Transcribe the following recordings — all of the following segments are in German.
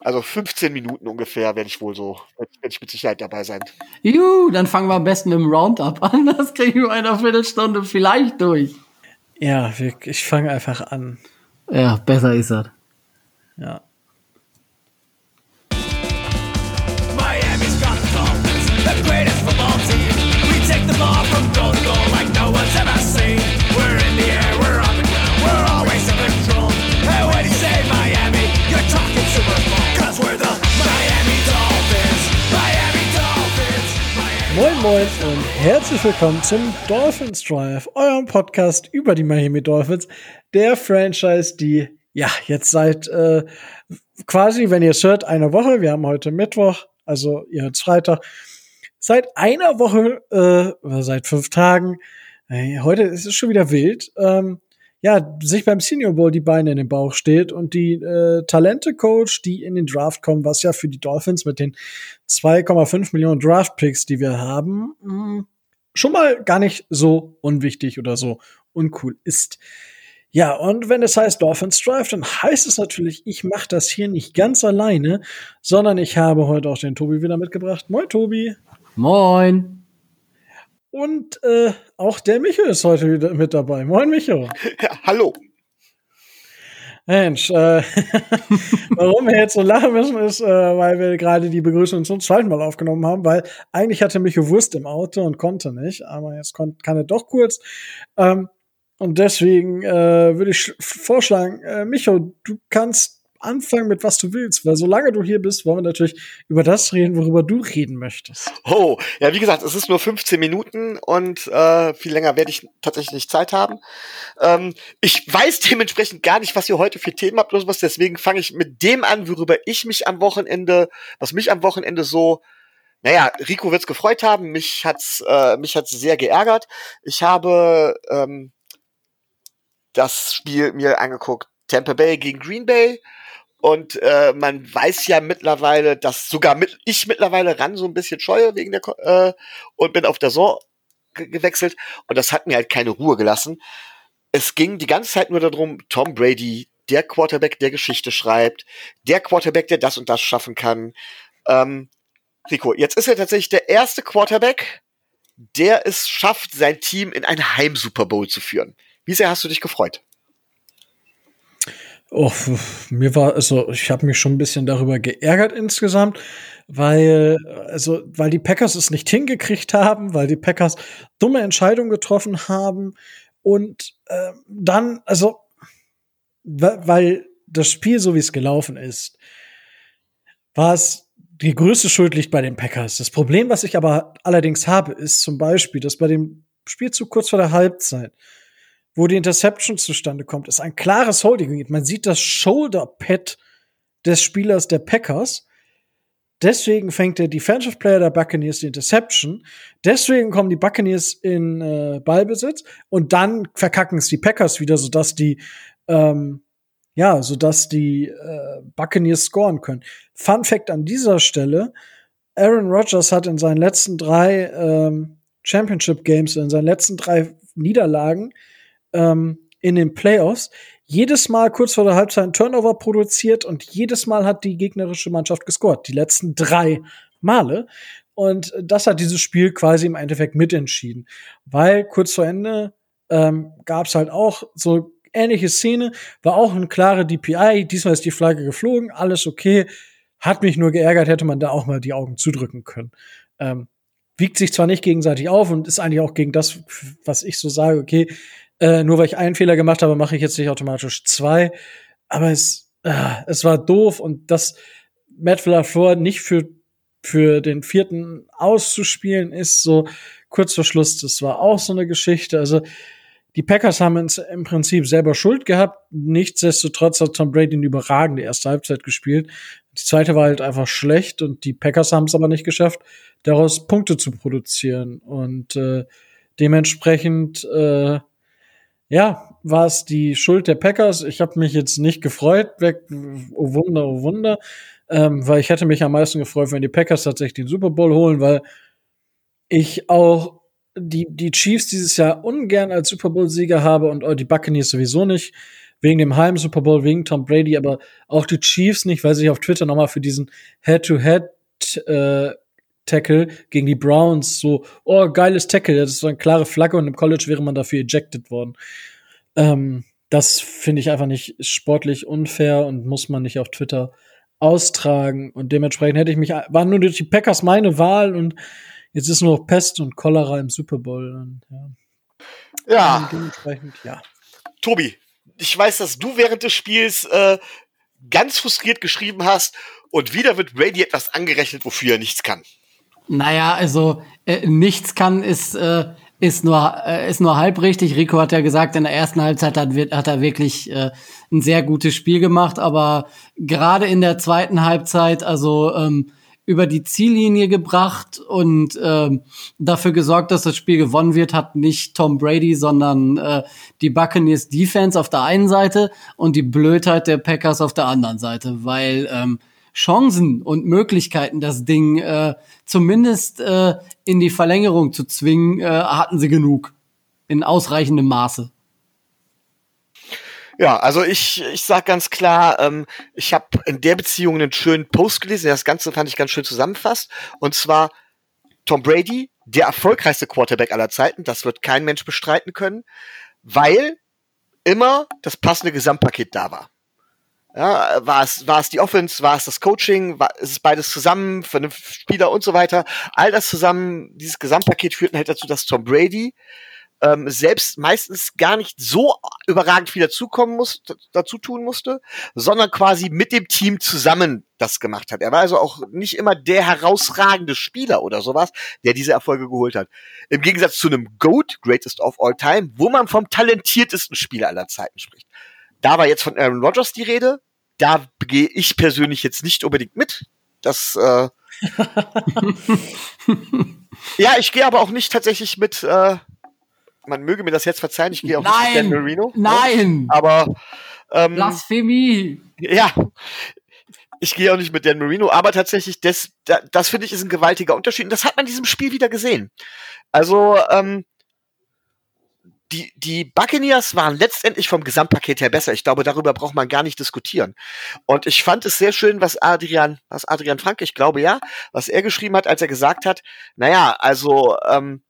Also 15 Minuten ungefähr werde ich wohl so, werde ich mit Sicherheit dabei sein. Juhu, dann fangen wir am besten im Roundup an. Das kriegen wir in einer Viertelstunde vielleicht durch. Ja, ich fange einfach an. Ja, besser ist das. Ja. Moin und herzlich willkommen zum Dolphins Drive, eurem Podcast über die Miami Dolphins, der Franchise, die ja jetzt seit äh, quasi, wenn ihr es hört, einer Woche, wir haben heute Mittwoch, also ihr hört Freitag, seit einer Woche äh, oder seit fünf Tagen, äh, heute ist es schon wieder wild, ähm, ja, sich beim Senior Bowl die Beine in den Bauch steht und die äh, Talente-Coach, die in den Draft kommen, was ja für die Dolphins mit den 2,5 Millionen Draft-Picks, die wir haben, mh, hm, schon mal gar nicht so unwichtig oder so uncool ist. Ja, und wenn es heißt Dolphins Drive, dann heißt es natürlich, ich mache das hier nicht ganz alleine, sondern ich habe heute auch den Tobi wieder mitgebracht. Moin, Tobi. Moin. Und äh, auch der Micho ist heute wieder mit dabei. Moin, Micho. Ja, hallo. Mensch, äh, warum wir jetzt so lachen müssen, ist, äh, weil wir gerade die Begrüßung zum zweiten Mal aufgenommen haben, weil eigentlich hatte Micho Wurst im Auto und konnte nicht, aber jetzt kann er doch kurz. Ähm, und deswegen äh, würde ich vorschlagen, äh, Micho, du kannst anfangen mit was du willst, weil solange du hier bist, wollen wir natürlich über das reden, worüber du reden möchtest. Oh, ja, wie gesagt, es ist nur 15 Minuten und äh, viel länger werde ich tatsächlich nicht Zeit haben. Ähm, ich weiß dementsprechend gar nicht, was ihr heute für Themen habt oder sowas, deswegen fange ich mit dem an, worüber ich mich am Wochenende, was mich am Wochenende so naja, Rico wird's gefreut haben, mich hat's, äh, mich hat's sehr geärgert. Ich habe ähm, das Spiel mir angeguckt, Tampa Bay gegen Green Bay. Und äh, man weiß ja mittlerweile, dass sogar mit, ich mittlerweile ran so ein bisschen scheue wegen der äh, und bin auf der Saison gewechselt und das hat mir halt keine Ruhe gelassen. Es ging die ganze Zeit nur darum, Tom Brady, der Quarterback, der Geschichte schreibt, der Quarterback, der das und das schaffen kann. Ähm, Rico, jetzt ist er tatsächlich der erste Quarterback, der es schafft, sein Team in einen Heim-Super Bowl zu führen. Wie sehr hast du dich gefreut? Oh, mir war, also ich habe mich schon ein bisschen darüber geärgert insgesamt, weil, also, weil die Packers es nicht hingekriegt haben, weil die Packers dumme Entscheidungen getroffen haben und äh, dann, also, weil das Spiel, so wie es gelaufen ist, war es die größte Schuld liegt bei den Packers. Das Problem, was ich aber allerdings habe, ist zum Beispiel, dass bei dem Spielzug kurz vor der Halbzeit wo die Interception zustande kommt, ist ein klares Holding. Man sieht das Shoulder-Pad des Spielers der Packers. Deswegen fängt der Defensive Player der Buccaneers die Interception. Deswegen kommen die Buccaneers in äh, Ballbesitz und dann verkacken es die Packers wieder, sodass die ähm, ja, sodass die äh, Buccaneers scoren können. Fun Fact an dieser Stelle: Aaron Rodgers hat in seinen letzten drei ähm, Championship Games, in seinen letzten drei Niederlagen ähm, in den Playoffs jedes Mal kurz vor der Halbzeit ein Turnover produziert und jedes Mal hat die gegnerische Mannschaft gescored. Die letzten drei Male. Und das hat dieses Spiel quasi im Endeffekt mitentschieden. Weil kurz vor Ende ähm, gab es halt auch so ähnliche Szene, war auch eine klare DPI, diesmal ist die Flagge geflogen, alles okay. Hat mich nur geärgert, hätte man da auch mal die Augen zudrücken können. Ähm, wiegt sich zwar nicht gegenseitig auf und ist eigentlich auch gegen das, was ich so sage, okay, äh, nur weil ich einen Fehler gemacht habe, mache ich jetzt nicht automatisch zwei. Aber es, äh, es war doof und das Matt LaFleur nicht für, für den vierten auszuspielen ist so kurz vor Schluss. Das war auch so eine Geschichte. Also, die Packers haben uns im Prinzip selber Schuld gehabt. Nichtsdestotrotz hat Tom Brady eine überragende erste Halbzeit gespielt. Die zweite war halt einfach schlecht und die Packers haben es aber nicht geschafft, daraus Punkte zu produzieren. Und äh, dementsprechend äh, ja, war es die Schuld der Packers. Ich habe mich jetzt nicht gefreut, oh Wunder, oh Wunder, ähm, weil ich hätte mich am meisten gefreut, wenn die Packers tatsächlich den Super Bowl holen, weil ich auch die, die Chiefs dieses Jahr ungern als Super Bowl-Sieger habe und die Buccaneers sowieso nicht, wegen dem Heim Super Bowl, wegen Tom Brady, aber auch die Chiefs nicht, weil sich auf Twitter nochmal für diesen Head-to-Head äh, Tackle gegen die Browns so, oh, geiles Tackle, das ist so eine klare Flagge und im College wäre man dafür ejected worden. Ähm, das finde ich einfach nicht sportlich unfair und muss man nicht auf Twitter austragen. Und dementsprechend hätte ich mich, waren nur durch die Packers meine Wahl und jetzt ist nur noch Pest und Cholera im Super Bowl. Und, ja. Ja. Dementsprechend, ja. Tobi, ich weiß, dass du während des Spiels äh, ganz frustriert geschrieben hast und wieder wird Brady etwas angerechnet, wofür er nichts kann. Naja, also äh, nichts kann ist, äh, ist, nur, äh, ist nur halb richtig. Rico hat ja gesagt, in der ersten Halbzeit hat, hat er wirklich äh, ein sehr gutes Spiel gemacht, aber gerade in der zweiten Halbzeit, also ähm, über die Ziellinie gebracht und ähm, dafür gesorgt, dass das Spiel gewonnen wird, hat nicht Tom Brady, sondern äh, die Buccaneers Defense auf der einen Seite und die Blödheit der Packers auf der anderen Seite, weil ähm, Chancen und Möglichkeiten, das Ding äh, zumindest äh, in die Verlängerung zu zwingen, äh, hatten sie genug in ausreichendem Maße. Ja, also ich, ich sag ganz klar, ähm, ich habe in der Beziehung einen schönen Post gelesen, der das Ganze fand ich ganz schön zusammenfasst. Und zwar Tom Brady, der erfolgreichste Quarterback aller Zeiten, das wird kein Mensch bestreiten können, weil immer das passende Gesamtpaket da war. Ja, war es, war es die Offense, war es das Coaching, war ist es beides zusammen, einen Spieler und so weiter. All das zusammen, dieses Gesamtpaket führten halt dazu, dass Tom Brady ähm, selbst meistens gar nicht so überragend viel dazukommen muss, dazu tun musste, sondern quasi mit dem Team zusammen das gemacht hat. Er war also auch nicht immer der herausragende Spieler oder sowas, der diese Erfolge geholt hat. Im Gegensatz zu einem GOAT, Greatest of All Time, wo man vom talentiertesten Spieler aller Zeiten spricht. Da war jetzt von Aaron Rodgers die Rede. Da gehe ich persönlich jetzt nicht unbedingt mit. Das äh ja, ich gehe aber auch nicht tatsächlich mit äh, man möge mir das jetzt verzeihen, ich gehe auch nein, nicht mit Dan Marino. Ne? Nein! Aber ähm, Blasphemie! Ja, ich gehe auch nicht mit Dan Marino, aber tatsächlich, das, das finde ich ist ein gewaltiger Unterschied. Und das hat man in diesem Spiel wieder gesehen. Also, ähm, die, die Buccaneers waren letztendlich vom Gesamtpaket her besser. Ich glaube, darüber braucht man gar nicht diskutieren. Und ich fand es sehr schön, was Adrian, was Adrian Frank, ich glaube ja, was er geschrieben hat, als er gesagt hat, naja, also, ähm,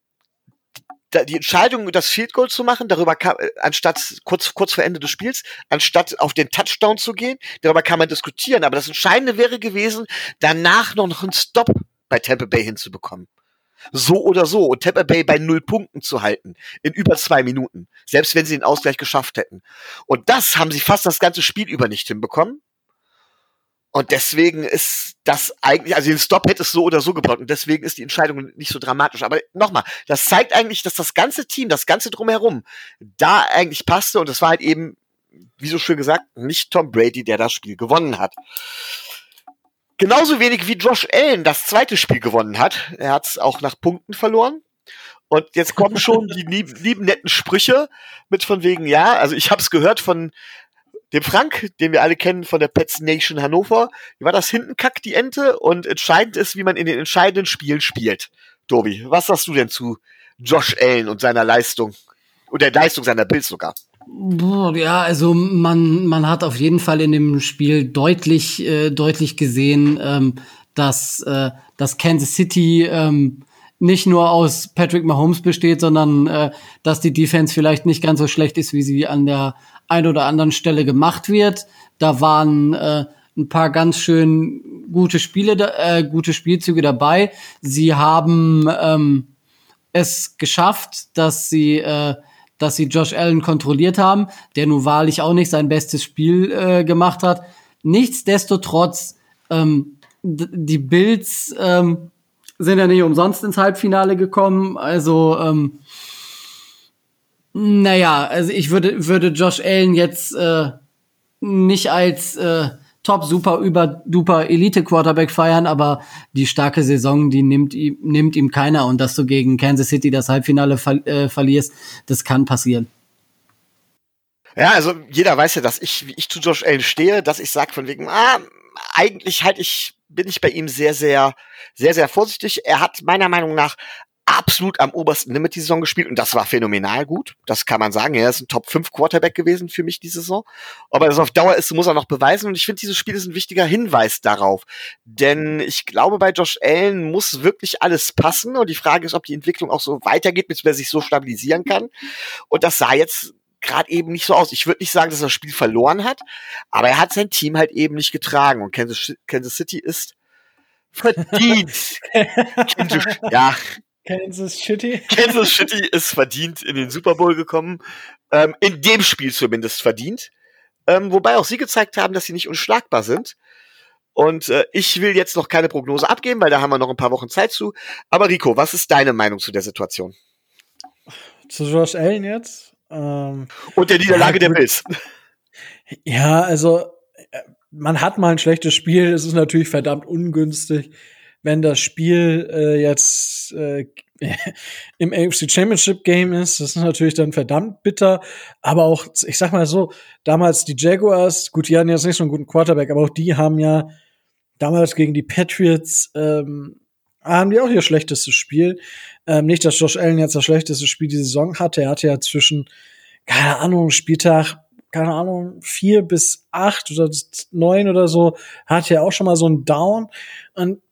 die Entscheidung, das Field Goal zu machen, darüber kam, äh, anstatt kurz, kurz vor Ende des Spiels, anstatt auf den Touchdown zu gehen, darüber kann man diskutieren. Aber das Entscheidende wäre gewesen, danach noch einen Stop bei Tampa Bay hinzubekommen. So oder so. Und Tampa Bay bei null Punkten zu halten. In über zwei Minuten. Selbst wenn sie den Ausgleich geschafft hätten. Und das haben sie fast das ganze Spiel über nicht hinbekommen. Und deswegen ist das eigentlich, also den Stop hätte es so oder so gebraucht. Und deswegen ist die Entscheidung nicht so dramatisch. Aber nochmal, das zeigt eigentlich, dass das ganze Team, das ganze drumherum, da eigentlich passte. Und es war halt eben, wie so schön gesagt, nicht Tom Brady, der das Spiel gewonnen hat. Genauso wenig wie Josh Allen das zweite Spiel gewonnen hat. Er hat es auch nach Punkten verloren. Und jetzt kommen schon die lieben, lieben netten Sprüche mit von wegen, ja, also ich habe es gehört von dem Frank, den wir alle kennen von der Pets Nation Hannover, wie war das hinten kackt die Ente und entscheidend ist, wie man in den entscheidenden Spielen spielt. Tobi, was sagst du denn zu Josh Allen und seiner Leistung oder der Leistung seiner Bills sogar? Ja, also man, man hat auf jeden Fall in dem Spiel deutlich, äh, deutlich gesehen, ähm, dass, äh, dass Kansas City ähm, nicht nur aus Patrick Mahomes besteht, sondern äh, dass die Defense vielleicht nicht ganz so schlecht ist, wie sie an der ein oder anderen Stelle gemacht wird. Da waren äh, ein paar ganz schön gute Spiele, äh, gute Spielzüge dabei. Sie haben ähm, es geschafft, dass sie, äh, dass sie Josh Allen kontrolliert haben, der nun wahrlich auch nicht sein bestes Spiel äh, gemacht hat. Nichtsdestotrotz, ähm, die Bills ähm, sind ja nicht umsonst ins Halbfinale gekommen. Also, ähm, naja, also ich würde, würde Josh Allen jetzt äh, nicht als äh, Top Super über Duper Elite Quarterback feiern, aber die starke Saison, die nimmt ihm nimmt ihm keiner und dass du gegen Kansas City das Halbfinale ver äh, verlierst, das kann passieren. Ja, also jeder weiß ja, dass ich wie ich zu Josh Allen stehe, dass ich sag von wegen ah, eigentlich halt ich bin ich bei ihm sehr, sehr, sehr, sehr vorsichtig. Er hat meiner Meinung nach absolut am obersten Limit die Saison gespielt und das war phänomenal gut. Das kann man sagen. Er ist ein Top 5 Quarterback gewesen für mich diese Saison. Aber das auf Dauer ist, muss er noch beweisen und ich finde, dieses Spiel ist ein wichtiger Hinweis darauf. Denn ich glaube, bei Josh Allen muss wirklich alles passen und die Frage ist, ob die Entwicklung auch so weitergeht, bis er sich so stabilisieren kann. Und das sah jetzt gerade eben nicht so aus. Ich würde nicht sagen, dass er das Spiel verloren hat, aber er hat sein Team halt eben nicht getragen und Kansas, Kansas City ist verdient. Ja. Kansas City. Kansas City ist verdient in den Super Bowl gekommen. Ähm, in dem Spiel zumindest verdient. Ähm, wobei auch sie gezeigt haben, dass sie nicht unschlagbar sind. Und äh, ich will jetzt noch keine Prognose abgeben, weil da haben wir noch ein paar Wochen Zeit zu. Aber Rico, was ist deine Meinung zu der Situation? Zu Josh Allen jetzt? Ähm, Und der Niederlage ja, der Bills. Ja, also äh, man hat mal ein schlechtes Spiel. Es ist natürlich verdammt ungünstig, wenn das Spiel äh, jetzt äh, im AFC Championship Game ist. Das ist natürlich dann verdammt bitter. Aber auch, ich sag mal so, damals die Jaguars, gut, die hatten jetzt nicht so einen guten Quarterback, aber auch die haben ja damals gegen die Patriots ähm, haben die auch ihr schlechtestes Spiel. Ähm, nicht, dass Josh Allen jetzt das schlechteste Spiel die Saison hatte. Er hatte ja zwischen, keine Ahnung, Spieltag keine Ahnung, vier bis acht oder neun oder so, hat ja auch schon mal so einen Down. Und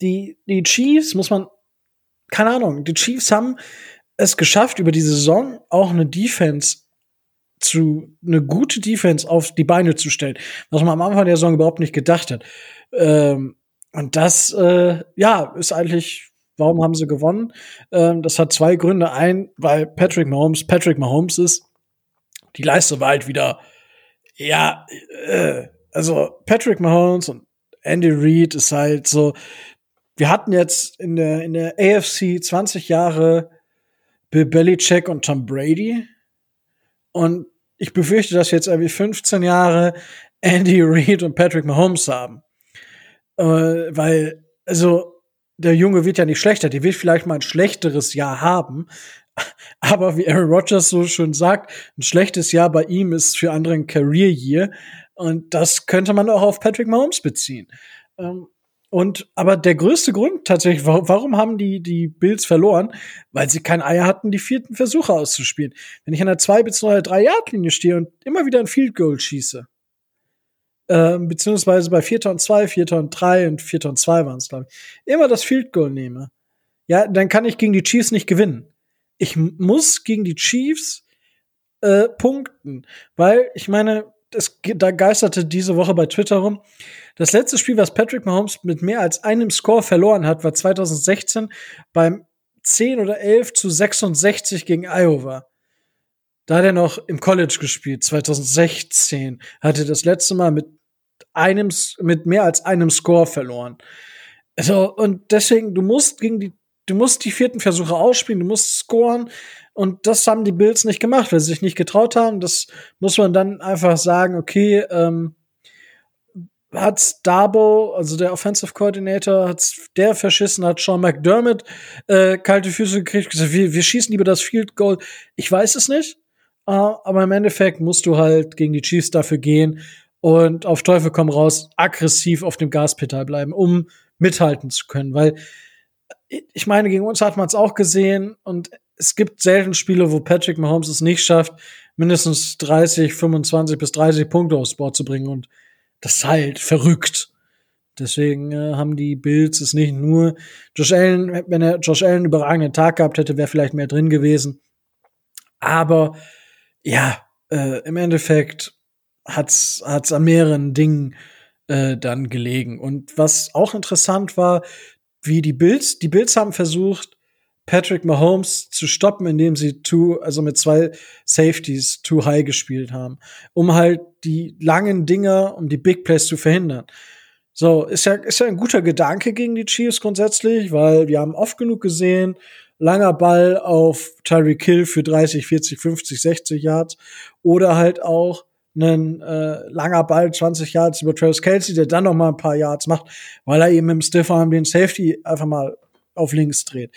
die, die Chiefs muss man, keine Ahnung, die Chiefs haben es geschafft, über die Saison auch eine Defense zu, eine gute Defense auf die Beine zu stellen, was man am Anfang der Saison überhaupt nicht gedacht hat. Ähm, und das, äh, ja, ist eigentlich, warum haben sie gewonnen? Ähm, das hat zwei Gründe. Ein, weil Patrick Mahomes Patrick Mahomes ist die Leistung war halt wieder, ja, äh, also Patrick Mahomes und Andy Reid ist halt so, wir hatten jetzt in der, in der AFC 20 Jahre Bill Belichick und Tom Brady und ich befürchte, dass wir jetzt irgendwie 15 Jahre Andy Reid und Patrick Mahomes haben. Äh, weil, also, der Junge wird ja nicht schlechter, der wird vielleicht mal ein schlechteres Jahr haben, aber wie Aaron Rodgers so schön sagt, ein schlechtes Jahr bei ihm ist für andere ein Career Year. Und das könnte man auch auf Patrick Mahomes beziehen. Ähm, und aber der größte Grund tatsächlich, warum haben die die Bills verloren? Weil sie kein Eier hatten, die vierten Versuche auszuspielen. Wenn ich an der zwei bzw. drei Yard Linie stehe und immer wieder ein Field Goal schieße, äh, beziehungsweise bei vierter und zwei, vierter und drei und vierter und zwei waren es glaube ich, immer das Field Goal nehme, ja, dann kann ich gegen die Chiefs nicht gewinnen ich muss gegen die Chiefs äh, punkten, weil ich meine, es, da geisterte diese Woche bei Twitter rum. Das letzte Spiel, was Patrick Mahomes mit mehr als einem Score verloren hat, war 2016 beim 10 oder 11 zu 66 gegen Iowa. Da hat er noch im College gespielt. 2016 hatte das letzte Mal mit einem, mit mehr als einem Score verloren. Also, und deswegen, du musst gegen die du musst die vierten Versuche ausspielen, du musst scoren. Und das haben die Bills nicht gemacht, weil sie sich nicht getraut haben. Das muss man dann einfach sagen, okay, ähm, hat's Dabo, also der Offensive Coordinator, hat's der verschissen, hat Sean McDermott äh, kalte Füße gekriegt, gesagt, wir, wir schießen lieber das Field Goal. Ich weiß es nicht, äh, aber im Endeffekt musst du halt gegen die Chiefs dafür gehen und auf Teufel komm raus aggressiv auf dem Gaspedal bleiben, um mithalten zu können, weil ich meine, gegen uns hat man es auch gesehen und es gibt selten Spiele, wo Patrick Mahomes es nicht schafft, mindestens 30, 25 bis 30 Punkte aufs Board zu bringen und das ist halt verrückt. Deswegen äh, haben die Bills es nicht nur. Josh Allen, wenn er Josh Allen einen überragenden Tag gehabt hätte, wäre vielleicht mehr drin gewesen. Aber ja, äh, im Endeffekt hat's hat's an mehreren Dingen äh, dann gelegen. Und was auch interessant war, wie die Bills, die Bills haben versucht, Patrick Mahomes zu stoppen, indem sie too, also mit zwei Safeties too high gespielt haben, um halt die langen Dinger, um die Big Plays zu verhindern. So, ist ja, ist ja ein guter Gedanke gegen die Chiefs grundsätzlich, weil wir haben oft genug gesehen, langer Ball auf Tyreek Hill für 30, 40, 50, 60 Yards oder halt auch ein äh, langer Ball, 20 Yards über Travis Kelsey, der dann noch mal ein paar Yards macht, weil er eben im Stiffarm den Safety einfach mal auf links dreht.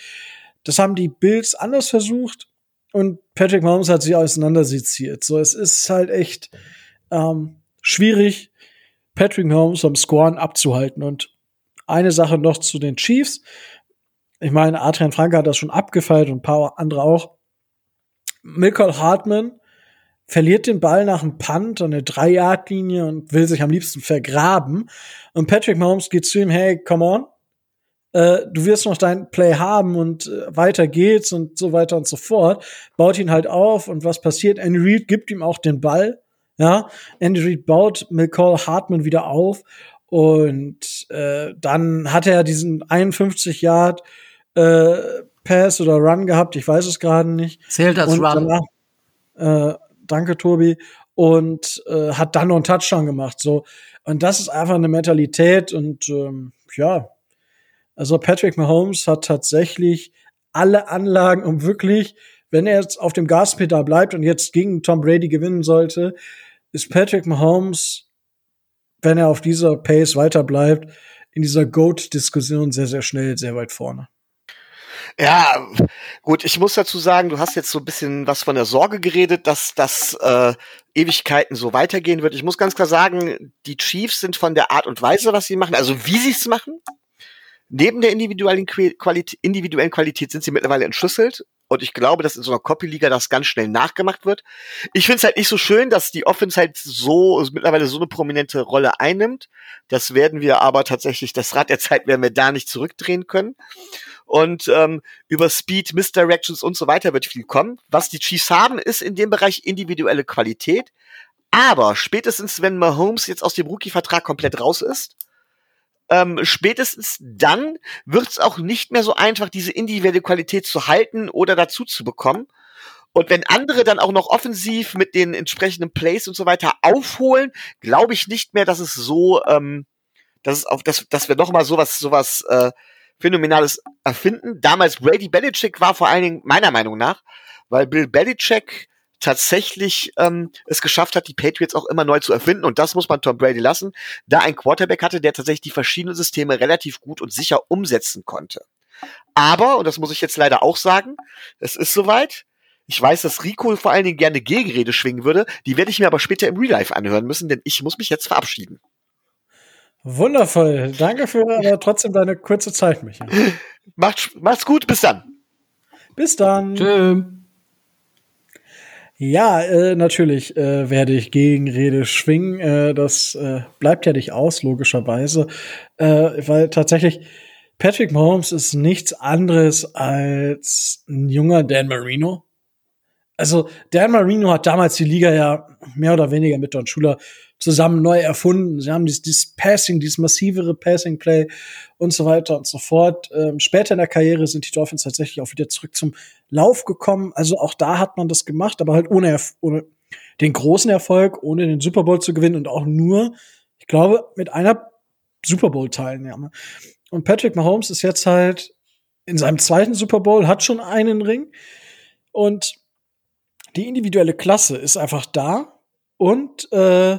Das haben die Bills anders versucht und Patrick Mahomes hat sich auseinanderseziert. So, es ist halt echt ähm, schwierig, Patrick Mahomes am Scoren abzuhalten. Und eine Sache noch zu den Chiefs. Ich meine, Adrian Franke hat das schon abgefeiert und ein paar andere auch. Michael Hartman verliert den Ball nach einem Punt an der Drei-Yard-Linie und will sich am liebsten vergraben. Und Patrick Mahomes geht zu ihm, hey, come on, äh, du wirst noch dein Play haben und äh, weiter geht's und so weiter und so fort. Baut ihn halt auf und was passiert? Andy Reid gibt ihm auch den Ball. Ja, Andy Reid baut McCall Hartman wieder auf und äh, dann hat er diesen 51 Yard äh, Pass oder Run gehabt, ich weiß es gerade nicht. Zählt als und Run. Danach, äh, danke, Tobi. Und äh, hat dann noch einen Touchdown gemacht. So. Und das ist einfach eine Mentalität und ähm, ja, also Patrick Mahomes hat tatsächlich alle Anlagen, um wirklich, wenn er jetzt auf dem Gaspedal bleibt und jetzt gegen Tom Brady gewinnen sollte, ist Patrick Mahomes, wenn er auf dieser Pace weiter bleibt, in dieser GOAT-Diskussion sehr, sehr schnell, sehr weit vorne. Ja, gut, ich muss dazu sagen, du hast jetzt so ein bisschen was von der Sorge geredet, dass das äh, Ewigkeiten so weitergehen wird. Ich muss ganz klar sagen, die Chiefs sind von der Art und Weise, was sie machen, also wie sie es machen, neben der individuellen Qualität, individuellen Qualität sind sie mittlerweile entschlüsselt. Und ich glaube, dass in so einer Copy-Liga das ganz schnell nachgemacht wird. Ich finde es halt nicht so schön, dass die Offense halt so mittlerweile so eine prominente Rolle einnimmt. Das werden wir aber tatsächlich, das Rad der Zeit werden wir da nicht zurückdrehen können. Und ähm, über Speed, Misdirections und so weiter wird viel kommen. Was die Chiefs haben, ist in dem Bereich individuelle Qualität. Aber spätestens, wenn Mahomes jetzt aus dem Rookie-Vertrag komplett raus ist, ähm, spätestens dann wird es auch nicht mehr so einfach, diese individuelle Qualität zu halten oder dazu zu bekommen. Und wenn andere dann auch noch offensiv mit den entsprechenden Plays und so weiter aufholen, glaube ich nicht mehr, dass es so, ähm, dass es auf, dass, dass wir noch mal sowas, sowas äh, phänomenales erfinden. Damals Brady Belichick war vor allen Dingen meiner Meinung nach, weil Bill Belichick tatsächlich ähm, es geschafft hat, die Patriots auch immer neu zu erfinden. Und das muss man Tom Brady lassen, da ein Quarterback hatte, der tatsächlich die verschiedenen Systeme relativ gut und sicher umsetzen konnte. Aber, und das muss ich jetzt leider auch sagen, es ist soweit. Ich weiß, dass Rico vor allen Dingen gerne Gegenrede schwingen würde. Die werde ich mir aber später im Real Life anhören müssen, denn ich muss mich jetzt verabschieden. Wundervoll. Danke für aber trotzdem deine kurze Zeit, Michael. Macht, macht's gut. Bis dann. Bis dann. Tschö. Ja, äh, natürlich äh, werde ich Gegenrede schwingen. Äh, das äh, bleibt ja nicht aus, logischerweise. Äh, weil tatsächlich Patrick Mahomes ist nichts anderes als ein junger Dan Marino. Also Dan Marino hat damals die Liga ja mehr oder weniger mit Don Schuler zusammen neu erfunden. Sie haben dieses, dieses Passing, dieses massivere Passing Play und so weiter und so fort. Ähm, später in der Karriere sind die Dolphins tatsächlich auch wieder zurück zum Lauf gekommen. Also auch da hat man das gemacht, aber halt ohne, ohne den großen Erfolg, ohne den Super Bowl zu gewinnen und auch nur, ich glaube, mit einer Super Bowl Teilnahme. Und Patrick Mahomes ist jetzt halt in seinem zweiten Super Bowl, hat schon einen Ring und die individuelle Klasse ist einfach da und äh,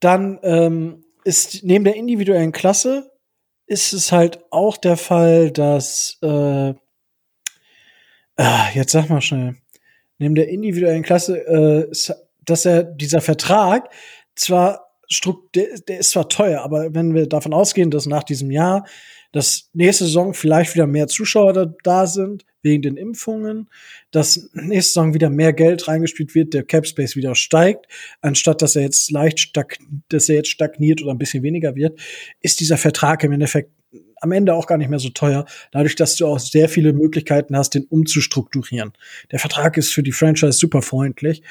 dann ähm, ist neben der individuellen Klasse ist es halt auch der Fall, dass äh, äh, jetzt sag mal schnell, neben der individuellen Klasse, äh, dass er dieser Vertrag zwar der, der ist zwar teuer, aber wenn wir davon ausgehen, dass nach diesem Jahr dass nächste Saison vielleicht wieder mehr Zuschauer da sind, wegen den Impfungen, dass nächste Saison wieder mehr Geld reingespielt wird, der Cap Space wieder steigt, anstatt dass er jetzt leicht dass er jetzt stagniert oder ein bisschen weniger wird, ist dieser Vertrag im Endeffekt am Ende auch gar nicht mehr so teuer, dadurch, dass du auch sehr viele Möglichkeiten hast, den umzustrukturieren. Der Vertrag ist für die Franchise super freundlich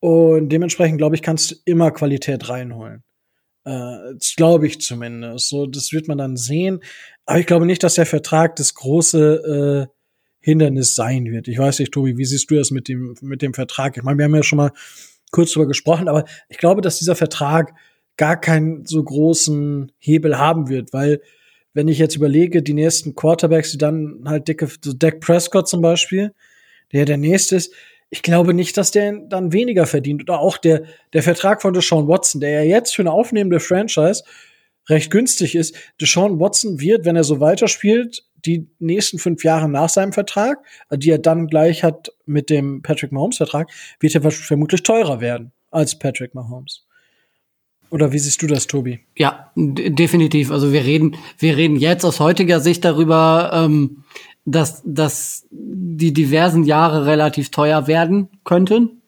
und dementsprechend, glaube ich, kannst du immer Qualität reinholen. Äh, glaube ich zumindest. So, das wird man dann sehen. Aber ich glaube nicht, dass der Vertrag das große äh, Hindernis sein wird. Ich weiß nicht, Tobi, wie siehst du das mit dem, mit dem Vertrag? Ich meine, wir haben ja schon mal kurz drüber gesprochen, aber ich glaube, dass dieser Vertrag gar keinen so großen Hebel haben wird, weil wenn ich jetzt überlege, die nächsten Quarterbacks, die dann halt dicke, so Dak Prescott zum Beispiel, der der nächste ist, ich glaube nicht, dass der dann weniger verdient. Oder auch der, der Vertrag von Deshaun Watson, der ja jetzt für eine aufnehmende Franchise recht günstig ist. Deshaun Watson wird, wenn er so weiterspielt, die nächsten fünf Jahre nach seinem Vertrag, die er dann gleich hat mit dem Patrick Mahomes Vertrag, wird er vermutlich teurer werden als Patrick Mahomes. Oder wie siehst du das, Tobi? Ja, definitiv. Also wir reden, wir reden jetzt aus heutiger Sicht darüber, ähm, dass, dass die diversen Jahre relativ teuer werden könnten.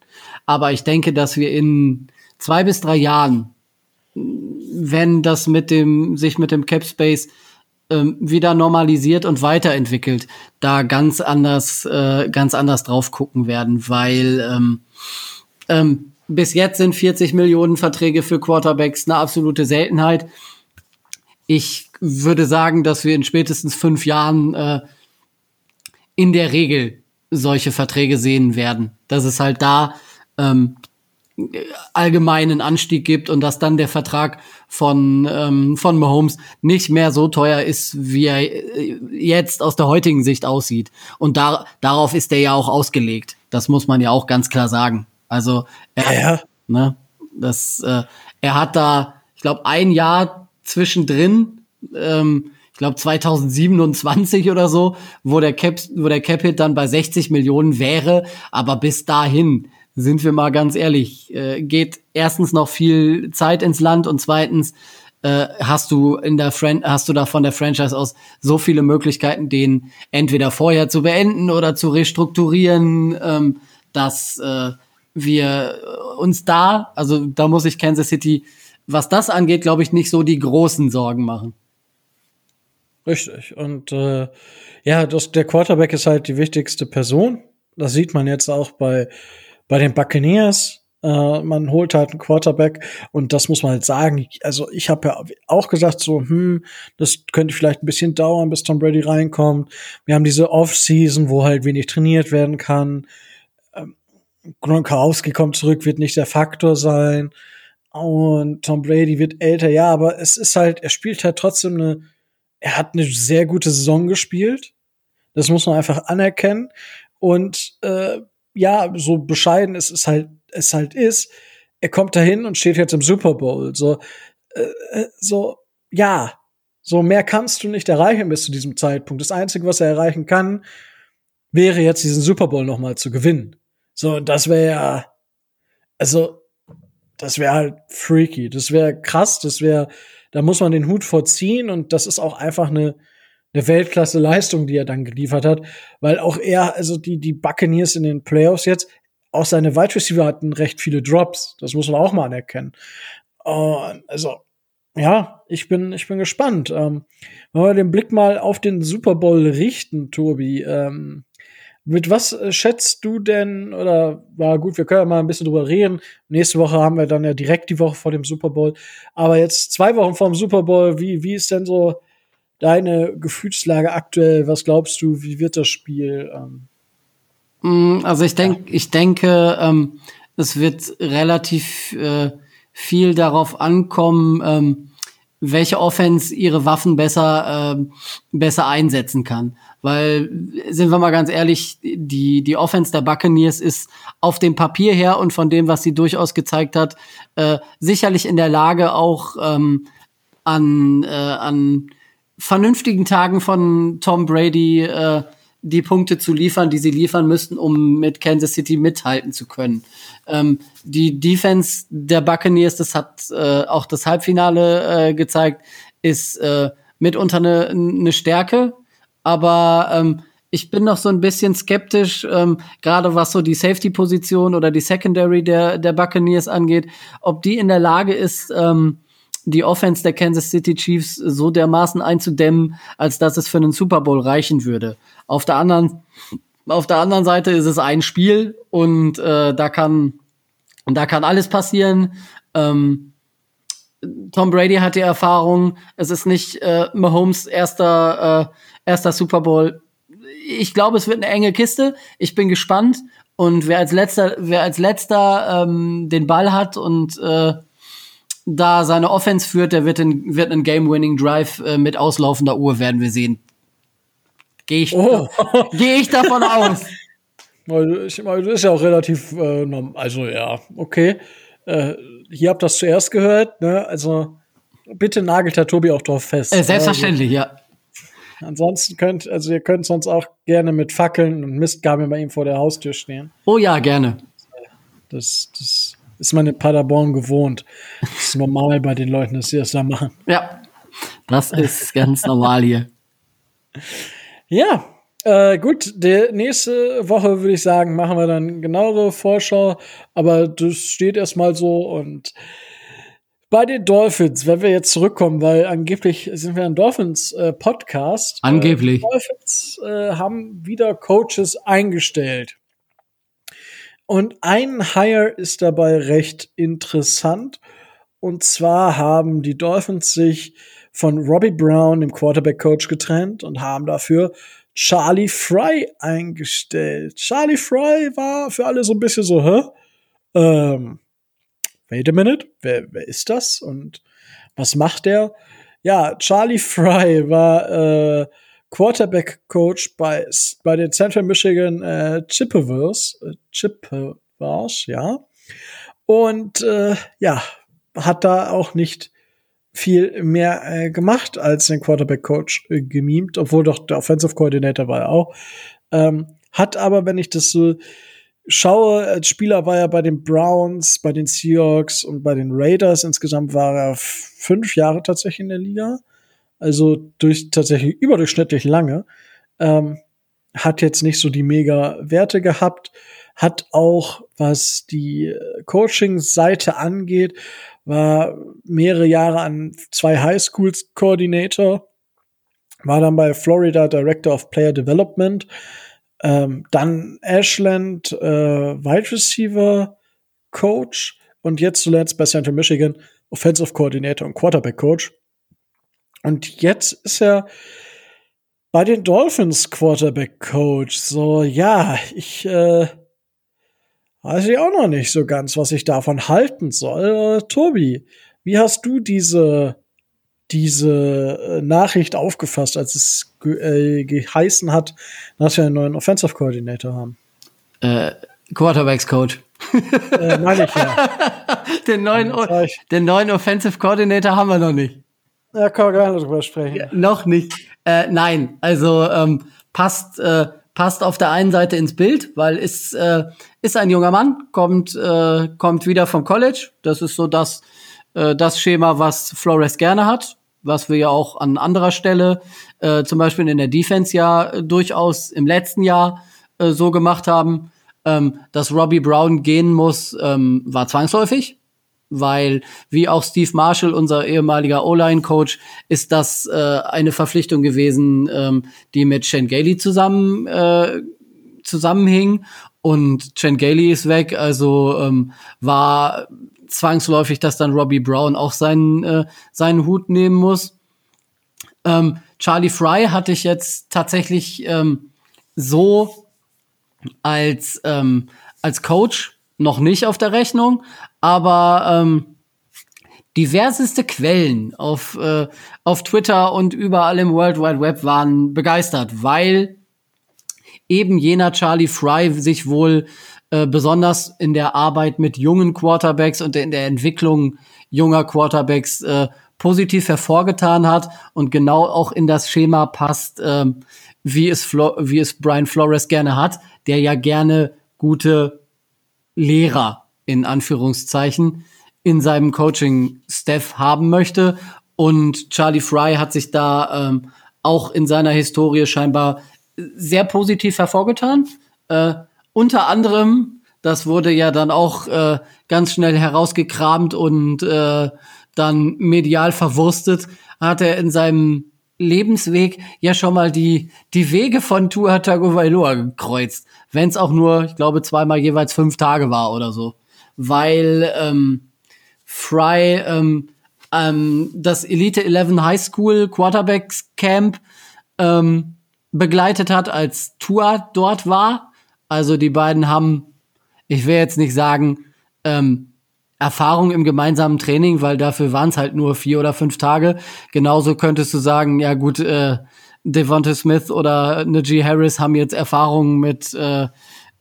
Aber ich denke, dass wir in zwei bis drei Jahren, wenn das mit dem, sich mit dem Cap Space ähm, wieder normalisiert und weiterentwickelt, da ganz anders, äh, ganz anders drauf gucken werden, weil ähm, ähm, bis jetzt sind 40 Millionen Verträge für Quarterbacks eine absolute Seltenheit. Ich würde sagen, dass wir in spätestens fünf Jahren äh, in der Regel solche Verträge sehen werden. Dass es halt da ähm, allgemeinen Anstieg gibt und dass dann der Vertrag von, ähm, von Mahomes nicht mehr so teuer ist, wie er äh, jetzt aus der heutigen Sicht aussieht. Und da, darauf ist er ja auch ausgelegt. Das muss man ja auch ganz klar sagen. Also er, ja. ne, das, äh, er hat da, ich glaube, ein Jahr zwischendrin, ähm, ich glaube 2027 oder so, wo der Cap, wo der Cap Hit dann bei 60 Millionen wäre, aber bis dahin sind wir mal ganz ehrlich, äh, geht erstens noch viel Zeit ins Land und zweitens äh, hast du in der Fran hast du da von der Franchise aus so viele Möglichkeiten, den entweder vorher zu beenden oder zu restrukturieren, ähm, dass äh, wir uns da, also da muss ich Kansas City, was das angeht, glaube ich, nicht so die großen Sorgen machen. Richtig. Und äh, ja, das, der Quarterback ist halt die wichtigste Person. Das sieht man jetzt auch bei bei den Buccaneers, äh, man holt halt einen Quarterback und das muss man halt sagen. Also ich habe ja auch gesagt so, hm, das könnte vielleicht ein bisschen dauern, bis Tom Brady reinkommt. Wir haben diese Off-Season, wo halt wenig trainiert werden kann. Ähm, Gronkowski kommt zurück, wird nicht der Faktor sein. Und Tom Brady wird älter, ja, aber es ist halt, er spielt halt trotzdem eine, er hat eine sehr gute Saison gespielt. Das muss man einfach anerkennen. Und äh, ja, so bescheiden es ist halt, es halt ist, er kommt dahin und steht jetzt im Super Bowl. So, äh, äh, so, ja, so mehr kannst du nicht erreichen bis zu diesem Zeitpunkt. Das Einzige, was er erreichen kann, wäre jetzt diesen Super Bowl noch mal zu gewinnen. So, das wäre ja, also, das wäre halt freaky. Das wäre krass. Das wäre, da muss man den Hut vorziehen und das ist auch einfach eine eine Weltklasse-Leistung, die er dann geliefert hat, weil auch er, also die, die Buccaneers in den Playoffs jetzt, auch seine Wide Receiver hatten recht viele Drops. Das muss man auch mal anerkennen. Uh, also, ja, ich bin, ich bin gespannt. Ähm, wenn wir den Blick mal auf den Super Bowl richten, Tobi, ähm, mit was äh, schätzt du denn, oder war gut, wir können ja mal ein bisschen drüber reden. Nächste Woche haben wir dann ja direkt die Woche vor dem Super Bowl. Aber jetzt zwei Wochen vor dem Super Bowl, wie, wie ist denn so deine Gefühlslage aktuell? Was glaubst du, wie wird das Spiel? Ähm? Mm, also ich denke, ja. ich denke, ähm, es wird relativ äh, viel darauf ankommen, ähm, welche Offense ihre Waffen besser äh, besser einsetzen kann. Weil sind wir mal ganz ehrlich, die die Offense der Buccaneers ist auf dem Papier her und von dem, was sie durchaus gezeigt hat, äh, sicherlich in der Lage auch ähm, an äh, an vernünftigen Tagen von Tom Brady äh, die Punkte zu liefern, die sie liefern müssten, um mit Kansas City mithalten zu können. Ähm, die Defense der Buccaneers, das hat äh, auch das Halbfinale äh, gezeigt, ist äh, mitunter eine, eine Stärke, aber ähm, ich bin noch so ein bisschen skeptisch, ähm, gerade was so die Safety-Position oder die Secondary der, der Buccaneers angeht, ob die in der Lage ist, ähm, die Offense der Kansas City Chiefs so dermaßen einzudämmen, als dass es für einen Super Bowl reichen würde. Auf der anderen, auf der anderen Seite ist es ein Spiel und äh, da kann, da kann alles passieren. Ähm, Tom Brady hat die Erfahrung, es ist nicht äh, Mahomes erster, äh, erster Super Bowl. Ich glaube, es wird eine enge Kiste. Ich bin gespannt. Und wer als letzter, wer als letzter ähm, den Ball hat und äh, da seine Offense führt, der wird, in, wird einen Game-Winning-Drive äh, mit auslaufender Uhr, werden wir sehen. Gehe ich, oh. geh ich davon aus. Ich meine, das ist ja auch relativ, äh, also ja, okay. Äh, hier habt ihr das zuerst gehört, ne? Also bitte nagelt Herr Tobi auch drauf fest. Äh, selbstverständlich, also, ja. Ansonsten könnt, also ihr könnt sonst auch gerne mit Fackeln und Mistgabeln bei ihm vor der Haustür stehen. Oh ja, gerne. Das, das ist man in Paderborn gewohnt. Das ist normal bei den Leuten, dass sie das da machen. Ja, das ist ganz normal hier. Ja, äh, gut, die nächste Woche würde ich sagen, machen wir dann genauere Vorschau, aber das steht erstmal so und bei den Dolphins, wenn wir jetzt zurückkommen, weil angeblich sind wir ein Dolphins-Podcast. Äh, angeblich. Äh, Dolphins äh, haben wieder Coaches eingestellt. Und ein Hire ist dabei recht interessant. Und zwar haben die Dolphins sich von Robbie Brown, dem Quarterback-Coach, getrennt und haben dafür Charlie Fry eingestellt. Charlie Fry war für alle so ein bisschen so, hä? Ähm, wait a minute, wer, wer ist das und was macht der? Ja, Charlie Fry war äh, Quarterback-Coach bei, bei den Central Michigan äh, Chippewas, äh, Chippewas, ja. Und äh, ja, hat da auch nicht viel mehr äh, gemacht als den Quarterback-Coach äh, gemimt, obwohl doch der Offensive Coordinator war er auch. Ähm, hat aber, wenn ich das so schaue, als Spieler war er bei den Browns, bei den Seahawks und bei den Raiders. Insgesamt war er fünf Jahre tatsächlich in der Liga. Also durch tatsächlich überdurchschnittlich lange. Ähm, hat jetzt nicht so die mega Werte gehabt. Hat auch, was die Coaching-Seite angeht, war mehrere Jahre an zwei Highschools Coordinator, war dann bei Florida Director of Player Development, ähm, dann Ashland äh, Wide Receiver Coach und jetzt zuletzt bei Central Michigan Offensive Coordinator und Quarterback Coach. Und jetzt ist er bei den Dolphins Quarterback Coach. So, ja, ich äh, weiß ich auch noch nicht so ganz, was ich davon halten soll. Äh, Tobi, wie hast du diese diese äh, Nachricht aufgefasst, als es ge äh, geheißen hat, dass wir einen neuen Offensive Coordinator haben? Äh, Quarterbacks Coach. äh, meine ich ja. den, neuen, den neuen Offensive Coordinator haben wir noch nicht. Ja, man gar nicht drüber sprechen. Ja, noch nicht. Äh, nein, also ähm, passt, äh, passt auf der einen Seite ins Bild, weil ist, äh, ist ein junger Mann, kommt, äh, kommt wieder vom College. Das ist so das, äh, das Schema, was Flores gerne hat was wir ja auch an anderer Stelle, äh, zum Beispiel in der Defense ja äh, durchaus im letzten Jahr äh, so gemacht haben. Ähm, dass Robbie Brown gehen muss, ähm, war zwangsläufig, weil wie auch Steve Marshall, unser ehemaliger O-Line-Coach, ist das äh, eine Verpflichtung gewesen, ähm, die mit Shane Gailey zusammen äh, zusammenhing. Und Chen Gailey ist weg, also ähm, war zwangsläufig, dass dann Robbie Brown auch seinen, äh, seinen Hut nehmen muss. Ähm, Charlie Fry hatte ich jetzt tatsächlich ähm, so als, ähm, als Coach noch nicht auf der Rechnung, aber ähm, diverseste Quellen auf, äh, auf Twitter und überall im World Wide Web waren begeistert, weil eben jener Charlie Fry sich wohl äh, besonders in der Arbeit mit jungen Quarterbacks und in der Entwicklung junger Quarterbacks äh, positiv hervorgetan hat und genau auch in das Schema passt, ähm, wie, es Flo wie es Brian Flores gerne hat, der ja gerne gute Lehrer in Anführungszeichen in seinem Coaching-Staff haben möchte. Und Charlie Fry hat sich da ähm, auch in seiner Historie scheinbar sehr positiv hervorgetan. Äh, unter anderem, das wurde ja dann auch äh, ganz schnell herausgekramt und äh, dann medial verwurstet, hat er in seinem Lebensweg ja schon mal die, die Wege von Tua Tagovailoa gekreuzt. Wenn es auch nur, ich glaube, zweimal jeweils fünf Tage war oder so. Weil ähm, Fry ähm, ähm, das Elite 11 High School Quarterbacks Camp ähm, begleitet hat, als Tua dort war also die beiden haben, ich will jetzt nicht sagen, ähm, Erfahrung im gemeinsamen Training, weil dafür waren es halt nur vier oder fünf Tage. Genauso könntest du sagen, ja gut, äh, Devonta Smith oder Najee Harris haben jetzt Erfahrungen mit äh,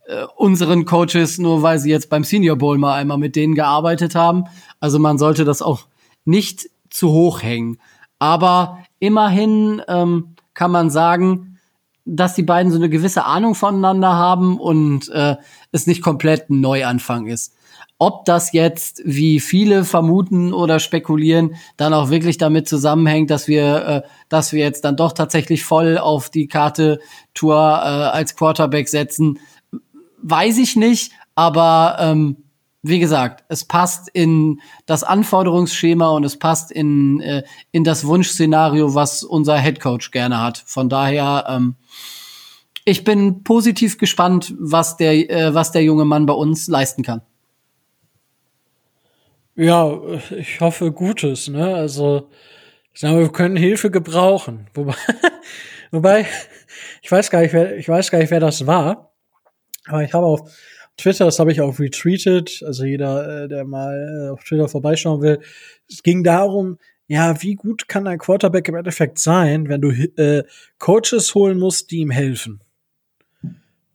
äh, unseren Coaches, nur weil sie jetzt beim Senior Bowl mal einmal mit denen gearbeitet haben. Also man sollte das auch nicht zu hoch hängen. Aber immerhin ähm, kann man sagen, dass die beiden so eine gewisse Ahnung voneinander haben und äh, es nicht komplett ein Neuanfang ist. ob das jetzt, wie viele vermuten oder spekulieren, dann auch wirklich damit zusammenhängt, dass wir, äh, dass wir jetzt dann doch tatsächlich voll auf die Karte Tour äh, als Quarterback setzen, weiß ich nicht, aber ähm, wie gesagt, es passt in das Anforderungsschema und es passt in, äh, in das Wunschszenario, was unser Headcoach gerne hat. Von daher, ähm, ich bin positiv gespannt, was der, äh, was der junge Mann bei uns leisten kann. Ja, ich hoffe Gutes, ne? Also, ich sage, wir können Hilfe gebrauchen. Wobei, wobei, ich weiß gar nicht, wer, ich weiß gar nicht, wer das war. Aber ich habe auf Twitter, das habe ich auch retweetet, also jeder, äh, der mal äh, auf Twitter vorbeischauen will. Es ging darum, ja, wie gut kann ein Quarterback im Endeffekt sein, wenn du äh, Coaches holen musst, die ihm helfen?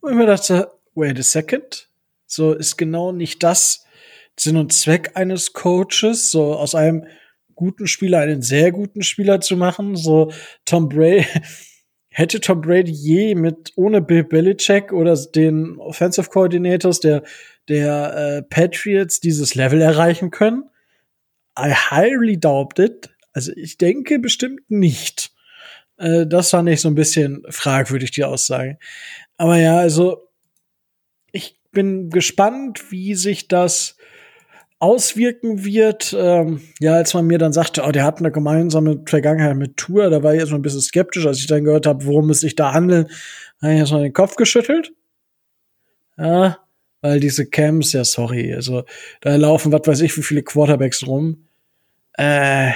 Und ich mir dachte, wait a second, so ist genau nicht das Sinn und Zweck eines Coaches, so aus einem guten Spieler einen sehr guten Spieler zu machen, so Tom Brady hätte Tom Brady je mit ohne Bill Belichick oder den Offensive Coordinators der der äh, Patriots dieses Level erreichen können? I highly doubt it. Also ich denke bestimmt nicht. Äh, das fand ich so ein bisschen fragwürdig, die Aussage. Aber ja, also ich bin gespannt, wie sich das auswirken wird. Ähm, ja, als man mir dann sagte, oh, der hat eine gemeinsame Vergangenheit mit Tour, da war ich erstmal ein bisschen skeptisch, als ich dann gehört habe, worum es sich da handelt, habe ich erstmal den Kopf geschüttelt. Ja, weil diese Camps, ja, sorry, also da laufen, was weiß ich, wie viele Quarterbacks rum. Äh,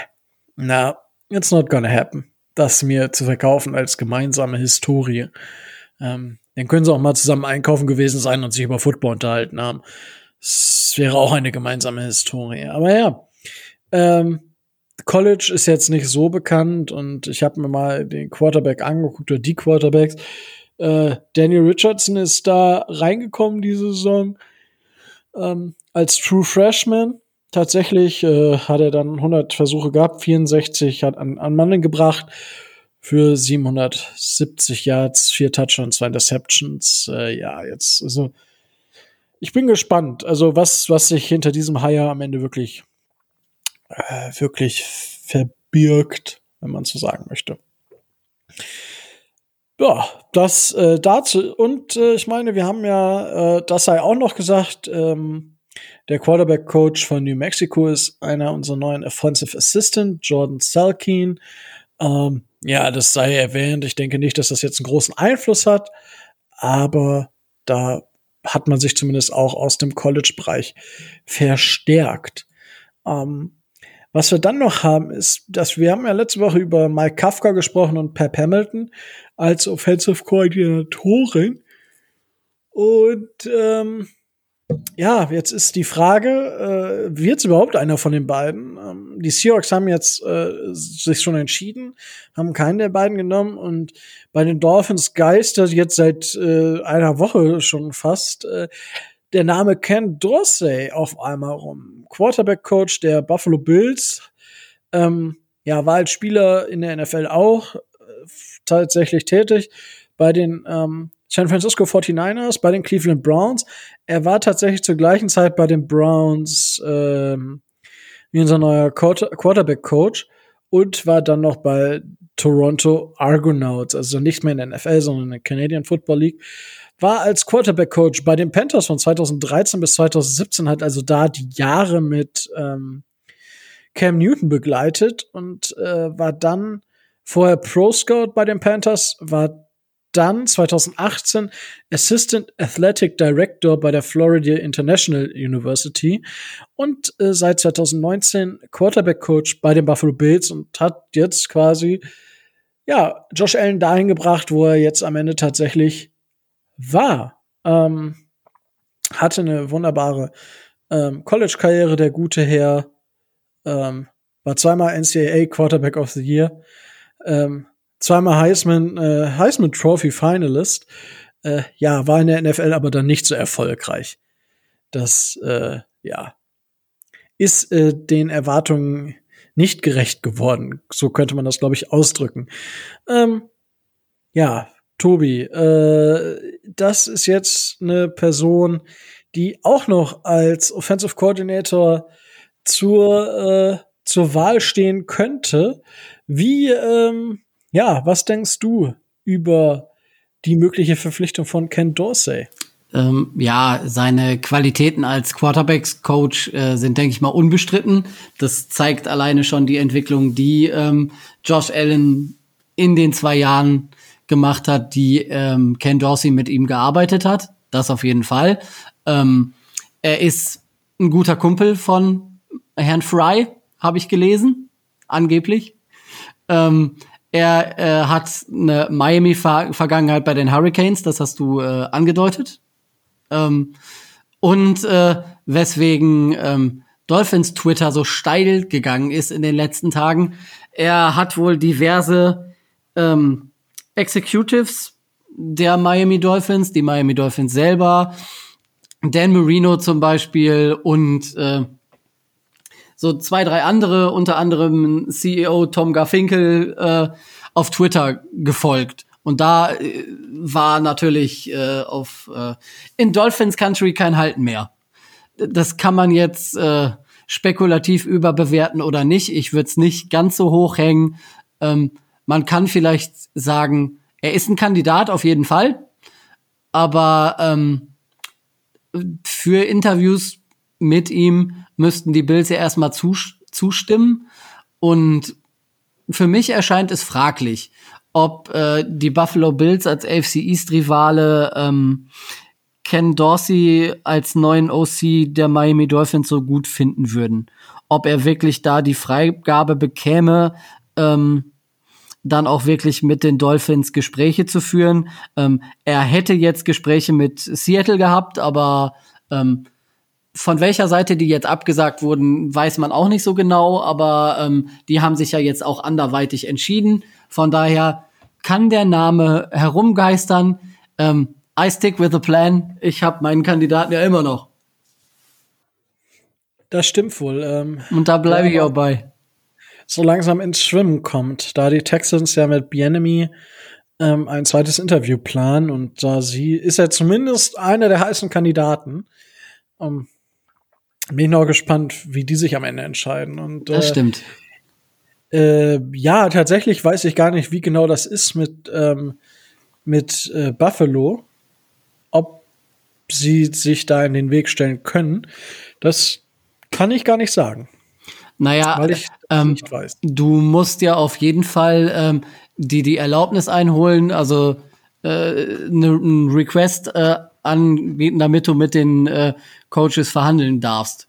na, it's not gonna happen. Das mir zu verkaufen als gemeinsame Historie. Ähm, dann können sie auch mal zusammen einkaufen gewesen sein und sich über Football unterhalten haben. Es wäre auch eine gemeinsame Historie. Aber ja, ähm, College ist jetzt nicht so bekannt und ich habe mir mal den Quarterback angeguckt oder die Quarterbacks. Äh, Daniel Richardson ist da reingekommen diese Saison ähm, als True Freshman. Tatsächlich äh, hat er dann 100 Versuche gehabt, 64 hat an, an Mann gebracht für 770 Yards, vier Touchdowns, zwei Interceptions. Äh, ja, jetzt also ich bin gespannt, also was, was sich hinter diesem Hire am Ende wirklich, äh, wirklich verbirgt, wenn man so sagen möchte. Ja, das äh, dazu. Und äh, ich meine, wir haben ja, äh, das sei auch noch gesagt, ähm, der Quarterback-Coach von New Mexico ist einer unserer neuen Offensive Assistant, Jordan Salkin. Ähm, ja, das sei erwähnt. Ich denke nicht, dass das jetzt einen großen Einfluss hat, aber da hat man sich zumindest auch aus dem College-Bereich verstärkt. Ähm, was wir dann noch haben, ist, dass wir haben ja letzte Woche über Mike Kafka gesprochen und Pep Hamilton als Offensive Koordinatorin. Und ähm, ja, jetzt ist die Frage, äh, wird es überhaupt einer von den beiden? Ähm, die Seahawks haben jetzt äh, sich schon entschieden, haben keinen der beiden genommen und bei den Dolphins geistert jetzt seit äh, einer Woche schon fast äh, der Name Ken Dorsey auf einmal rum. Quarterback-Coach der Buffalo Bills, ähm, ja, war als Spieler in der NFL auch äh, tatsächlich tätig. Bei den ähm, San Francisco 49ers, bei den Cleveland Browns. Er war tatsächlich zur gleichen Zeit bei den Browns ähm, wie unser neuer Quarterback-Coach und war dann noch bei Toronto Argonauts, also nicht mehr in der NFL, sondern in der Canadian Football League. War als Quarterback-Coach bei den Panthers von 2013 bis 2017, hat also da die Jahre mit ähm, Cam Newton begleitet und äh, war dann vorher Pro Scout bei den Panthers, war dann 2018 Assistant Athletic Director bei der Florida International University und äh, seit 2019 Quarterback Coach bei den Buffalo Bills und hat jetzt quasi ja Josh Allen dahin gebracht, wo er jetzt am Ende tatsächlich war. Ähm, hatte eine wunderbare ähm, College-Karriere, der gute Herr. Ähm, war zweimal NCAA Quarterback of the Year. Ähm, zweimal Heisman, äh, Heisman Trophy Finalist. Äh, ja, war in der NFL aber dann nicht so erfolgreich. Das, äh, ja, ist äh, den Erwartungen nicht gerecht geworden. So könnte man das, glaube ich, ausdrücken. Ähm, ja, Tobi, äh, das ist jetzt eine Person, die auch noch als Offensive Coordinator zur, äh, zur Wahl stehen könnte. Wie, ähm, ja, was denkst du über die mögliche Verpflichtung von Ken Dorsey? Ähm, ja, seine Qualitäten als Quarterbacks-Coach äh, sind, denke ich mal, unbestritten. Das zeigt alleine schon die Entwicklung, die ähm, Josh Allen in den zwei Jahren gemacht hat, die ähm, Ken Dorsey mit ihm gearbeitet hat. Das auf jeden Fall. Ähm, er ist ein guter Kumpel von Herrn Fry, habe ich gelesen, angeblich. Ähm, er äh, hat eine Miami-Vergangenheit bei den Hurricanes, das hast du äh, angedeutet. Ähm, und äh, weswegen ähm, Dolphins Twitter so steil gegangen ist in den letzten Tagen. Er hat wohl diverse ähm, Executives der Miami Dolphins, die Miami Dolphins selber, Dan Marino zum Beispiel und äh, so zwei, drei andere, unter anderem CEO Tom Garfinkel, äh, auf Twitter gefolgt. Und da äh, war natürlich äh, auf äh, in Dolphins Country kein Halten mehr. Das kann man jetzt äh, spekulativ überbewerten oder nicht. Ich würde es nicht ganz so hoch hängen. Ähm, man kann vielleicht sagen, er ist ein Kandidat auf jeden Fall, aber ähm, für Interviews mit ihm müssten die Bills ja erstmal zustimmen. Und für mich erscheint es fraglich, ob äh, die Buffalo Bills als AFC East Rivale ähm, Ken Dorsey als neuen OC der Miami Dolphins so gut finden würden. Ob er wirklich da die Freigabe bekäme, ähm, dann auch wirklich mit den Dolphins Gespräche zu führen. Ähm, er hätte jetzt Gespräche mit Seattle gehabt, aber ähm, von welcher Seite die jetzt abgesagt wurden, weiß man auch nicht so genau, aber ähm, die haben sich ja jetzt auch anderweitig entschieden. Von daher kann der Name herumgeistern. Ähm, I stick with the plan. Ich habe meinen Kandidaten ja immer noch. Das stimmt wohl. Ähm, Und da bleibe ich auch bei. So langsam ins Schwimmen kommt, da die Texans ja mit Bienemy ähm, ein zweites Interview planen und da sie ist ja zumindest einer der heißen Kandidaten. Um, bin ich noch gespannt, wie die sich am Ende entscheiden. Und, das äh, stimmt. Äh, ja, tatsächlich weiß ich gar nicht, wie genau das ist mit, ähm, mit äh, Buffalo. Ob sie sich da in den Weg stellen können. Das kann ich gar nicht sagen. Naja, weil ich ähm, nicht weiß. Du musst ja auf jeden Fall ähm, die die Erlaubnis einholen, also äh, ne, ein Request äh, anbieten, damit du mit den äh, Coaches verhandeln darfst.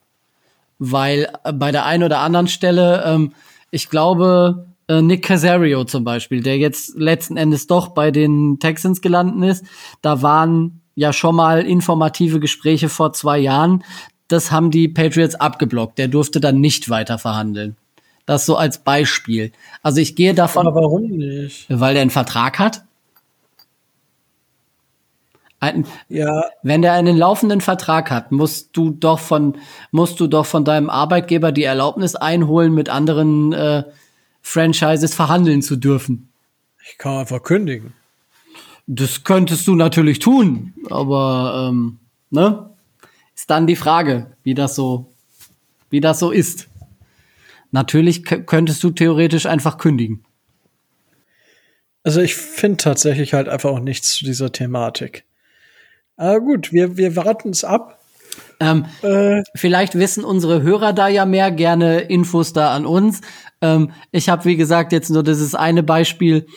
Weil äh, bei der einen oder anderen Stelle ähm, ich glaube, äh, Nick Casario zum Beispiel, der jetzt letzten Endes doch bei den Texans gelandet ist, da waren ja schon mal informative Gespräche vor zwei Jahren. Das haben die Patriots abgeblockt. Der durfte dann nicht weiter verhandeln. Das so als Beispiel. Also ich gehe davon. Aber warum nicht? Weil der einen Vertrag hat. Ein, ja. Wenn der einen laufenden Vertrag hat, musst du doch von, musst du doch von deinem Arbeitgeber die Erlaubnis einholen, mit anderen äh, Franchises verhandeln zu dürfen. Ich kann einfach kündigen. Das könntest du natürlich tun, aber ähm, ne? Ist dann die Frage, wie das so, wie das so ist. Natürlich könntest du theoretisch einfach kündigen. Also ich finde tatsächlich halt einfach auch nichts zu dieser Thematik. Aber gut, wir, wir warten es ab. Ähm, äh. Vielleicht wissen unsere Hörer da ja mehr, gerne Infos da an uns. Ähm, ich habe, wie gesagt, jetzt nur dieses eine Beispiel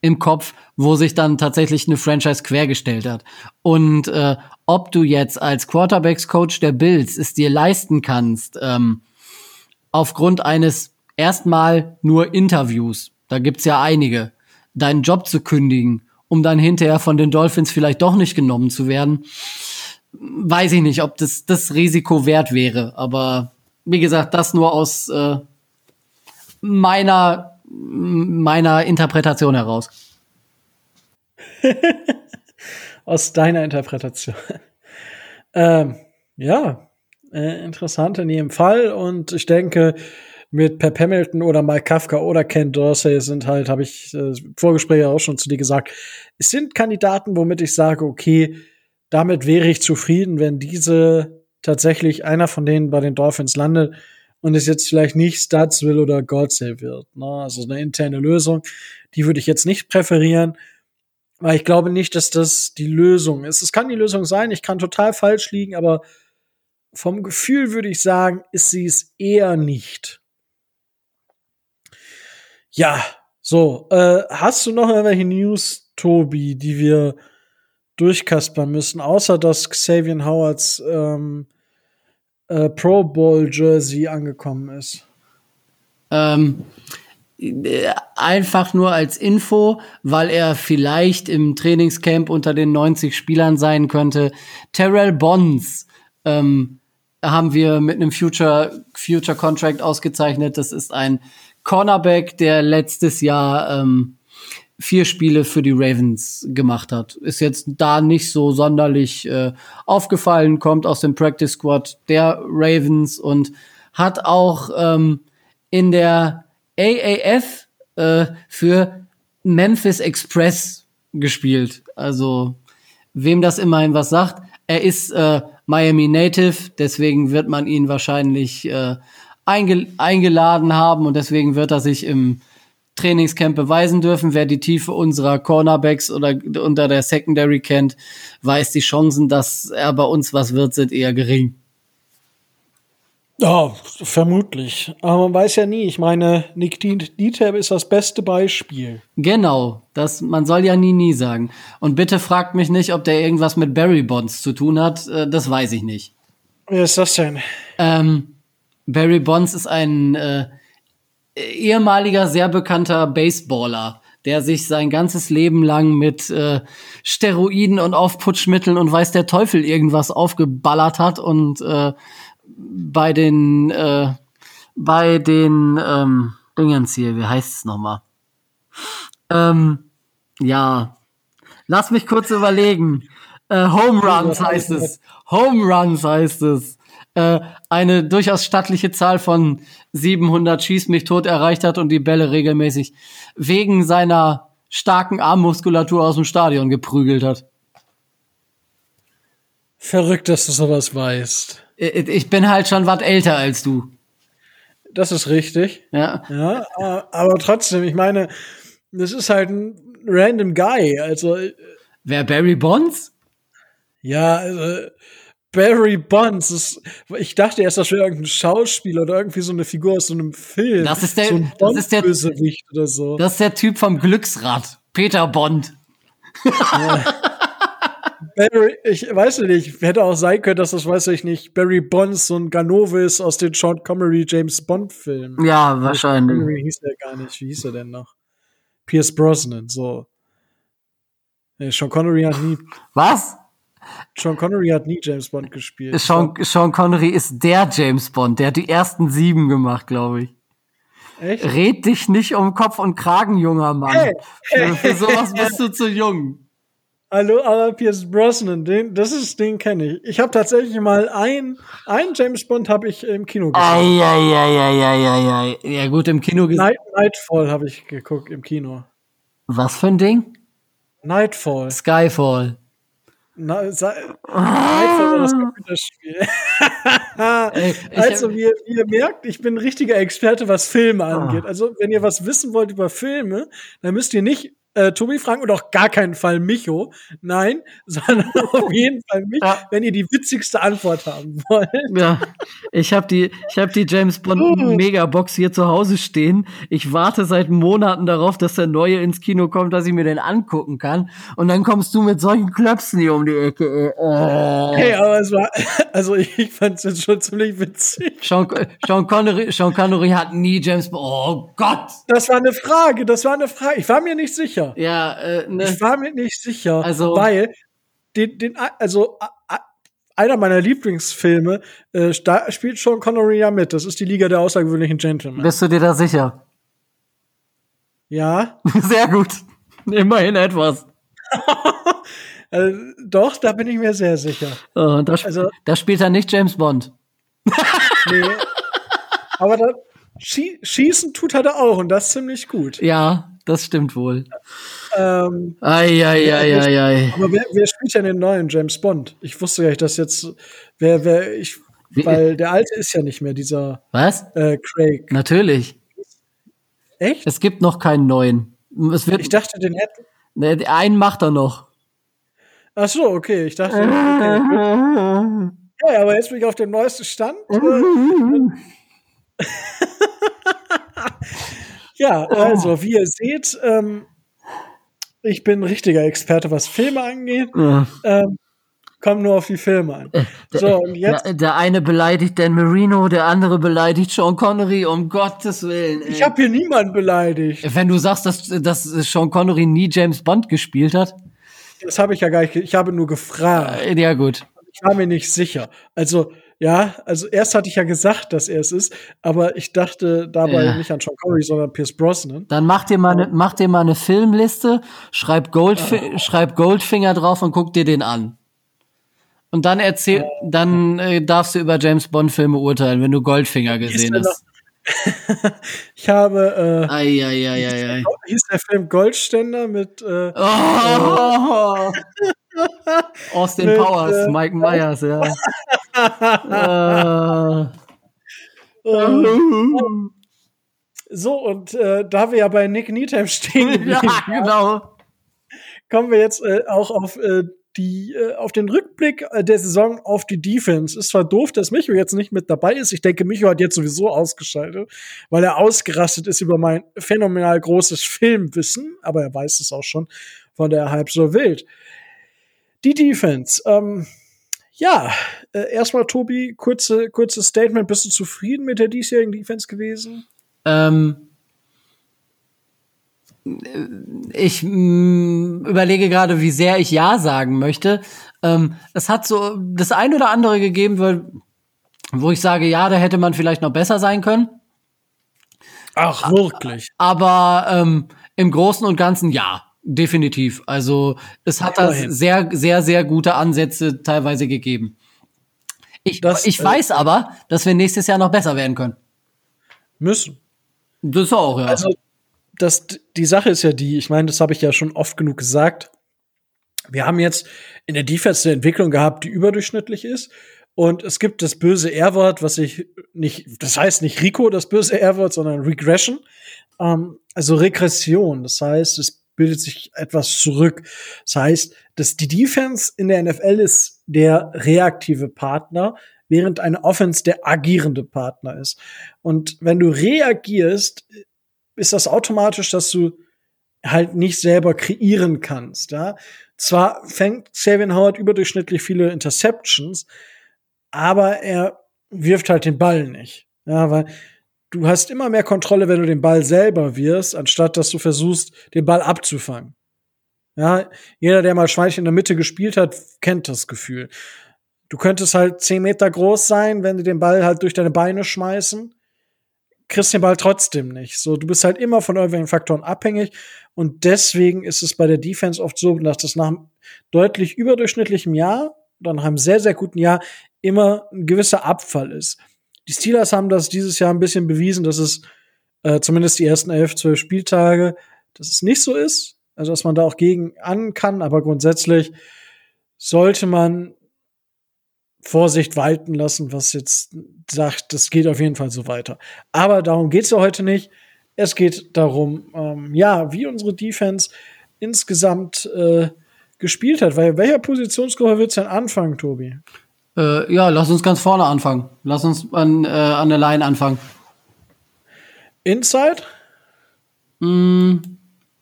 im Kopf, wo sich dann tatsächlich eine Franchise quergestellt hat. Und äh, ob du jetzt als Quarterbacks-Coach der Bills es dir leisten kannst, ähm, aufgrund eines erstmal nur Interviews, da gibt's ja einige, deinen Job zu kündigen um dann hinterher von den Dolphins vielleicht doch nicht genommen zu werden. Weiß ich nicht, ob das das Risiko wert wäre. Aber wie gesagt, das nur aus äh, meiner meiner Interpretation heraus. aus deiner Interpretation. ähm, ja, äh, interessant in jedem Fall. Und ich denke, mit Pep Hamilton oder Mike Kafka oder Ken Dorsey sind halt, habe ich äh, Vorgespräche auch schon zu dir gesagt, es sind Kandidaten, womit ich sage, okay, damit wäre ich zufrieden, wenn diese tatsächlich einer von denen bei den Dolphins landet und es jetzt vielleicht nicht Studsville oder Godsey wird. Ne? Also eine interne Lösung, die würde ich jetzt nicht präferieren, weil ich glaube nicht, dass das die Lösung ist. Es kann die Lösung sein, ich kann total falsch liegen, aber vom Gefühl würde ich sagen, ist sie es eher nicht. Ja, so, äh, hast du noch irgendwelche News, Tobi, die wir durchkaspern müssen, außer dass Xavier Howards ähm, äh, Pro Bowl Jersey angekommen ist? Ähm, äh, einfach nur als Info, weil er vielleicht im Trainingscamp unter den 90 Spielern sein könnte. Terrell Bonds ähm, haben wir mit einem Future, Future Contract ausgezeichnet. Das ist ein Cornerback, der letztes Jahr ähm, vier Spiele für die Ravens gemacht hat. Ist jetzt da nicht so sonderlich äh, aufgefallen, kommt aus dem Practice Squad der Ravens und hat auch ähm, in der AAF äh, für Memphis Express gespielt. Also wem das immerhin was sagt. Er ist äh, Miami Native, deswegen wird man ihn wahrscheinlich äh, einge eingeladen haben und deswegen wird er sich im Trainingscamp beweisen dürfen. Wer die Tiefe unserer Cornerbacks oder unter der Secondary kennt, weiß die Chancen, dass er bei uns was wird, sind eher gering. Ja, vermutlich. Aber man weiß ja nie. Ich meine, Nick Dieter ist das beste Beispiel. Genau. Das, man soll ja nie, nie sagen. Und bitte fragt mich nicht, ob der irgendwas mit Barry Bonds zu tun hat. Äh, das weiß ich nicht. Wer ist das denn? Ähm, Barry Bonds ist ein äh, ehemaliger, sehr bekannter Baseballer, der sich sein ganzes Leben lang mit äh, Steroiden und Aufputschmitteln und weiß der Teufel irgendwas aufgeballert hat und äh, bei den äh, bei den ähm, Dingens hier, wie heißt es nochmal? Ähm, ja, lass mich kurz überlegen. Äh, Home Runs heißt es. Home Runs heißt es äh, eine durchaus stattliche Zahl von 700 Schieß mich tot erreicht hat und die Bälle regelmäßig wegen seiner starken Armmuskulatur aus dem Stadion geprügelt hat. Verrückt, dass du sowas weißt. Ich bin halt schon was älter als du. Das ist richtig. Ja. Ja, aber trotzdem, ich meine, das ist halt ein random Guy. Also. Äh, Wer Barry Bonds? Ja, also Barry Bonds. Ist, ich dachte erst, das wäre irgendein Schauspieler oder irgendwie so eine Figur aus so einem Film. Das ist der, so ein das ist der, Bösewicht oder so. Das ist der Typ vom Glücksrad. Peter Bond. Ja. Barry, ich weiß nicht, hätte auch sein können, dass das, weiß ich nicht, Barry Bonds so ein Ganovis aus den Sean Connery James Bond Filmen. Ja, wahrscheinlich. Connery hieß er gar nicht. Wie hieß er denn noch? Pierce Brosnan, so. Nee, Sean Connery hat nie. Was? Sean Connery hat nie James Bond gespielt. Sean, Sean Connery ist der James Bond. Der hat die ersten sieben gemacht, glaube ich. Echt? Red dich nicht um Kopf und Kragen, junger Mann. Hey. Für, für sowas bist du zu jung. Hallo, aber Pierce Brosnan, den, das ist, den kenne ich. Ich habe tatsächlich mal ein, ein James Bond habe ich im Kino gesehen. Eieieiei. Ja gut, im Kino gesehen. Night, Nightfall habe ich geguckt im Kino. Was für ein Ding? Nightfall. Skyfall. Na, sei, ah. das Computerspiel. also, wie, wie, ihr merkt, ich bin ein richtiger Experte, was Filme angeht. Ah. Also, wenn ihr was wissen wollt über Filme, dann müsst ihr nicht äh, Tobi fragen und auch gar keinen Fall Micho. Nein, sondern auf jeden Fall mich, ja. wenn ihr die witzigste Antwort haben wollt. Ja, ich habe die, ich habe die James Bond uh. Megabox hier zu Hause stehen. Ich warte seit Monaten darauf, dass der neue ins Kino kommt, dass ich mir den angucken kann. Und dann kommst du mit solchen Klöpsen hier um die Ecke. Oh. Hey, aber es war, also ich fand es jetzt schon ziemlich witzig. Sean, Sean Connery, Sean Connery hat nie James Bond. Oh Gott! Das war eine Frage. Das war eine Frage. Ich war mir nicht sicher sicher. Ja, äh, ne. Ich war mir nicht sicher, also, weil den, den, also einer meiner Lieblingsfilme, äh, spielt Sean Connery ja mit. Das ist die Liga der außergewöhnlichen Gentlemen. Bist du dir da sicher? Ja. Sehr gut. Immerhin etwas. also, doch, da bin ich mir sehr sicher. Oh, da, sp also, da spielt er nicht James Bond. nee. Aber da, Schießen tut er da auch und das ziemlich gut. Ja, das stimmt wohl. Ähm, ei, ei, ei, ei, ei. aber wer, wer spielt denn den neuen James Bond? Ich wusste ja nicht, dass jetzt wer wer ich Wie- weil der alte ist ja nicht mehr dieser Was? äh, Craig. Natürlich. Echt? Es gibt noch keinen neuen. Es wird, Ich dachte, den hätten. ne, einen macht er noch. Ach so, okay. Ich dachte. Okay, ja, aber jetzt bin ich auf dem neuesten Stand. Äh, ja, also wie ihr seht, ähm, ich bin ein richtiger Experte, was Filme angeht. Ja. Ähm, komm nur auf die Filme an. So, und jetzt. Der, der eine beleidigt Dan Marino, der andere beleidigt Sean Connery, um Gottes Willen. Ey. Ich habe hier niemanden beleidigt. Wenn du sagst, dass, dass Sean Connery nie James Bond gespielt hat, Das habe ich ja gar nicht. Ich habe nur gefragt. äh, ja gut. Ich war mir nicht sicher. Also, ja, also erst hatte ich ja gesagt, dass er es ist, aber ich dachte dabei Ja. nicht an Sean Connery, sondern Pierce Brosnan. Dann mach dir mal, ne, mach dir mal eine Filmliste, schreib, Goldfi schreib Goldfinger drauf und guck dir den an. Und dann erzähl, dann äh, darfst du über James Bond Filme urteilen, wenn du Goldfinger gesehen hast. Ich habe, äh, Eieieiei. hieß der Film Goldständer mit, äh, Oh. Austin Mit, Powers, äh, Mike Myers, ja. äh, so, und äh, da wir ja bei Nick Needham stehen ja, genau. kommen wir jetzt äh, auch auf äh, die äh, auf den Rückblick äh, der Saison auf die Defense. Ist zwar doof, dass Micho jetzt nicht mit dabei ist. Ich denke, Micho hat jetzt sowieso ausgeschaltet, weil er ausgerastet ist über mein phänomenal großes Filmwissen, aber er weiß es auch schon von der halb so wild. Die Defense, ähm, ja, äh, erstmal Tobi, kurze kurzes Statement. Bist du zufrieden mit der diesjährigen Defense gewesen? Ähm, ich mh, überlege gerade, wie sehr ich Ja sagen möchte. Ähm, es hat so das ein oder andere gegeben, weil, wo ich sage, ja, da hätte man vielleicht noch besser sein können. Ach, wirklich? Aber ähm, im Großen und Ganzen ja, definitiv. Also es hat da sehr, sehr, sehr gute Ansätze teilweise gegeben. Ich, Das, ich äh, weiß aber, dass wir nächstes Jahr noch besser werden können. Müssen. Das auch, ja. Also, das, die Sache ist ja die, ich meine, das habe ich ja schon oft genug gesagt. Wir haben jetzt in der Defense eine Entwicklung gehabt, die überdurchschnittlich ist. Und es gibt das böse R-Wort, was ich nicht, das heißt nicht Rico, das böse R-Wort, sondern Regression. Ähm, also Regression. Das heißt, es bildet sich etwas zurück. Das heißt, dass die Defense in der NFL ist der reaktive Partner, während eine Offense der agierende Partner ist. Und wenn du reagierst, ist das automatisch, dass du halt nicht selber kreieren kannst. Ja? Zwar fängt Xavier Howard überdurchschnittlich viele Interceptions, aber er wirft halt den Ball nicht. Ja, weil du hast immer mehr Kontrolle, wenn du den Ball selber wirst, anstatt dass du versuchst, den Ball abzufangen. Ja, jeder, der mal Schweinchen in der Mitte gespielt hat, kennt das Gefühl. Du könntest halt zehn Meter groß sein, wenn die den Ball halt durch deine Beine schmeißen kriegst den Ball trotzdem nicht. So, du bist halt immer von irgendwelchen Faktoren abhängig und deswegen ist es bei der Defense oft so, dass das nach einem deutlich überdurchschnittlichem Jahr, dann nach einem sehr, sehr guten Jahr immer ein gewisser Abfall ist. Die Steelers haben das dieses Jahr ein bisschen bewiesen, dass es äh, zumindest die ersten elf, zwölf Spieltage, dass es nicht so ist. Also, dass man da auch gegen an kann, aber grundsätzlich sollte man Vorsicht walten lassen, was jetzt sagt, das geht auf jeden Fall so weiter. Aber darum geht's ja heute nicht. Es geht darum, ähm, ja, wie unsere Defense insgesamt äh, gespielt hat. Weil welcher Positionsgruppe wird's denn anfangen, Tobi? Äh, ja, lass uns ganz vorne anfangen. Lass uns an, äh, an der Line anfangen. Inside? Mm,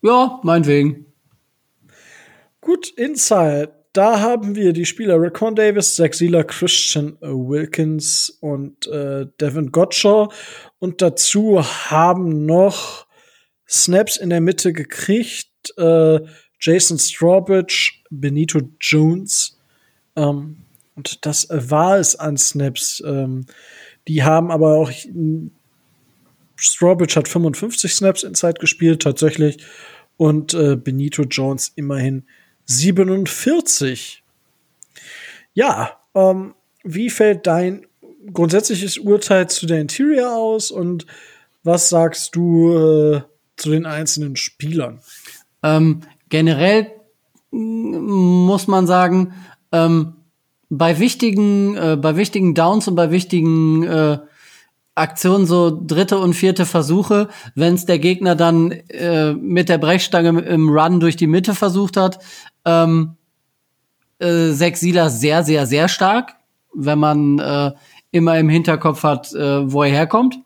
ja, meinetwegen. Gut, Inside. Da haben wir die Spieler Raquan Davis, Zach Sealer, Christian Wilkins und äh, Devin Gottschall. Und dazu haben noch Snaps in der Mitte gekriegt. Äh, Jason Strawbridge, Benito Jones. Ähm, und das war es an Snaps. Ähm, die haben aber auch Strawbridge hat 55 Snaps Inside gespielt, tatsächlich. Und äh, Benito Jones immerhin 47. Ja, ähm, wie fällt dein grundsätzliches Urteil zu der Interior aus und was sagst du äh, zu den einzelnen Spielern. Ähm, generell muss man sagen, ähm, bei wichtigen, äh, bei wichtigen Downs und bei wichtigen äh, Aktionen, so dritte und vierte Versuche, wenn es der Gegner dann äh, mit der Brechstange im Run durch die Mitte versucht hat, ähm, äh, Sechs Sieler sehr, sehr, sehr stark, wenn man äh, immer im Hinterkopf hat, äh, wo er herkommt.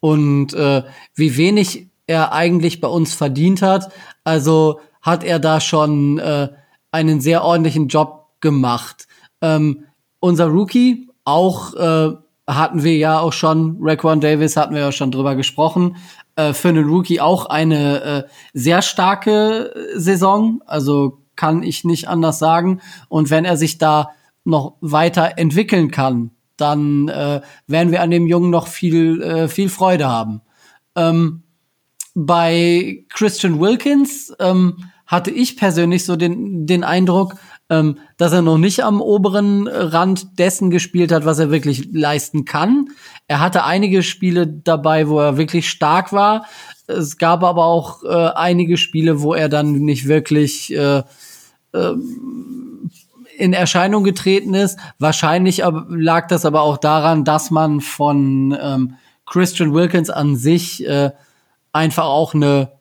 Und äh, wie wenig er eigentlich bei uns verdient hat. Also hat er da schon äh, einen sehr ordentlichen Job gemacht. Ähm, unser Rookie, auch äh, hatten wir ja auch schon, Raquan Davis hatten wir ja schon drüber gesprochen, äh, für einen Rookie auch eine äh, sehr starke Saison, also kann ich nicht anders sagen. Und wenn er sich da noch weiter entwickeln kann, dann äh, werden wir an dem Jungen noch viel, äh, viel Freude haben. Ähm, bei Christian Wilkins ähm, hatte ich persönlich so den, den Eindruck, ähm, dass er noch nicht am oberen Rand dessen gespielt hat, was er wirklich leisten kann. Er hatte einige Spiele dabei, wo er wirklich stark war. Es gab aber auch äh, einige Spiele, wo er dann nicht wirklich äh, äh, in Erscheinung getreten ist. Wahrscheinlich lag das aber auch daran, dass man von ähm, Christian Wilkins an sich äh, einfach auch eine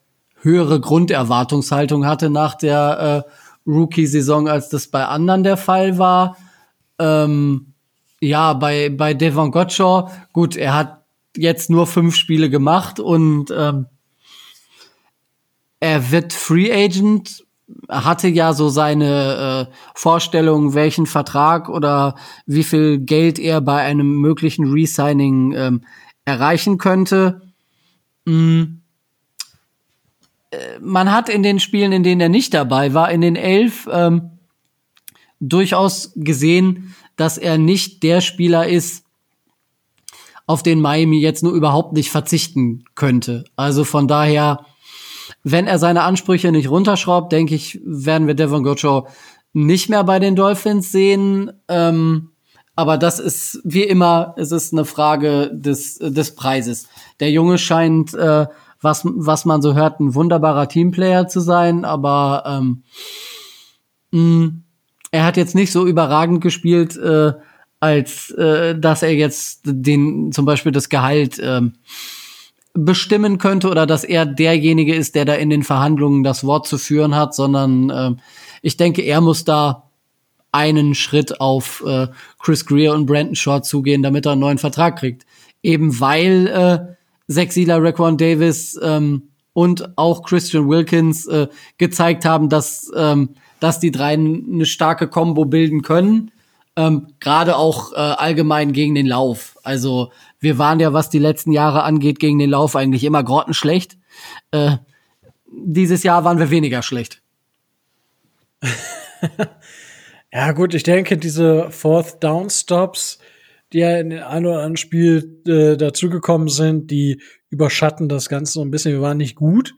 höhere Grunderwartungshaltung hatte nach der äh, Rookie-Saison, als das bei anderen der Fall war. Ähm, ja, bei, bei Devon Gottschall, gut, er hat jetzt nur fünf Spiele gemacht und ähm, er wird Free Agent, hatte ja so seine äh, Vorstellung, welchen Vertrag oder wie viel Geld er bei einem möglichen Resigning ähm, erreichen könnte. Mm man hat in den Spielen, in denen er nicht dabei war, in den elf, ähm, durchaus gesehen, dass er nicht der Spieler ist, auf den Miami jetzt nur überhaupt nicht verzichten könnte. Also von daher, wenn er seine Ansprüche nicht runterschraubt, denke ich, werden wir Devon Gocho nicht mehr bei den Dolphins sehen. Ähm, aber das ist wie immer, es ist eine Frage des, des Preises. Der Junge scheint äh, was, was man so hört, ein wunderbarer Teamplayer zu sein, aber ähm, mh, er hat jetzt nicht so überragend gespielt, äh, als äh, dass er jetzt den zum Beispiel das Gehalt äh, bestimmen könnte oder dass er derjenige ist, der da in den Verhandlungen das Wort zu führen hat, sondern äh, ich denke, er muss da einen Schritt auf äh, Chris Greer und Brandon Short zugehen, damit er einen neuen Vertrag kriegt. Eben weil äh, Zach Sieler, Raquan Davis ähm, und auch Christian Wilkins äh, gezeigt haben, dass, ähm, dass die drei eine starke Combo bilden können. Ähm, Gerade auch äh, allgemein gegen den Lauf. Also wir waren ja, was die letzten Jahre angeht, gegen den Lauf eigentlich immer grottenschlecht. Äh, dieses Jahr waren wir weniger schlecht. ja gut, ich denke, diese Fourth Down Stops die ja in den ein oder anderen Spiel äh, dazugekommen sind, die überschatten das Ganze so ein bisschen. Wir waren nicht gut,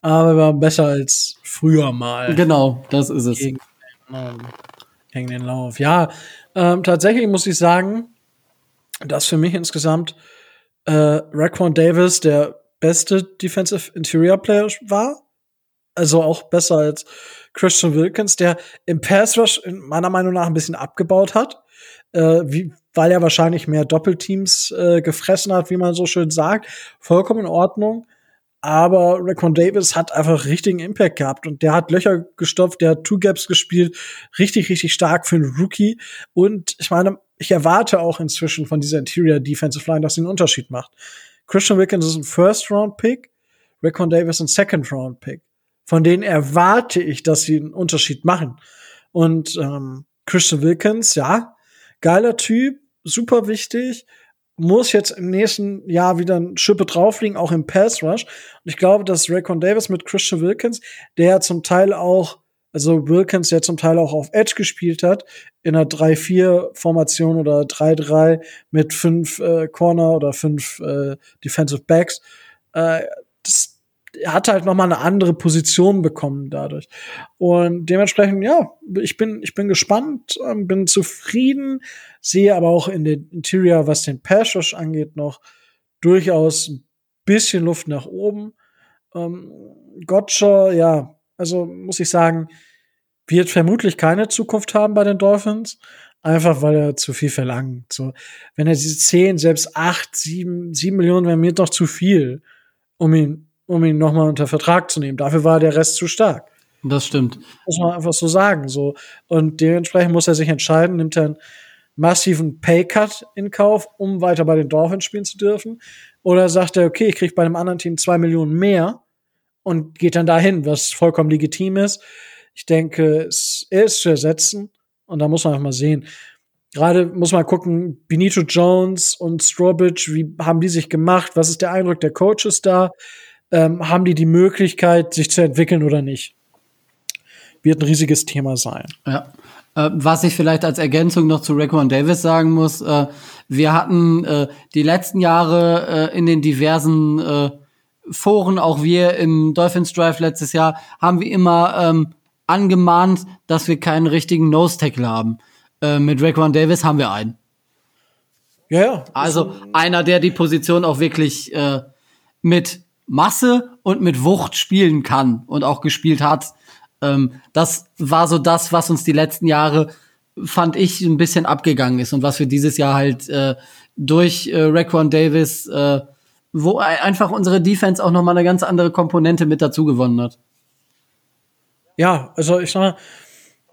aber wir waren besser als früher mal. Genau, das ist es. Gegen, ähm, gegen den Lauf. Ja, ähm, tatsächlich muss ich sagen, dass für mich insgesamt äh, Raquan Davis der beste Defensive Interior Player war. Also auch besser als Christian Wilkins, der im Pass Rush meiner Meinung nach ein bisschen abgebaut hat äh, wie, weil er wahrscheinlich mehr Doppelteams äh, gefressen hat, wie man so schön sagt. Vollkommen in Ordnung. Aber Raquan Davis hat einfach richtigen Impact gehabt und der hat Löcher gestopft, der hat Two Gaps gespielt, richtig, richtig stark für einen Rookie. Und ich meine, ich erwarte auch inzwischen von dieser Interior Defensive Line, dass sie einen Unterschied macht. Christian Wilkins ist ein First Round Pick, Raquan Davis ein Second Round Pick. Von denen erwarte ich, dass sie einen Unterschied machen. Und ähm, Christian Wilkins, ja, Geiler Typ, super wichtig, muss jetzt im nächsten Jahr wieder ein Schippe drauflegen, auch im Pass Rush. Und ich glaube, dass Raycon Davis mit Christian Wilkins, der zum Teil auch, also Wilkins, der zum Teil auch auf Edge gespielt hat, in einer 3-4-Formation oder 3-3 mit fünf äh, Corner oder fünf äh, Defensive Backs, äh, das hat halt noch mal eine andere Position bekommen dadurch. Und dementsprechend, ja, ich bin, ich bin gespannt, ähm, bin zufrieden, sehe aber auch in den Interior, was den Pass angeht, noch durchaus ein bisschen Luft nach oben. Ähm, Gotcha, ja, also muss ich sagen, wird vermutlich keine Zukunft haben bei den Dolphins. Einfach weil er zu viel verlangt. So, wenn er diese 10, selbst 8, 7, 7 Millionen wären mir doch zu viel, um ihn, um ihn nochmal unter Vertrag zu nehmen. Dafür war der Rest zu stark. Das stimmt. Muss man einfach so sagen. So. Und dementsprechend muss er sich entscheiden, nimmt er einen massiven Paycut in Kauf, um weiter bei den Dolphins spielen zu dürfen. Oder sagt er, okay, ich kriege bei einem anderen Team zwei Millionen mehr und geht dann dahin, was vollkommen legitim ist. Ich denke, es ist zu ersetzen. Und da muss man einfach mal sehen. Gerade muss man gucken, Benito Jones und Strawbridge, wie haben die sich gemacht? Was ist der Eindruck der Coaches da? Ähm, haben die die Möglichkeit, sich zu entwickeln oder nicht? Wird ein riesiges Thema sein. Ja. Äh, was ich vielleicht als Ergänzung noch zu Raquan Davis sagen muss, äh, wir hatten äh, die letzten Jahre in den diversen Foren, auch wir im Dolphins Drive letztes Jahr, haben wir immer ähm, angemahnt, dass wir keinen richtigen Nose-Tackle haben. Mit Raquan Davis haben wir einen. Ja, ja. Also einer, der die Position auch wirklich mit Masse und mit Wucht spielen kann und auch gespielt hat. Ähm, das war so das, was uns die letzten Jahre, fand ich, ein bisschen abgegangen ist und was wir dieses Jahr halt äh, durch äh, Raquan Davis, äh, wo einfach unsere Defense auch noch mal eine ganz andere Komponente mit dazu gewonnen hat. Ja, also ich sag mal,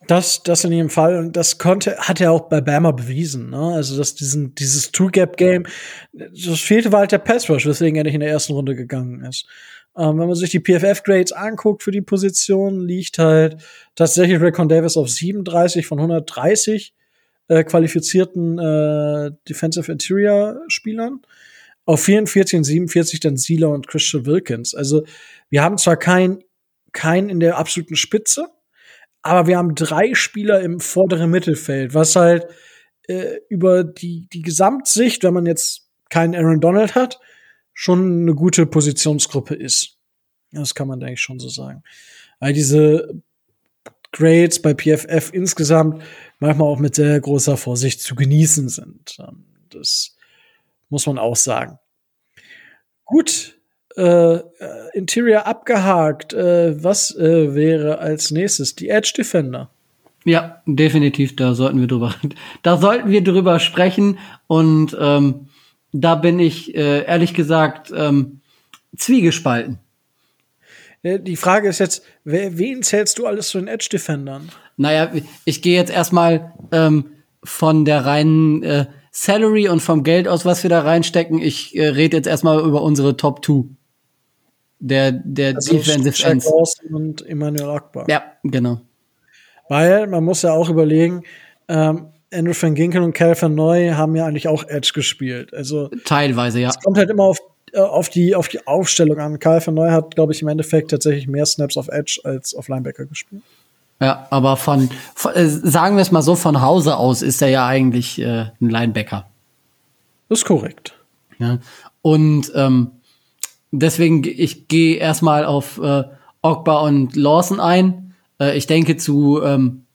das, das in jedem Fall, und das konnte, hat er auch bei Bama bewiesen, ne? Also, dass diesen, dieses Two-Gap-Game, das fehlte war halt der Pass-Rush, weswegen er nicht in der ersten Runde gegangen ist. Ähm, wenn man sich die PFF-Grades anguckt für die Position, liegt halt tatsächlich Recon Davis auf 37 von 130 äh, qualifizierten äh, Defensive Interior Spielern. Auf 44 und 47 dann Sieler und Christian Wilkins. Also, wir haben zwar kein keinen in der absoluten Spitze, aber wir haben drei Spieler im vorderen Mittelfeld, was halt äh, über die, die Gesamtsicht, wenn man jetzt keinen Aaron Donald hat, schon eine gute Positionsgruppe ist. Das kann man, denke ich, schon so sagen. Weil diese Grades bei PFF insgesamt manchmal auch mit sehr großer Vorsicht zu genießen sind. Ähm, das muss man auch sagen. Gut, äh, Interior abgehakt. Äh, was äh, wäre als nächstes? Die Edge Defender. Ja, definitiv. Da sollten wir drüber, da sollten wir drüber sprechen. Und ähm, da bin ich äh, ehrlich gesagt ähm, zwiegespalten. Äh, die Frage ist jetzt, wer, wen zählst du alles zu den Edge Defendern? Naja, ich gehe jetzt erstmal ähm, von der reinen äh, Salary und vom Geld aus, was wir da reinstecken. Ich äh, rede jetzt erstmal über unsere Top 2 der, der also Defensive Ends. und Emmanuel Akbar. Ja, genau. Weil man muss ja auch überlegen, ähm, Andrew van Ginkel und Calvin Neu haben ja eigentlich auch Edge gespielt. Also teilweise, ja. Es kommt halt immer auf, äh, auf, die, auf die Aufstellung an. Calvin Neu hat, glaube ich, im Endeffekt tatsächlich mehr Snaps auf Edge als auf Linebacker gespielt. Ja, aber von, von äh, sagen wir es mal so, von Hause aus ist er ja eigentlich äh, ein Linebacker. Das ist korrekt. Ja. Und ähm, deswegen, ich gehe erstmal auf äh, Ogba und Lawson ein. Äh, ich denke zu ähm,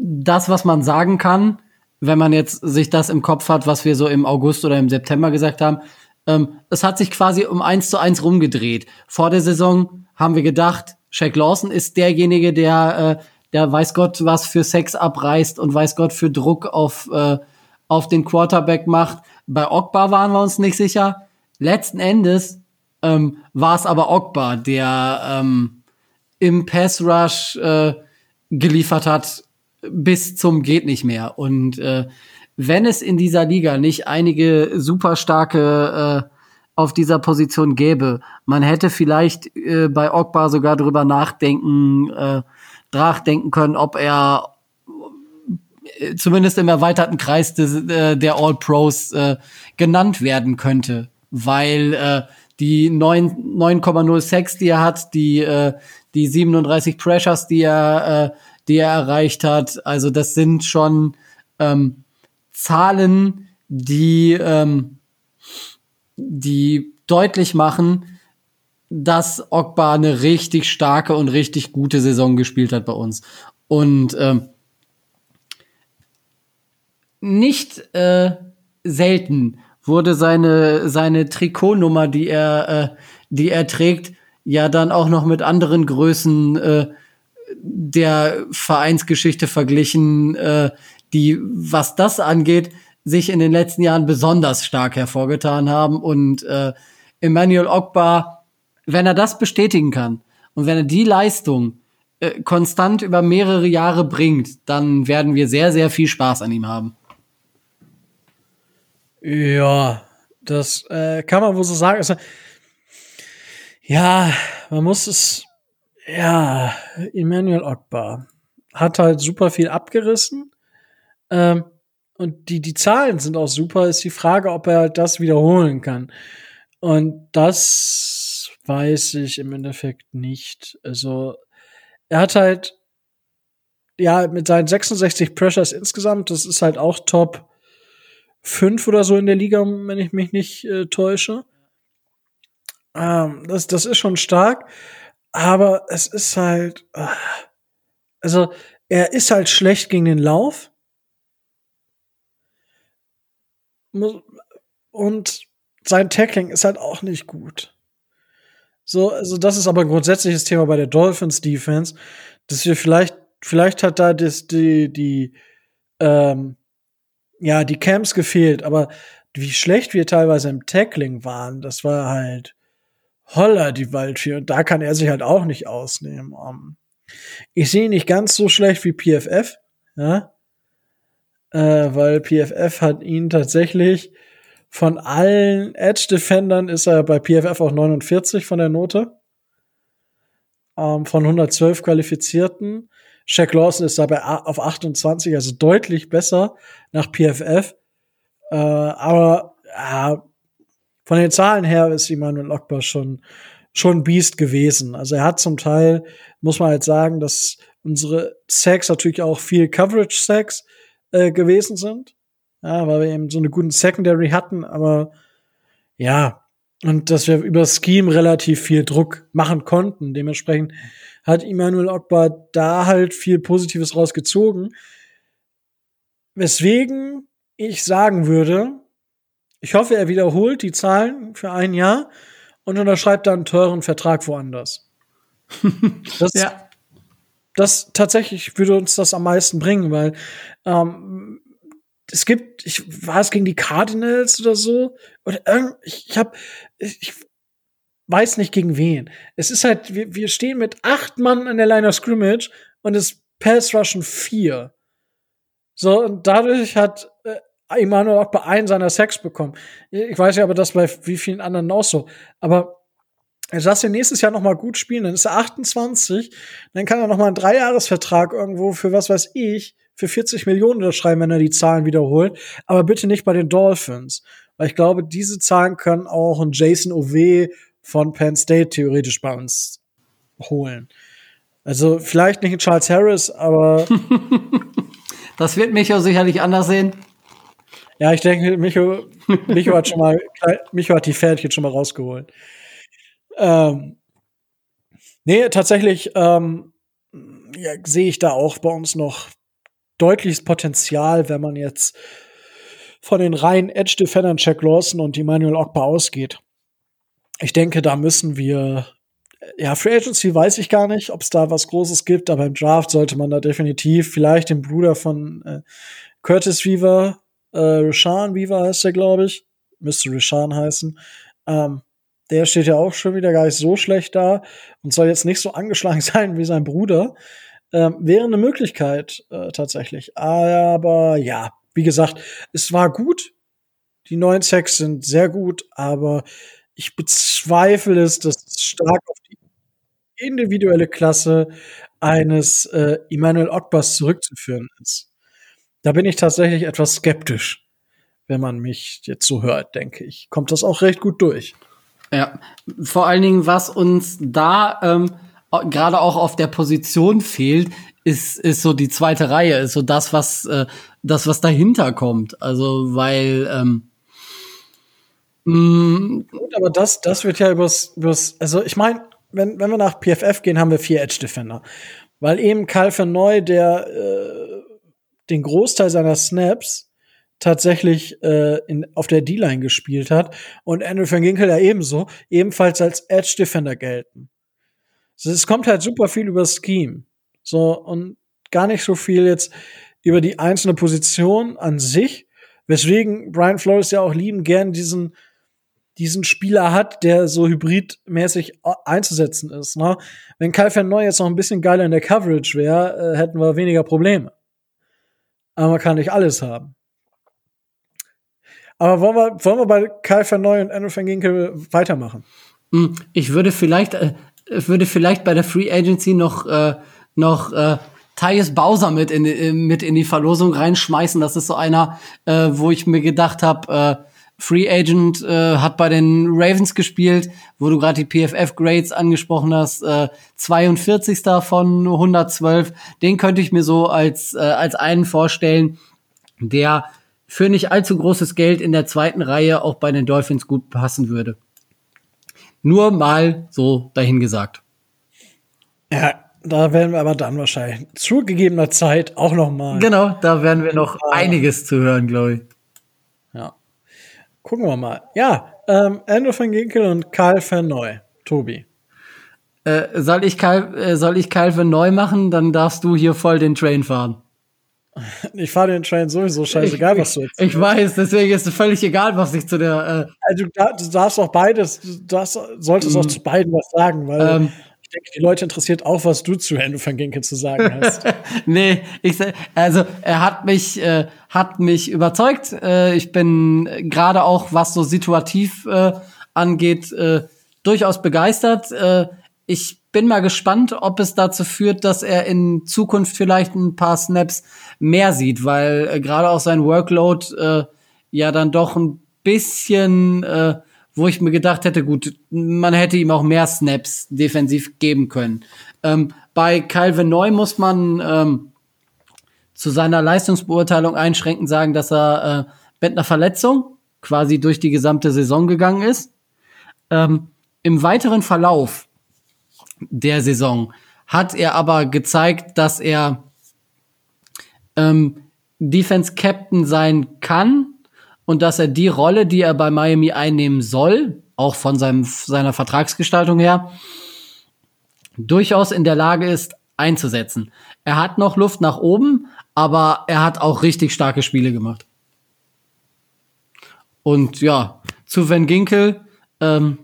das, was man sagen kann, wenn man jetzt sich das im Kopf hat, was wir so im August oder im September gesagt haben, ähm, es hat sich quasi um eins zu eins rumgedreht. Vor der Saison haben wir gedacht, Shaq Lawson ist derjenige, der, äh, der weiß Gott was für Sex abreißt und weiß Gott für Druck auf, äh, auf den Quarterback macht. Bei Ogba waren wir uns nicht sicher. Letzten Endes ähm, war es aber Ogba, der ähm, im Pass Rush äh, geliefert hat bis zum geht nicht mehr. Und äh, wenn es in dieser Liga nicht einige super starke äh, auf dieser Position gäbe, man hätte vielleicht äh, bei Ogba sogar drüber nachdenken, äh, nachdenken können, ob er äh, zumindest im erweiterten Kreis des, äh, der All-Pros äh, genannt werden könnte weil äh, die 9,06, die er hat, die, äh, die 37 Pressures, die er, äh, die er erreicht hat, also das sind schon ähm, Zahlen, die, ähm, die deutlich machen, dass Ogba eine richtig starke und richtig gute Saison gespielt hat bei uns. Und ähm, nicht äh, selten wurde seine, seine Trikotnummer, die er, äh, die er trägt, ja dann auch noch mit anderen Größen äh, der Vereinsgeschichte verglichen, äh, die, was das angeht, sich in den letzten Jahren besonders stark hervorgetan haben. Und äh, Emmanuel Ogba, wenn er das bestätigen kann und wenn er die Leistung äh, konstant über mehrere Jahre bringt, dann werden wir sehr, sehr viel Spaß an ihm haben. Ja, das äh, kann man wohl so sagen. Also, ja, man muss es, ja, Emmanuel Ogba hat halt super viel abgerissen. Ähm, und die, die Zahlen sind auch super. Ist die Frage, ob er halt das wiederholen kann. Und das weiß ich im Endeffekt nicht. Also, er hat halt, ja, mit seinen 66 Pressures insgesamt, das ist halt auch Top 5 oder so in der Liga, wenn ich mich nicht äh, täusche. Ähm, das, das ist schon stark. Aber es ist halt, äh, also, er ist halt schlecht gegen den Lauf. Und sein Tackling ist halt auch nicht gut. So, also das ist aber ein grundsätzliches Thema bei der Dolphins Defense, dass wir vielleicht, vielleicht hat da das, die, die, ähm, ja, die Camps gefehlt, aber wie schlecht wir teilweise im Tackling waren, das war halt holla die Waldfee und da kann er sich halt auch nicht ausnehmen. Um, ich sehe ihn nicht ganz so schlecht wie PFF, ja, äh, weil PFF hat ihn tatsächlich von allen Edge-Defendern ist er bei PFF auch 49 von der Note. Ähm, von 112 Qualifizierten. Shaq Lawson ist dabei auf 28, also deutlich besser nach PFF. Äh, aber äh, von den Zahlen her ist Immanuel Ogbar schon schon Beast gewesen. Also er hat zum Teil, muss man halt sagen, dass unsere Sacks natürlich auch viel Coverage-Sacks äh, gewesen sind ja, weil wir eben so eine guten Secondary hatten, aber ja, und dass wir über Scheme relativ viel Druck machen konnten. Dementsprechend hat Immanuel Ogba da halt viel Positives rausgezogen. Weswegen ich sagen würde, ich hoffe, er wiederholt die Zahlen für ein Jahr und unterschreibt dann einen teuren Vertrag woanders. das, ja. das tatsächlich würde uns das am meisten bringen, weil ähm, es gibt, ich war es gegen die Cardinals oder so oder irgend, ich, ich habe, ich weiß nicht gegen wen. Es ist halt, wir, wir stehen mit acht Mann an der Line of Scrimmage und es Pass Rushen vier. So und dadurch hat äh, Immanuel auch bei einem seiner Sex bekommen. Ich weiß ja aber das bei wie vielen anderen auch so. Aber er darf ja nächstes Jahr noch mal gut spielen, dann ist er 28, dann kann er noch mal einen Dreijahresvertrag irgendwo für was weiß ich für 40 Millionen unterschreiben, wenn er die Zahlen wiederholt. Aber bitte nicht bei den Dolphins. Weil ich glaube, diese Zahlen können auch ein Jason Ove von Penn State theoretisch bei uns holen. Also vielleicht nicht ein Charles Harris, aber. das wird Micho sicherlich anders sehen. Ja, ich denke, Micho, Micho hat schon mal, Micho hat die Pferdchen schon mal rausgeholt. Ähm, nee, tatsächlich ähm, ja, sehe ich da auch bei uns noch deutliches Potenzial, wenn man jetzt von den reinen Edge-Defendern Jack Lawson und Emmanuel Ogba ausgeht. Ich denke, da müssen wir, ja, Free Agency weiß ich gar nicht, ob es da was Großes gibt, aber im Draft sollte man da definitiv vielleicht den Bruder von äh, Curtis Weaver, äh, Rashan Weaver heißt der, glaube ich, müsste Rashan heißen, ähm, der steht ja auch schon wieder gar nicht so schlecht da und soll jetzt nicht so angeschlagen sein wie sein Bruder. Ähm, wäre eine Möglichkeit äh, tatsächlich. Aber ja, wie gesagt, es war gut. Die neuen Sacks sind sehr gut, aber ich bezweifle es, dass es stark auf die individuelle Klasse eines äh, Emmanuel Ogbas zurückzuführen ist. Da bin ich tatsächlich etwas skeptisch, wenn man mich jetzt so hört, denke ich. Kommt das auch recht gut durch. Ja, vor allen Dingen, was uns da ähm, gerade auch auf der Position fehlt, ist, ist so die zweite Reihe, ist so das, was, äh, das, was dahinter kommt. Also, weil, ähm, mm, Gut, aber das, das wird ja übers, übers also ich meine, wenn, wenn wir nach PFF gehen, haben wir vier Edge Defender. Weil eben Kyle Neu, der äh, den Großteil seiner Snaps tatsächlich äh, in, auf der D-Line gespielt hat und Andrew van Ginkel ja ebenso, ebenfalls als Edge Defender gelten. Es kommt halt super viel über Scheme. So, und gar nicht so viel jetzt über die einzelne Position an sich, weswegen Brian Flores ja auch lieben gern diesen diesen Spieler hat, der so hybridmäßig einzusetzen ist. Ne? Wenn Kyle Van Neu jetzt noch ein bisschen geiler in der Coverage wäre, äh, hätten wir weniger Probleme. Aber man kann nicht alles haben. Aber wollen wir, wollen wir bei Kyle Van Neu und Andrew Van Ginkel weitermachen? Hm, ich würde vielleicht, äh, würde vielleicht bei der Free Agency noch, äh, noch äh, Thais Bowser mit in, äh, mit in die Verlosung reinschmeißen. Das ist so einer, äh, wo ich mir gedacht habe, äh, Free Agent äh, hat bei den Ravens gespielt, wo du gerade die PFF Grades angesprochen hast, äh, 42. von 112. Den könnte ich mir so als äh, als einen vorstellen, der für nicht allzu großes Geld in der zweiten Reihe auch bei den Dolphins gut passen würde. Nur mal so dahingesagt. Ja, da werden wir aber dann wahrscheinlich zu gegebener Zeit auch noch mal. Genau, da werden wir noch einiges zu hören, glaube ich. Gucken wir mal. Ja, ähm, Andrew van Ginkel und Karl van Neu. Tobi. Äh, soll ich Karl, äh, soll ich Karl van Neu machen? Dann darfst du hier voll den Train fahren. Ich fahre den Train sowieso scheißegal, ich, was du jetzt. Ich weiß, deswegen ist es völlig egal, was ich zu der. Äh also, du, darfst auch beides, du darfst, solltest auch mhm. zu beiden was sagen, weil ähm, ich denke, die Leute interessiert auch, was du zu Andrew van Ginkel zu sagen hast. nee, ich also er hat mich äh, hat mich überzeugt. Äh, ich bin gerade auch was so situativ äh, angeht äh, durchaus begeistert. Äh, ich bin mal gespannt, ob es dazu führt, dass er in Zukunft vielleicht ein paar Snaps mehr sieht, weil äh, gerade auch sein Workload ja dann doch ein bisschen wo ich mir gedacht hätte, gut, man hätte ihm auch mehr Snaps defensiv geben können. Ähm, bei Calvin Neu muss man ähm, zu seiner Leistungsbeurteilung einschränkend sagen, dass er äh, mit einer Verletzung quasi durch die gesamte Saison gegangen ist. Ähm, Im weiteren Verlauf der Saison hat er aber gezeigt, dass er ähm, Defense Captain sein kann und dass er die Rolle, die er bei Miami einnehmen soll, auch von seinem, seiner Vertragsgestaltung her, durchaus in der Lage ist, einzusetzen. Er hat noch Luft nach oben, aber er hat auch richtig starke Spiele gemacht. Und ja, zu Van Ginkel, ähm,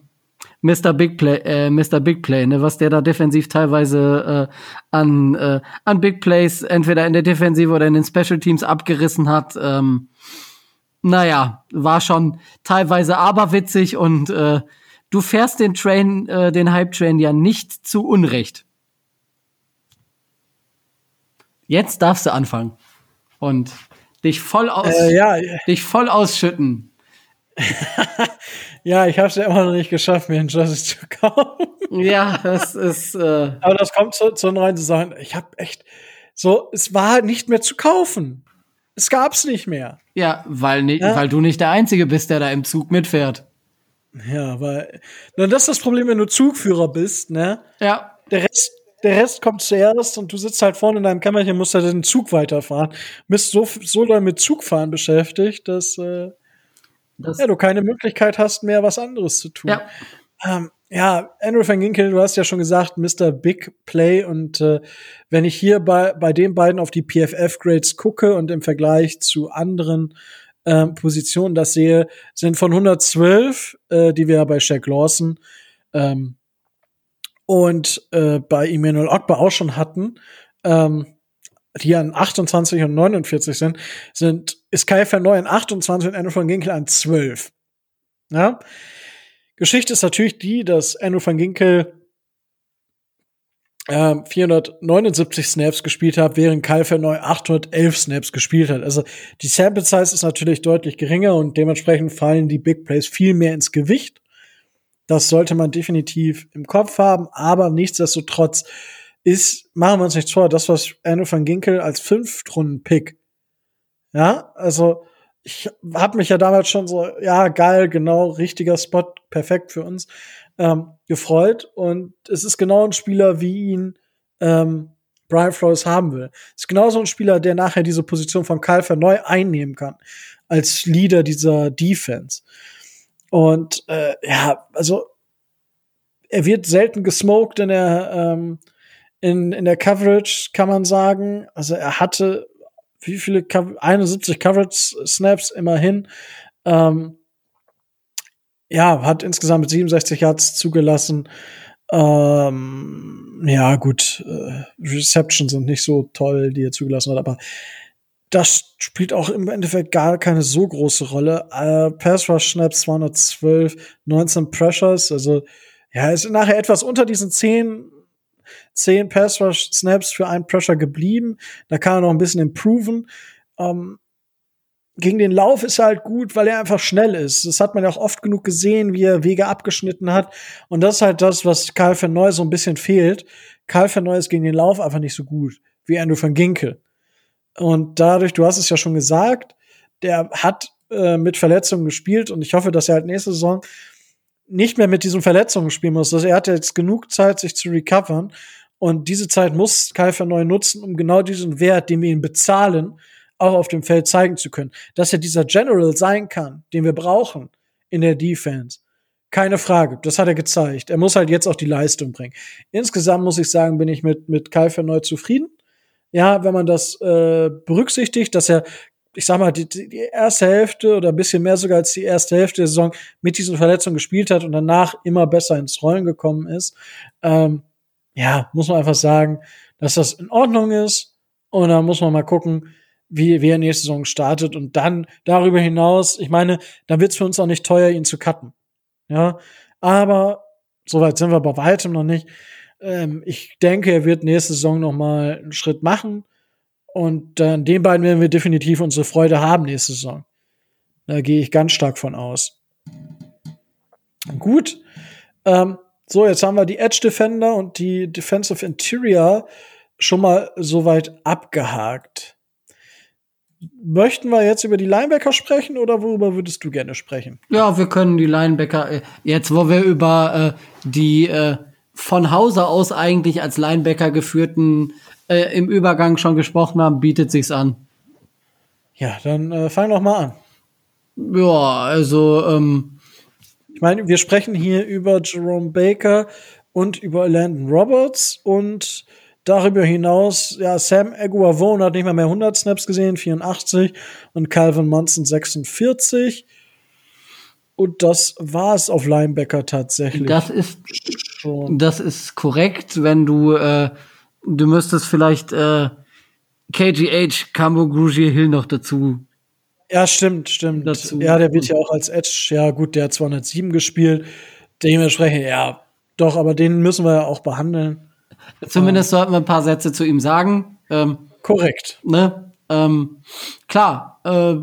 Mr. Big Play, äh, Mr. Big Play, ne, was der da defensiv teilweise äh, an, äh, an Big Plays entweder in der Defensive oder in den Special Teams abgerissen hat. Ähm, naja, war schon teilweise aberwitzig und äh, du fährst den Train, äh, den Hype-Train ja nicht zu Unrecht. Jetzt darfst du anfangen und dich voll aus, äh, ja. dich voll ausschütten. ja, ich habe es ja immer noch nicht geschafft, mir ein Jersey zu kaufen. ja, das ist. Äh Aber das kommt zu, zur neuen Saison. Ich habe echt so, es war nicht mehr zu kaufen. Es gab's nicht mehr. Ja, weil, nicht, ja. weil du nicht der Einzige bist, der da im Zug mitfährt. Ja, weil na, das ist das Problem, wenn du Zugführer bist, ne? Ja. Der Rest, der Rest kommt zuerst und du sitzt halt vorne in deinem Kämmerchen, musst halt den Zug weiterfahren. Bist so, so doll mit Zugfahren beschäftigt, dass äh, das ja, du keine Möglichkeit hast, mehr was anderes zu tun. Ja. Ähm, ja, Andrew van Ginkel, du hast ja schon gesagt, Mr. Big Play. Und äh, wenn ich hier bei, bei den beiden auf die PFF-Grades gucke und im Vergleich zu anderen äh, Positionen das sehe, sind von 112, äh, die wir ja bei Shaq Lawson ähm, und äh, bei Emmanuel Ogba auch schon hatten, ähm, die an 28 und 49 sind, sind ist Kai Verneu an 28 und Andrew van Ginkel an 12. Ja, Geschichte ist natürlich die, dass Andrew van Ginkel äh, 479 Snaps gespielt hat, während Kyle Verneu 811 Snaps gespielt hat. Also die Sample Size ist natürlich deutlich geringer und dementsprechend fallen die Big Plays viel mehr ins Gewicht. Das sollte man definitiv im Kopf haben, aber nichtsdestotrotz ist, machen wir uns nichts vor, das, was Andrew van Ginkel als Fünftrunden-Pick, ja, also ich habe mich ja damals schon so, ja, geil, genau, richtiger Spot, perfekt für uns, ähm, gefreut. Und es ist genau ein Spieler, wie ihn ähm, Brian Flores haben will. Es ist genau so ein Spieler, der nachher diese Position von Kyle neu einnehmen kann. als Leader dieser Defense. Und äh, ja, also er wird selten gesmoked in der ähm, in, in der Coverage, kann man sagen. Also er hatte wie viele 71 Coverage Snaps immerhin. Ähm, ja, hat insgesamt 67 Yards zugelassen. Ähm, ja, gut, äh, Receptions sind nicht so toll, die er zugelassen hat, aber das spielt auch im Endeffekt gar keine so große Rolle. Äh, Pass Rush Snaps 212, 19 Pressures, also ja, ist nachher etwas unter diesen 10, 10 Pass Rush Snaps für einen Pressure geblieben. Da kann er noch ein bisschen improven. Ähm, gegen den Lauf ist er halt gut, weil er einfach schnell ist. Das hat man ja auch oft genug gesehen, wie er Wege abgeschnitten hat. Und das ist halt das, was Karl Verneu so ein bisschen fehlt. Karl Verneu ist gegen den Lauf einfach nicht so gut wie Andrew van Ginkel. Und dadurch, du hast es ja schon gesagt, der hat äh, mit Verletzungen gespielt und ich hoffe, dass er halt nächste Saison nicht mehr mit diesen Verletzungen spielen muss. Also er hat jetzt genug Zeit, sich zu recovern. Und diese Zeit muss Kai Verneu nutzen, um genau diesen Wert, den wir ihm bezahlen, auch auf dem Feld zeigen zu können. Dass er dieser General sein kann, den wir brauchen in der Defense. Keine Frage. Das hat er gezeigt. Er muss halt jetzt auch die Leistung bringen. Insgesamt muss ich sagen, bin ich mit, mit Kai Verneu zufrieden. Ja, wenn man das äh, berücksichtigt, dass er, ich sag mal, die, die erste Hälfte oder ein bisschen mehr sogar als die erste Hälfte der Saison mit diesen Verletzungen gespielt hat und danach immer besser ins Rollen gekommen ist, ähm, ja, muss man einfach sagen, dass das in Ordnung ist. Und dann muss man mal gucken, wie, wie er nächste Saison startet. Und dann darüber hinaus, ich meine, dann wird es für uns auch nicht teuer, ihn zu cutten. Ja, aber soweit sind wir bei weitem noch nicht. Ähm, ich denke, er wird nächste Saison noch mal einen Schritt machen. Und an den beiden werden wir definitiv unsere Freude haben nächste Saison. Da gehe ich ganz stark von aus. Gut. Ähm, so, jetzt haben wir die Edge Defender und die Defensive Interior schon mal soweit abgehakt. Möchten wir jetzt über die Linebacker sprechen oder worüber würdest du gerne sprechen? Ja, wir können die Linebacker, äh, jetzt wo wir über äh, die äh, von Hause aus eigentlich als Linebacker geführten äh, im Übergang schon gesprochen haben, bietet sich's an. Ja, dann äh, fang doch mal an. Ja, also ähm, ich meine, wir sprechen hier über Jerome Baker und über Landon Roberts und darüber hinaus, ja, Sam Aguavon hat nicht mal mehr 100 Snaps gesehen, 84 und Calvin Munson 46. Und das war es auf Linebacker tatsächlich. Das ist schon. Das ist korrekt, wenn du äh, du müsstest vielleicht äh, KGH Cambo Grugier Hill noch dazu ja, stimmt, stimmt. Dazu. Ja, der wird ja auch als Edge, ja gut, der hat 207 gespielt. Dementsprechend, ja, doch, aber den müssen wir ja auch behandeln. Zumindest sollten wir ein paar Sätze zu ihm sagen. Ähm, Korrekt. Ne? Ähm, klar, äh,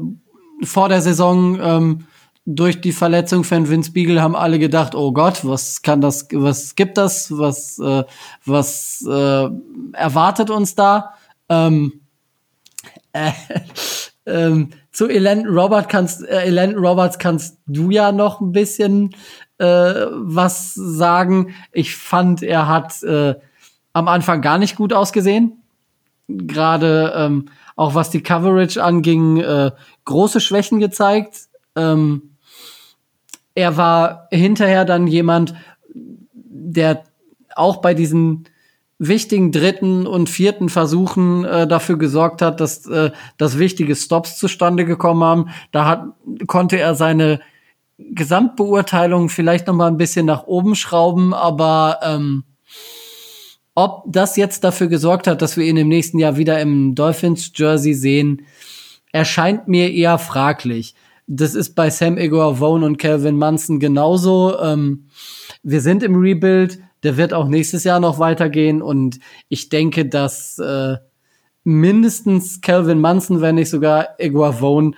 vor der Saison ähm, durch die Verletzung von Vince Beagle haben alle gedacht, oh Gott, was kann das, was gibt das, was, äh, was äh, erwartet uns da? Ähm, äh, ähm, zu Elen Robert kannst, äh, Elen Roberts kannst du ja noch ein bisschen äh, was sagen. Ich fand, er hat äh, am Anfang gar nicht gut ausgesehen. Gerade ähm, auch was die Coverage anging, äh, große Schwächen gezeigt. Ähm, er war hinterher dann jemand, der auch bei diesen wichtigen dritten und vierten Versuchen äh, dafür gesorgt hat, dass, äh, dass wichtige Stops zustande gekommen haben. Da hat, konnte er seine Gesamtbeurteilung vielleicht noch mal ein bisschen nach oben schrauben, aber ähm, ob das jetzt dafür gesorgt hat, dass wir ihn im nächsten Jahr wieder im Dolphins Jersey sehen, erscheint mir eher fraglich. Das ist bei Sam Vaughn und Calvin Munson genauso. Ähm, wir sind im Rebuild der wird auch nächstes Jahr noch weitergehen und ich denke, dass äh, mindestens Calvin Munson, wenn nicht sogar Iguavone,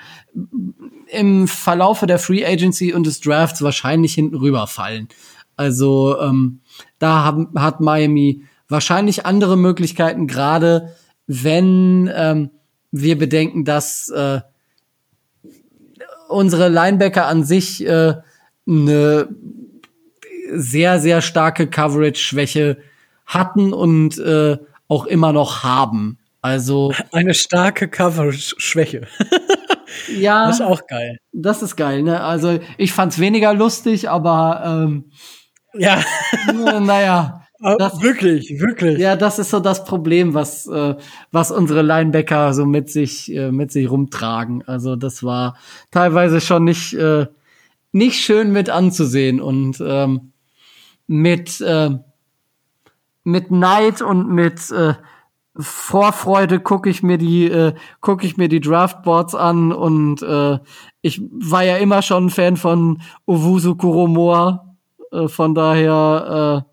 im Verlaufe der Free Agency und des Drafts wahrscheinlich hinten rüberfallen. Also ähm, da haben, hat Miami wahrscheinlich andere Möglichkeiten, gerade wenn ähm, wir bedenken, dass äh, unsere Linebacker an sich äh, eine sehr, sehr starke Coverage-Schwäche hatten und äh, auch immer noch haben. Also eine starke Coverage-Schwäche. Ja. Das ist auch geil. Das ist geil, ne? Also ich fand's weniger lustig, aber ähm, Ja, naja. Das, wirklich, wirklich. Ja, das ist so das Problem, was, äh, was unsere Linebacker so mit sich, äh, mit sich rumtragen. Also das war teilweise schon nicht, äh, nicht schön mit anzusehen und ähm, mit, äh, mit Neid und mit äh, Vorfreude gucke ich mir die äh, gucke ich mir die Draftboards an und äh, ich war ja immer schon ein Fan von Owusu Kuromoa äh, von daher äh,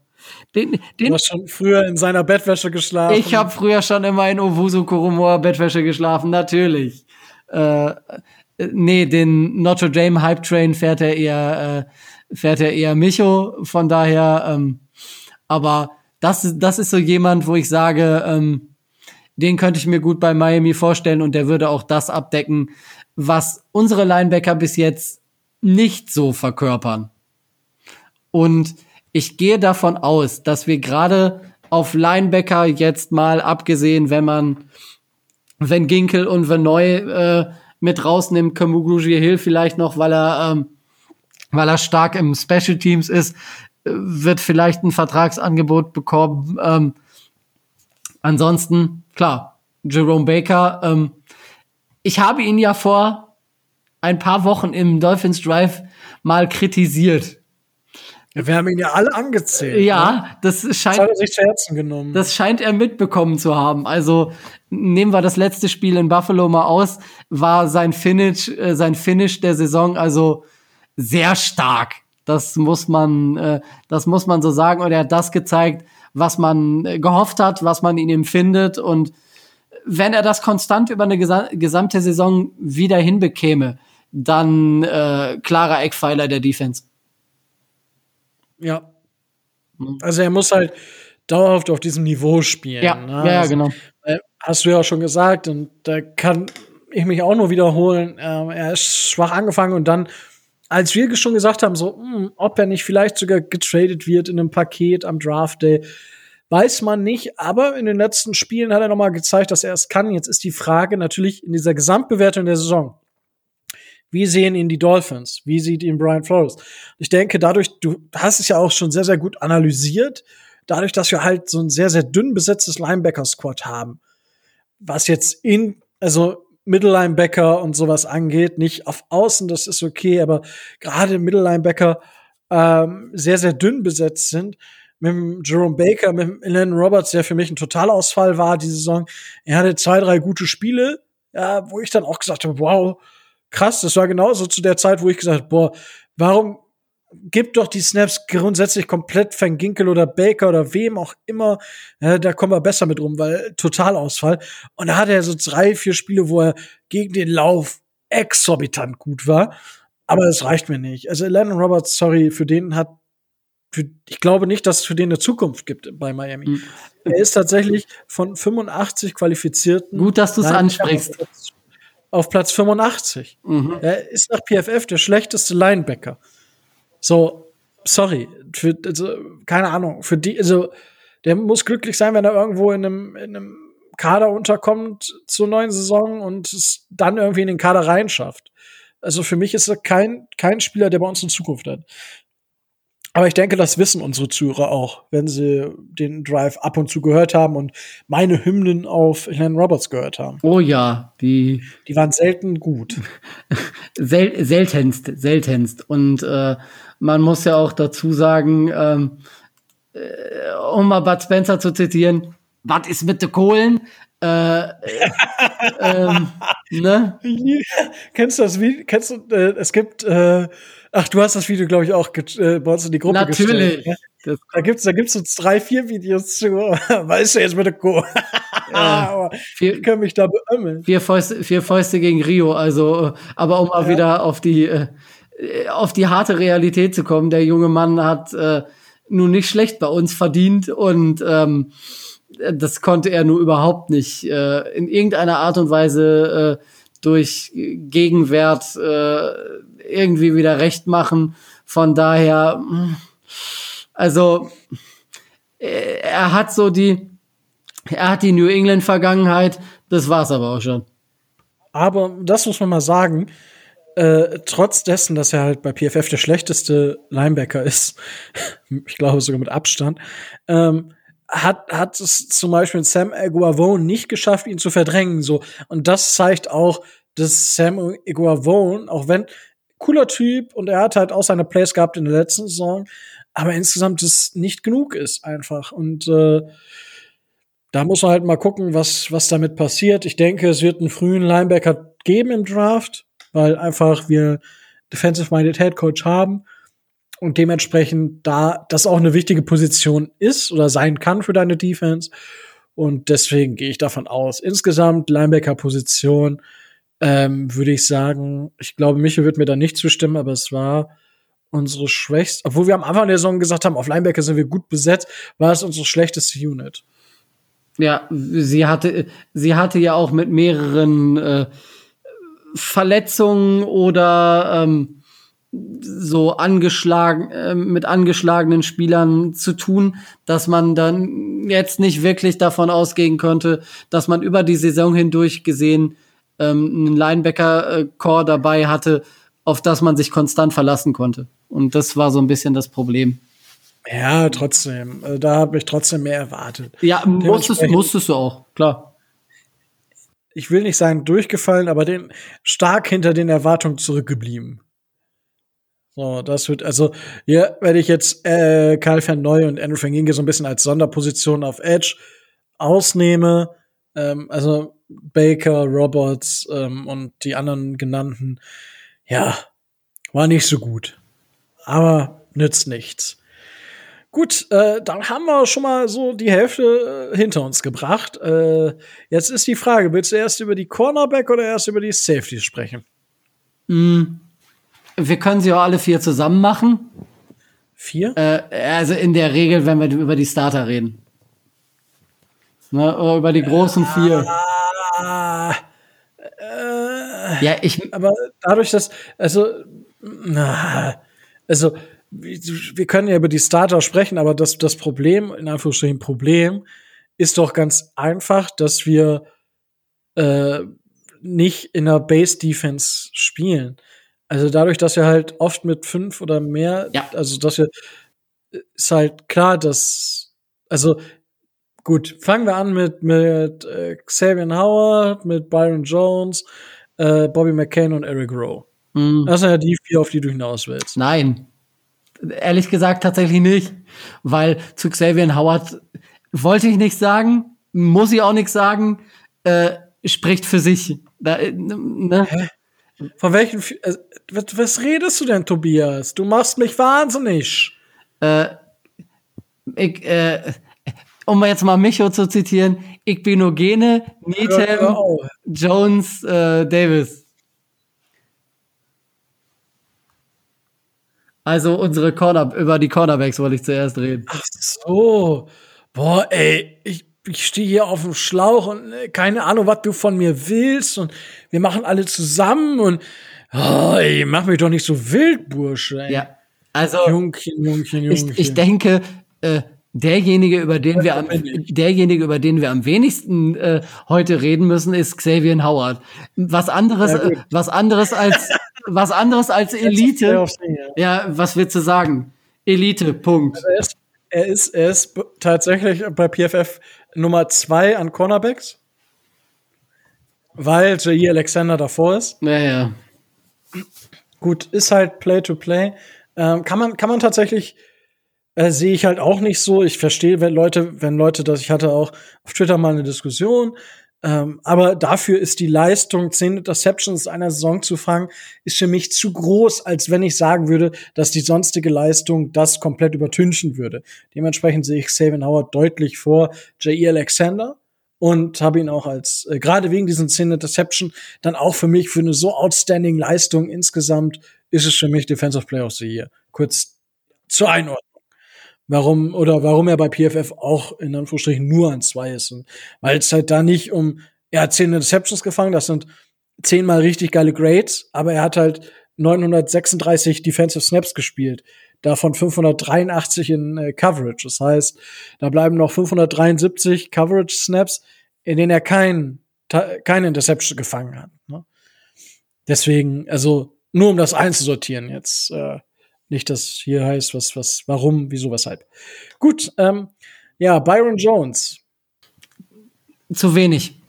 den, den, du hast schon früher in seiner Bettwäsche geschlafen. Ich habe früher schon immer in Owusu Kuromoa Bettwäsche geschlafen, natürlich. Äh, nee, den Notre Dame Hype Train fährt er eher äh, fährt er eher Micho, von daher ähm, aber das das ist so jemand, wo ich sage, ähm, den könnte ich mir gut bei Miami vorstellen und der würde auch das abdecken, was unsere Linebacker bis jetzt nicht so verkörpern. Und ich gehe davon aus, dass wir gerade auf Linebacker jetzt mal abgesehen, wenn man, wenn Ginkel und Venoy äh, mit rausnimmt, Kamuguji Hill vielleicht noch, weil er, ähm, weil er stark im Special Teams ist, wird vielleicht ein Vertragsangebot bekommen. Ähm, ansonsten, klar, Jerome Baker, ähm, ich habe ihn ja vor ein paar Wochen im Dolphins Drive mal kritisiert wir haben ihn ja alle angezählt. Ja, ne? das scheint. Das hat er sich zu Herzen genommen. Das scheint er mitbekommen zu haben. Also nehmen wir das letzte Spiel in Buffalo mal aus, war sein Finish, äh, sein Finish der Saison also sehr stark. Das muss man, äh, das muss man so sagen. Und er hat das gezeigt, was man äh, gehofft hat, was man in ihm findet. Und wenn er das konstant über eine gesa gesamte Saison wieder hinbekäme, dann äh, klarer Eckpfeiler der Defense. Ja. Hm. Also er muss halt dauerhaft auf diesem Niveau spielen. Ja, ne? ja, also, genau. Äh, hast du ja auch schon gesagt und da kann ich mich auch nur wiederholen. Ähm, er ist schwach angefangen und dann, als wir schon gesagt haben, so, mh, hm, ob er nicht vielleicht sogar getradet wird in einem Paket am Draft Day, weiß man nicht. Aber in den letzten Spielen hat er noch mal gezeigt, dass er es kann. Jetzt ist die Frage natürlich in dieser Gesamtbewertung der Saison. Wie sehen ihn die Dolphins? Wie sieht ihn Brian Flores? Ich denke, dadurch, du hast es ja auch schon sehr, sehr gut analysiert, dadurch, dass wir halt so ein sehr, sehr dünn besetztes Linebacker-Squad haben, was jetzt in, also Mittellinebacker und sowas angeht, nicht auf Außen, das ist okay, aber gerade Mittellinebacker ähm, sehr, sehr dünn besetzt sind. Mit Jerome Baker, mit dem Roberts, der für mich ein Totalausfall war diese Saison. Er hatte zwei, drei gute Spiele, ja, wo ich dann auch gesagt habe, wow, krass. Das war genauso zu der Zeit, wo ich gesagt habe, boah, warum gibt doch die Snaps grundsätzlich komplett Van Ginkel oder Baker oder wem auch immer. Ja, da kommen wir besser mit rum, weil Totalausfall. Und da hatte er so drei, vier Spiele, wo er gegen den Lauf exorbitant gut war. Aber das reicht mir nicht. Also Landon Roberts, sorry, für den hat für, ich glaube nicht, dass es für den eine Zukunft gibt bei Miami. Mhm. Er ist tatsächlich von 85 qualifizierten. Gut, dass du es ansprichst auf Platz 85. Mhm. Er ist nach PFF der schlechteste Linebacker. So, sorry, für, also, keine Ahnung, für die, also, der muss glücklich sein, wenn er irgendwo in einem, in einem Kader unterkommt zur neuen Saison und es dann irgendwie in den Kader reinschafft. Also für mich ist er kein, kein Spieler, der bei uns eine Zukunft hat. Aber ich denke, das wissen unsere Zuhörer auch, wenn sie den Drive ab und zu gehört haben und meine Hymnen auf Helen Roberts gehört haben. Oh ja, die. Die waren selten gut. Sel seltenst, seltenst. Und äh, man muss ja auch dazu sagen, ähm, äh, um mal Bud Spencer zu zitieren, was ist mit den Kohlen? Äh, äh, ähm, ne? Kennst du das wie? Kennst du, äh, es gibt äh, Ach, du hast das Video, glaube ich, auch äh, bei uns in die Gruppe Natürlich. gestellt. Ne? Da gibt's, da gibt's so drei, vier Videos zu. weißt du jetzt mit der Co. ja, vier, ich kann mich da beömmeln. Vier Fäuste, vier Fäuste gegen Rio, also, aber um mal ja. wieder auf die, äh, auf die harte Realität zu kommen, der junge Mann hat äh, nun nicht schlecht bei uns verdient und ähm, das konnte er nur überhaupt nicht äh, in irgendeiner Art und Weise äh, durch Gegenwert äh, irgendwie wieder recht machen. Von daher, also er hat so die, er hat die New England Vergangenheit. Das war's aber auch schon. aber das muss man mal sagen. Äh, trotz dessen, dass er halt bei PFF der schlechteste Linebacker ist, ich glaube sogar mit Abstand, ähm, hat, hat es zum Beispiel Sam Aguavone nicht geschafft, ihn zu verdrängen. So. Und das zeigt auch, dass Sam Aguavone, auch wenn cooler Typ und er hat halt auch seine Plays gehabt in der letzten Saison, aber insgesamt das nicht genug ist einfach. Und äh, da muss man halt mal gucken, was, was damit passiert. Ich denke, es wird einen frühen Linebacker geben im Draft, weil einfach wir Defensive-Minded Head Coach haben und dementsprechend da das auch eine wichtige Position ist oder sein kann für deine Defense. Und deswegen gehe ich davon aus. Insgesamt Linebacker-Position ähm, würde ich sagen, ich glaube, Michael wird mir da nicht zustimmen, aber es war unsere schwächste, obwohl wir am Anfang der Saison gesagt haben, auf Linebacker sind wir gut besetzt, war es unsere schlechteste Unit. Ja, sie hatte, sie hatte ja auch mit mehreren äh, Verletzungen oder ähm, so angeschlagen, äh, mit angeschlagenen Spielern zu tun, dass man dann jetzt nicht wirklich davon ausgehen könnte, dass man über die Saison hindurch gesehen ähm, einen Linebacker-Core dabei hatte, auf das man sich konstant verlassen konnte. Und das war so ein bisschen das Problem. Ja, trotzdem. Also da habe ich trotzdem mehr erwartet. Ja, musstest, musstest du auch, klar. Ich will nicht sagen durchgefallen, aber den stark hinter den Erwartungen zurückgeblieben. So, das wird, also, hier werde ich jetzt äh, Karl van Neu und Andrew van Ginge so ein bisschen als Sonderposition auf Edge ausnehme. Ähm, also Baker, Roberts ähm, und die anderen genannten, ja, war nicht so gut. Aber nützt nichts. Gut, äh, dann haben wir schon mal so die Hälfte äh, hinter uns gebracht. Äh, jetzt ist die Frage, willst du erst über die Cornerback oder erst über die Safety sprechen? Mm, wir können sie auch alle vier zusammen machen. Vier? Äh, also in der Regel, wenn wir über die Starter reden. Ne, oder über die großen vier. Ah, äh, ja, ich. Aber dadurch, dass, also, na, also, wir können ja über die Starter sprechen, aber das, das Problem, in Anführungsstrichen Problem, ist doch ganz einfach, dass wir äh, nicht in der Base Defense spielen. Also dadurch, dass wir halt oft mit fünf oder mehr, ja. also dass wir, ist halt klar, dass, also gut, fangen wir an mit, mit äh, Xavier Howard, mit Byron Jones, äh, Bobby McCain und Eric Rowe. Mm. Das sind ja die vier, auf die du hinaus willst. Nein, Ehrlich gesagt tatsächlich nicht, weil zu Xavier Howard wollte ich nichts sagen, muss ich auch nichts sagen, äh, spricht für sich. Da, äh, ne? Hä? Von welchen, äh, was, was, redest du denn, Tobias? Du machst mich wahnsinnig. Äh, ich, äh, um jetzt mal Micho zu zitieren, ich bin nur Gene, Needham, Jones, äh, Davis. Also unsere Corner, über die Cornerbacks wollte ich zuerst reden. Ach so. Boah, ey, ich, ich stehe hier auf dem Schlauch und äh, keine Ahnung, was du von mir willst. Und wir machen alle zusammen und oh, ey, mach mich doch nicht so wild, Bursche. Ey. Ja, also Jungchen, Jungchen, Jungchen. Ich, ich denke, äh, derjenige, über den wir am, derjenige, über den wir am wenigsten äh, heute reden müssen, ist Xavier Howard. Was anderes, ja, äh, was anderes als was anderes als Elite. Ja, was willst du sagen? Elite, Punkt. Also er, ist, er, ist, er ist tatsächlich bei PFF Nummer zwei an Cornerbacks, weil Jair Alexander davor ist. Ja, ja. Gut, ist halt Play-to-Play. Ähm, kann, man, kann man tatsächlich, äh, sehe ich halt auch nicht so. Ich verstehe, wenn Leute, wenn Leute das, ich hatte auch auf Twitter mal eine Diskussion, ähm, aber dafür ist die Leistung, 10 Interceptions einer Saison zu fangen, ist für mich zu groß, als wenn ich sagen würde, dass die sonstige Leistung das komplett übertünchen würde. Dementsprechend sehe ich Savin Howard deutlich vor J.E. Alexander und habe ihn auch als, äh, gerade wegen diesen 10 Interception, dann auch für mich für eine so outstanding Leistung insgesamt ist es für mich Defensive Player of the Year. Kurz zur Einordnung warum oder warum er bei PFF auch in Anführungsstrichen nur an zwei ist. weil es halt da nicht um, er hat zehn Interceptions gefangen, das sind zehnmal richtig geile Grades, aber er hat halt 936 Defensive Snaps gespielt, davon 583 in äh, Coverage. Das heißt, da bleiben noch 573 Coverage Snaps, in denen er keinen keine Interception gefangen hat. Ne? Deswegen, also nur um das einzusortieren jetzt. Äh, nicht, dass hier heißt, was, was, warum, wieso, weshalb. Gut, ähm, ja, Byron Jones. Zu wenig.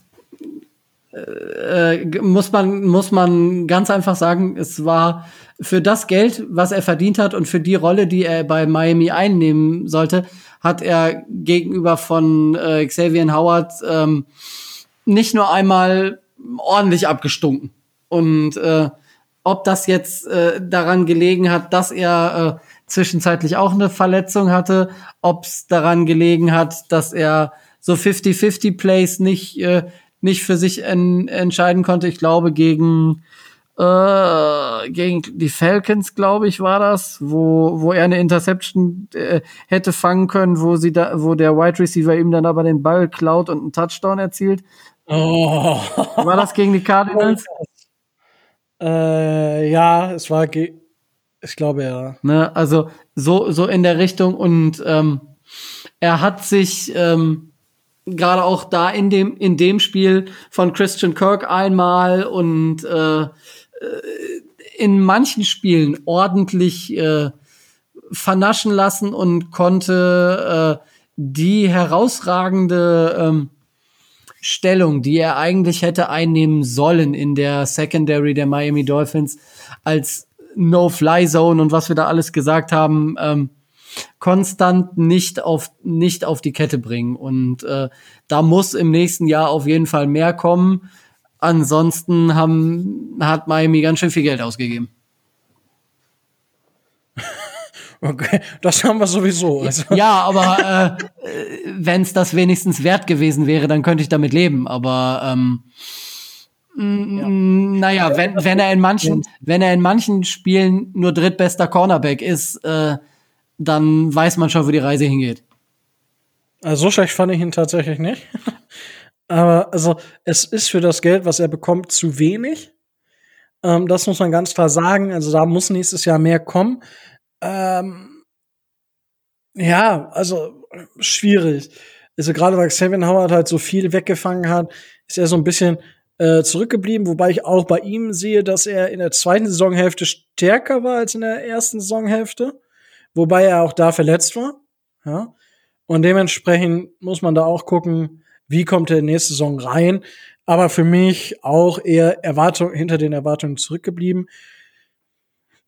Äh, muss man muss man ganz einfach sagen, es war für das Geld, was er verdient hat und für die Rolle, die er bei Miami einnehmen sollte, hat er gegenüber von äh, Xavier Howard ähm, nicht nur einmal ordentlich abgestunken. Und äh, ob das jetzt äh, daran gelegen hat, dass er äh, zwischenzeitlich auch eine Verletzung hatte, ob es daran gelegen hat, dass er so 50-50 Plays nicht, äh, nicht für sich en entscheiden konnte. Ich glaube, gegen, äh, gegen die Falcons, glaube ich, war das, wo, wo er eine Interception äh, hätte fangen können, wo sie da, wo der Wide Receiver ihm dann aber den Ball klaut und einen Touchdown erzielt. Oh. War das gegen die Cardinals? Äh, ja, es war, ich glaube ja. Ne, also so so in der Richtung und ähm, er hat sich ähm, gerade auch da in dem in dem Spiel von Christian Kirk einmal und äh, äh in manchen Spielen ordentlich äh, vernaschen lassen und konnte äh, die herausragende ähm, Stellung, die er eigentlich hätte einnehmen sollen in der Secondary der Miami Dolphins als No-Fly-Zone und was wir da alles gesagt haben, ähm, konstant nicht auf nicht auf die Kette bringen und äh, da muss im nächsten Jahr auf jeden Fall mehr kommen. Ansonsten haben, hat Miami ganz schön viel Geld ausgegeben. Okay, das haben wir sowieso. Also. Ja, aber äh, wenn es das wenigstens wert gewesen wäre, dann könnte ich damit leben. Aber ähm, ja. naja, wenn, wenn er in manchen, wenn er in manchen Spielen nur drittbester Cornerback ist, äh, dann weiß man schon, wo die Reise hingeht. Also so schlecht fand ich ihn tatsächlich nicht. Aber also es ist für das Geld, was er bekommt, zu wenig. Ähm, das muss man ganz klar sagen. Also da muss nächstes Jahr mehr kommen. Ähm, ja, also schwierig. Also gerade weil Xavier Howard halt so viel weggefangen hat, ist er so ein bisschen äh, zurückgeblieben, wobei ich auch bei ihm sehe, dass er in der zweiten Saisonhälfte stärker war als in der ersten Saisonhälfte, wobei er auch da verletzt war. Ja. Und dementsprechend muss man da auch gucken, wie kommt er in nächste Saison rein. Aber für mich auch eher Erwartung, hinter den Erwartungen zurückgeblieben.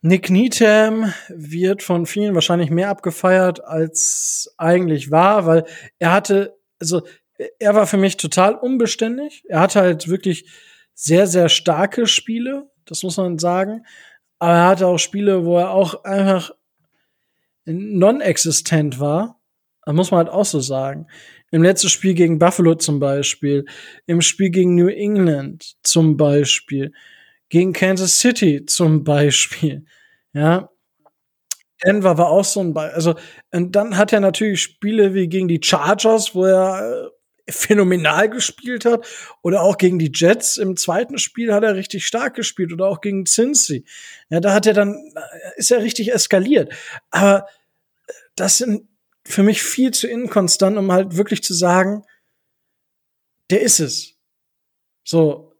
Nick Needham wird von vielen wahrscheinlich mehr abgefeiert als eigentlich war, weil er hatte, also er war für mich total unbeständig. Er hatte halt wirklich sehr, sehr starke Spiele, das muss man sagen. Aber er hatte auch Spiele, wo er auch einfach non-existent war. Das muss man halt auch so sagen. Im letzten Spiel gegen Buffalo zum Beispiel, im Spiel gegen New England zum Beispiel, gegen Kansas City zum Beispiel. Ja. Denver war auch so ein Be also und dann hat er natürlich Spiele wie gegen die Chargers, wo er äh, phänomenal gespielt hat oder auch gegen die Jets im zweiten Spiel hat er richtig stark gespielt oder auch gegen Cincy. Ja, da hat er dann äh, ist er richtig eskaliert. Aber äh, das sind für mich viel zu inkonstant, um halt wirklich zu sagen, der ist es. So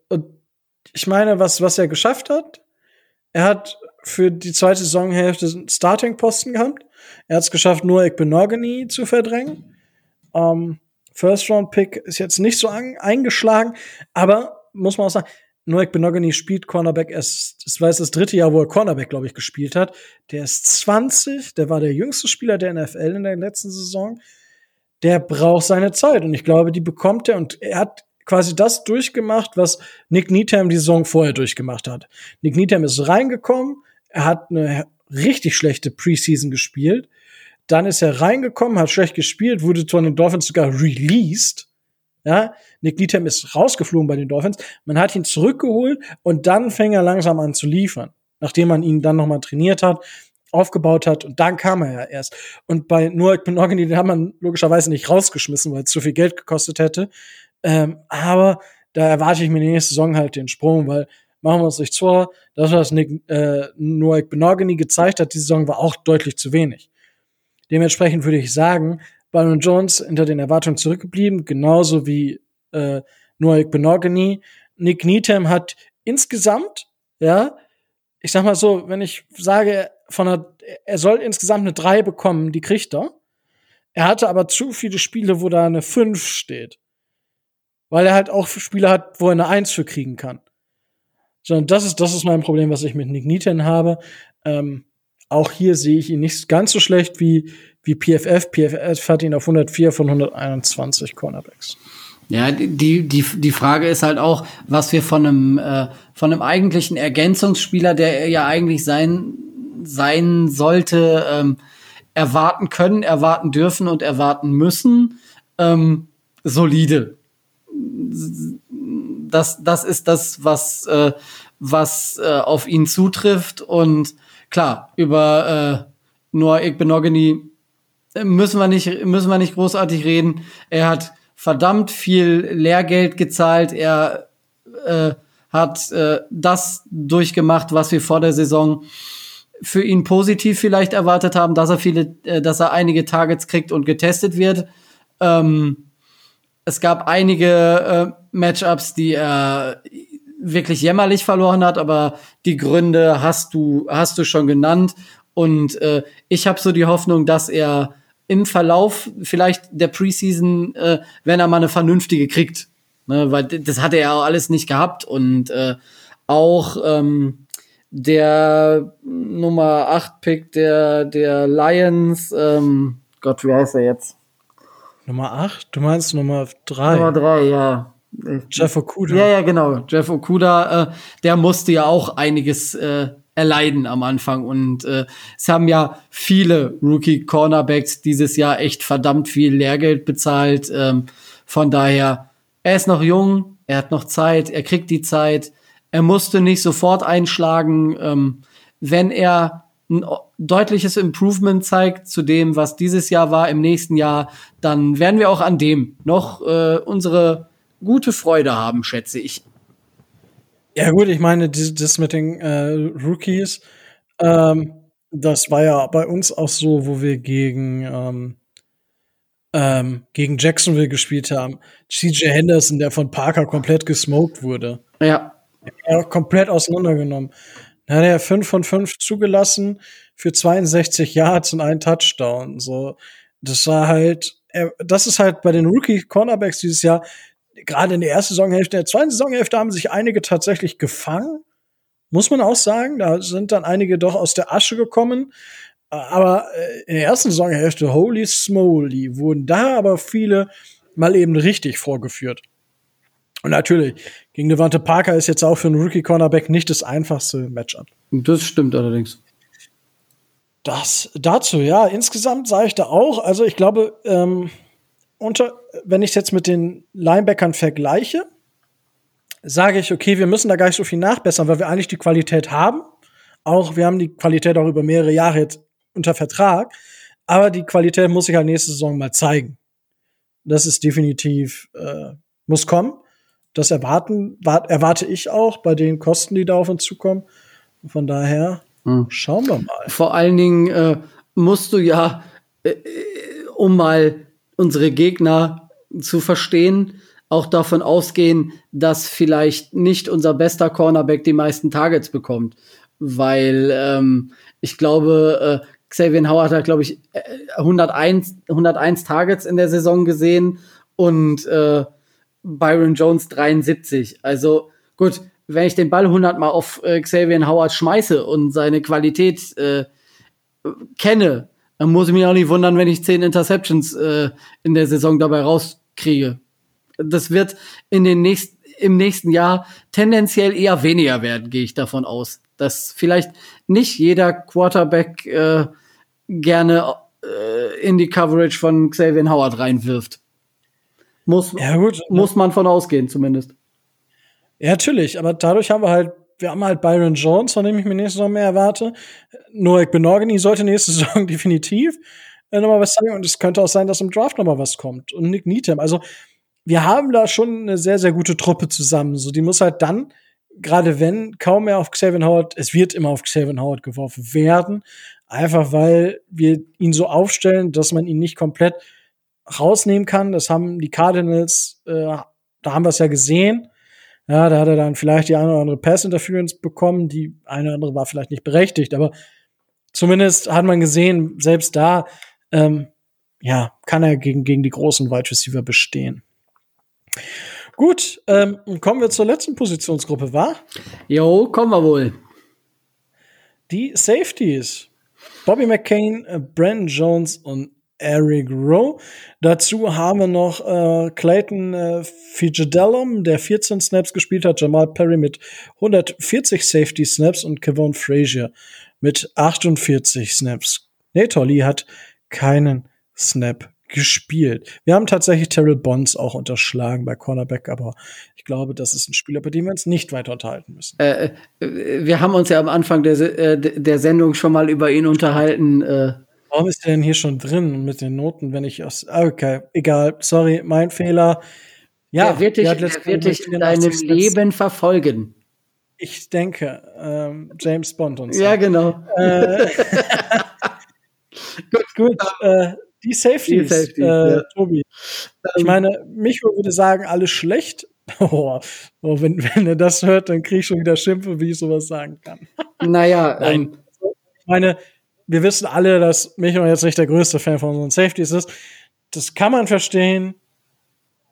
ich meine, was, was er geschafft hat, er hat für die zweite Saisonhälfte einen Starting-Posten gehabt. Er hat es geschafft, nur Ekbenogany zu verdrängen. Ähm, First-Round-Pick ist jetzt nicht so eingeschlagen, aber muss man auch sagen, Noek Benogany spielt Cornerback erst, es war jetzt das dritte Jahr, wo er Cornerback, glaube ich, gespielt hat. Der ist 20, der war der jüngste Spieler der NFL in der letzten Saison. Der braucht seine Zeit und ich glaube, die bekommt er und er hat quasi das durchgemacht, was Nick Needham die Saison vorher durchgemacht hat. Nick Needham ist reingekommen, er hat eine richtig schlechte Preseason gespielt. Dann ist er reingekommen, hat schlecht gespielt, wurde von den Dolphins sogar released. Ja, Nick Needham ist rausgeflogen bei den Dolphins. Man hat ihn zurückgeholt und dann fing er langsam an zu liefern, nachdem man ihn dann nochmal trainiert hat, aufgebaut hat und dann kam er ja erst. Und bei Noah Benogany, den hat man logischerweise nicht rausgeschmissen, weil es zu viel Geld gekostet hätte. Ähm, aber da erwarte ich mir in der nächsten Saison halt den Sprung, weil machen wir uns nicht vor, das, was Nick, äh, Noak Benogany gezeigt hat, die Saison war auch deutlich zu wenig. Dementsprechend würde ich sagen, Byron Jones hinter den Erwartungen zurückgeblieben, genauso wie äh, Noah Benogany. Nick Needham hat insgesamt, ja, ich sag mal so, wenn ich sage, von einer, er soll insgesamt eine 3 bekommen, die kriegt er. Er hatte aber zu viele Spiele, wo da eine 5 steht. Weil er halt auch Spiele hat, wo er eine 1 für kriegen kann. So, und das ist, das ist mein Problem, was ich mit Nick Neaton habe. Ähm, auch hier sehe ich ihn nicht ganz so schlecht wie, wie PFF. PFF hat ihn auf 104 von 121 Cornerbacks. Ja, die, die, die Frage ist halt auch, was wir von einem, äh, von einem eigentlichen Ergänzungsspieler, der ja eigentlich sein, sein sollte, ähm, erwarten können, erwarten dürfen und erwarten müssen. Ähm, solide. Das, das ist das, was, äh, was äh, auf ihn zutrifft. Und klar, über äh, Noah Igbenogany müssen wir nicht, müssen wir nicht großartig reden. Er hat verdammt viel Lehrgeld gezahlt. Er äh, hat äh, das durchgemacht, was wir vor der Saison für ihn positiv vielleicht erwartet haben, dass er viele, äh, dass er einige Targets kriegt und getestet wird. Ähm, es gab einige äh, Matchups, die er wirklich jämmerlich verloren hat, aber die Gründe hast du hast du schon genannt und äh, ich habe so die Hoffnung, dass er im Verlauf vielleicht der Preseason, äh, wenn er mal eine vernünftige kriegt, ne, weil das hat er auch alles nicht gehabt und äh, auch ähm, der Nummer 8 Pick der der Lions, ähm, Gott, wie heißt er jetzt? Nummer 8? Du meinst Nummer 3? Nummer 3, ja. Jeff Okuda. Ja, ja, genau. Jeff Okuda, äh, der musste ja auch einiges äh, erleiden am Anfang. Und äh, es haben ja viele Rookie-Cornerbacks dieses Jahr echt verdammt viel Lehrgeld bezahlt. Ähm, von daher, er ist noch jung, er hat noch Zeit, er kriegt die Zeit. Er musste nicht sofort einschlagen. Ähm, wenn er ein deutliches Improvement zeigt zu dem, was dieses Jahr war, im nächsten Jahr, dann werden wir auch an dem noch äh, unsere gute Freude haben, schätze ich. Ja, gut, ich meine, das, mit den äh, Rookies, ähm, das war ja bei uns auch so, wo wir gegen, ähm, ähm, gegen Jacksonville gespielt haben. CJ Henderson, der von Parker komplett gesmoked wurde. Ja. ja komplett auseinandergenommen. Dann hat er 5 von 5 zugelassen für 62 Yards und einen Touchdown. So, das war halt, das ist halt bei den Rookie Cornerbacks dieses Jahr, gerade in der ersten Saisonhälfte, in der zweiten Saisonhälfte haben sich einige tatsächlich gefangen. Muss man auch sagen. Da sind dann einige doch aus der Asche gekommen. Aber äh, in der ersten Saisonhälfte, holy smoly, wurden da aber viele mal eben richtig vorgeführt. Und natürlich, gegen Devante Parker ist jetzt auch für einen Rookie-Cornerback nicht das einfachste Matchup. Das stimmt allerdings. Das dazu, ja. Insgesamt sage ich da auch. Also ich glaube, ähm, unter, wenn ich es jetzt mit den Linebackern vergleiche, sage ich, okay, wir müssen da gar nicht so viel nachbessern, weil wir eigentlich die Qualität haben. Auch, wir haben die Qualität auch über mehrere Jahre jetzt unter Vertrag. Aber die Qualität muss sich halt nächste Saison mal zeigen. Das ist definitiv, äh, muss kommen. Das erwarten, wart, erwarte ich auch bei den Kosten, die da auf uns zukommen. Von daher, hm. schauen wir mal. Vor allen Dingen äh, musst du ja, äh, äh um mal unsere Gegner zu verstehen, auch davon ausgehen, dass vielleicht nicht unser bester Cornerback die meisten Targets bekommt. Weil ähm, ich glaube, äh, Xavier Howard hat, glaube ich, 101, äh, 101 Targets in der Saison gesehen und äh, Byron Jones 73. Also gut, wenn ich den Ball 100 Mal auf äh, Xavier Howard schmeiße und seine Qualität äh, kenne, dann muss ich mich auch nicht wundern, wenn ich zehn Interceptions äh, in der Saison dabei rauskriege. Das wird in den nächsten, im nächsten Jahr tendenziell eher weniger werden, gehe ich davon aus. Dass vielleicht nicht jeder Quarterback äh, gerne äh, in die Coverage von Xavier Howard reinwirft. Muss, ja, gut. muss man von ausgehen, zumindest. Ja, natürlich, aber dadurch haben wir halt wir haben halt Byron Jones, von dem ich mir nächste Saison mehr erwarte. Noek Benorgany sollte nächste Saison definitiv äh, nochmal was zeigen. Und es könnte auch sein, dass im Draft nochmal was kommt. Und Nick Needham. Also, wir haben da schon eine sehr, sehr gute Truppe zusammen. So, die muss halt dann, gerade wenn, kaum mehr auf Xavier Howard, es wird immer auf Xavier Howard geworfen werden. Einfach weil wir ihn so aufstellen, dass man ihn nicht komplett rausnehmen kann. Das haben die Cardinals äh, da haben wir es ja gesehen. Ja, da hat er dann vielleicht die eine oder andere Pass-Interference bekommen, die eine oder andere war vielleicht nicht berechtigt, aber zumindest hat man gesehen, selbst da, ähm, ja, kann er gegen, gegen die großen Wide Receiver bestehen. Gut, ähm, kommen wir zur letzten Positionsgruppe, wa? Jo, kommen wir wohl. Die Safeties. Bobby McCain, äh, Brandon Jones und Eric Rowe. Dazu haben wir noch äh, Clayton äh, Fijadellum, der 14 Snaps gespielt hat, Jamal Perry mit 140 Safety Snaps und Kevon Frazier mit 48 Snaps. Nate Holly hat keinen Snap gespielt. Wir haben tatsächlich Terrell Bonds auch unterschlagen bei Cornerback, aber ich glaube, das ist ein Spieler, bei dem wir uns nicht weiter unterhalten müssen. Äh, äh wir haben uns ja am Anfang der, äh, der Sendung schon mal über ihn unterhalten. Äh, Warum ist der denn hier schon drin mit den Noten, wenn ich aus. Okay, egal, sorry, mein Fehler. Ja, der wird dich, der wird dich in deinem Leben verfolgen. Ich denke, ähm, James Bond und so. Ja, genau. Äh, gut, gut. Äh, die Safeties, die Safety, äh, ja. Tobi. Ich ähm, meine, Micho würde sagen, alles schlecht. Oh, oh, wenn, wenn er das hört, dann kriege ich schon wieder Schimpfe, wie ich sowas sagen kann. Naja, Nein. Ähm, ich meine, wir wissen alle, dass Michael jetzt nicht der größte Fan von unseren Safeties ist. Das kann man verstehen.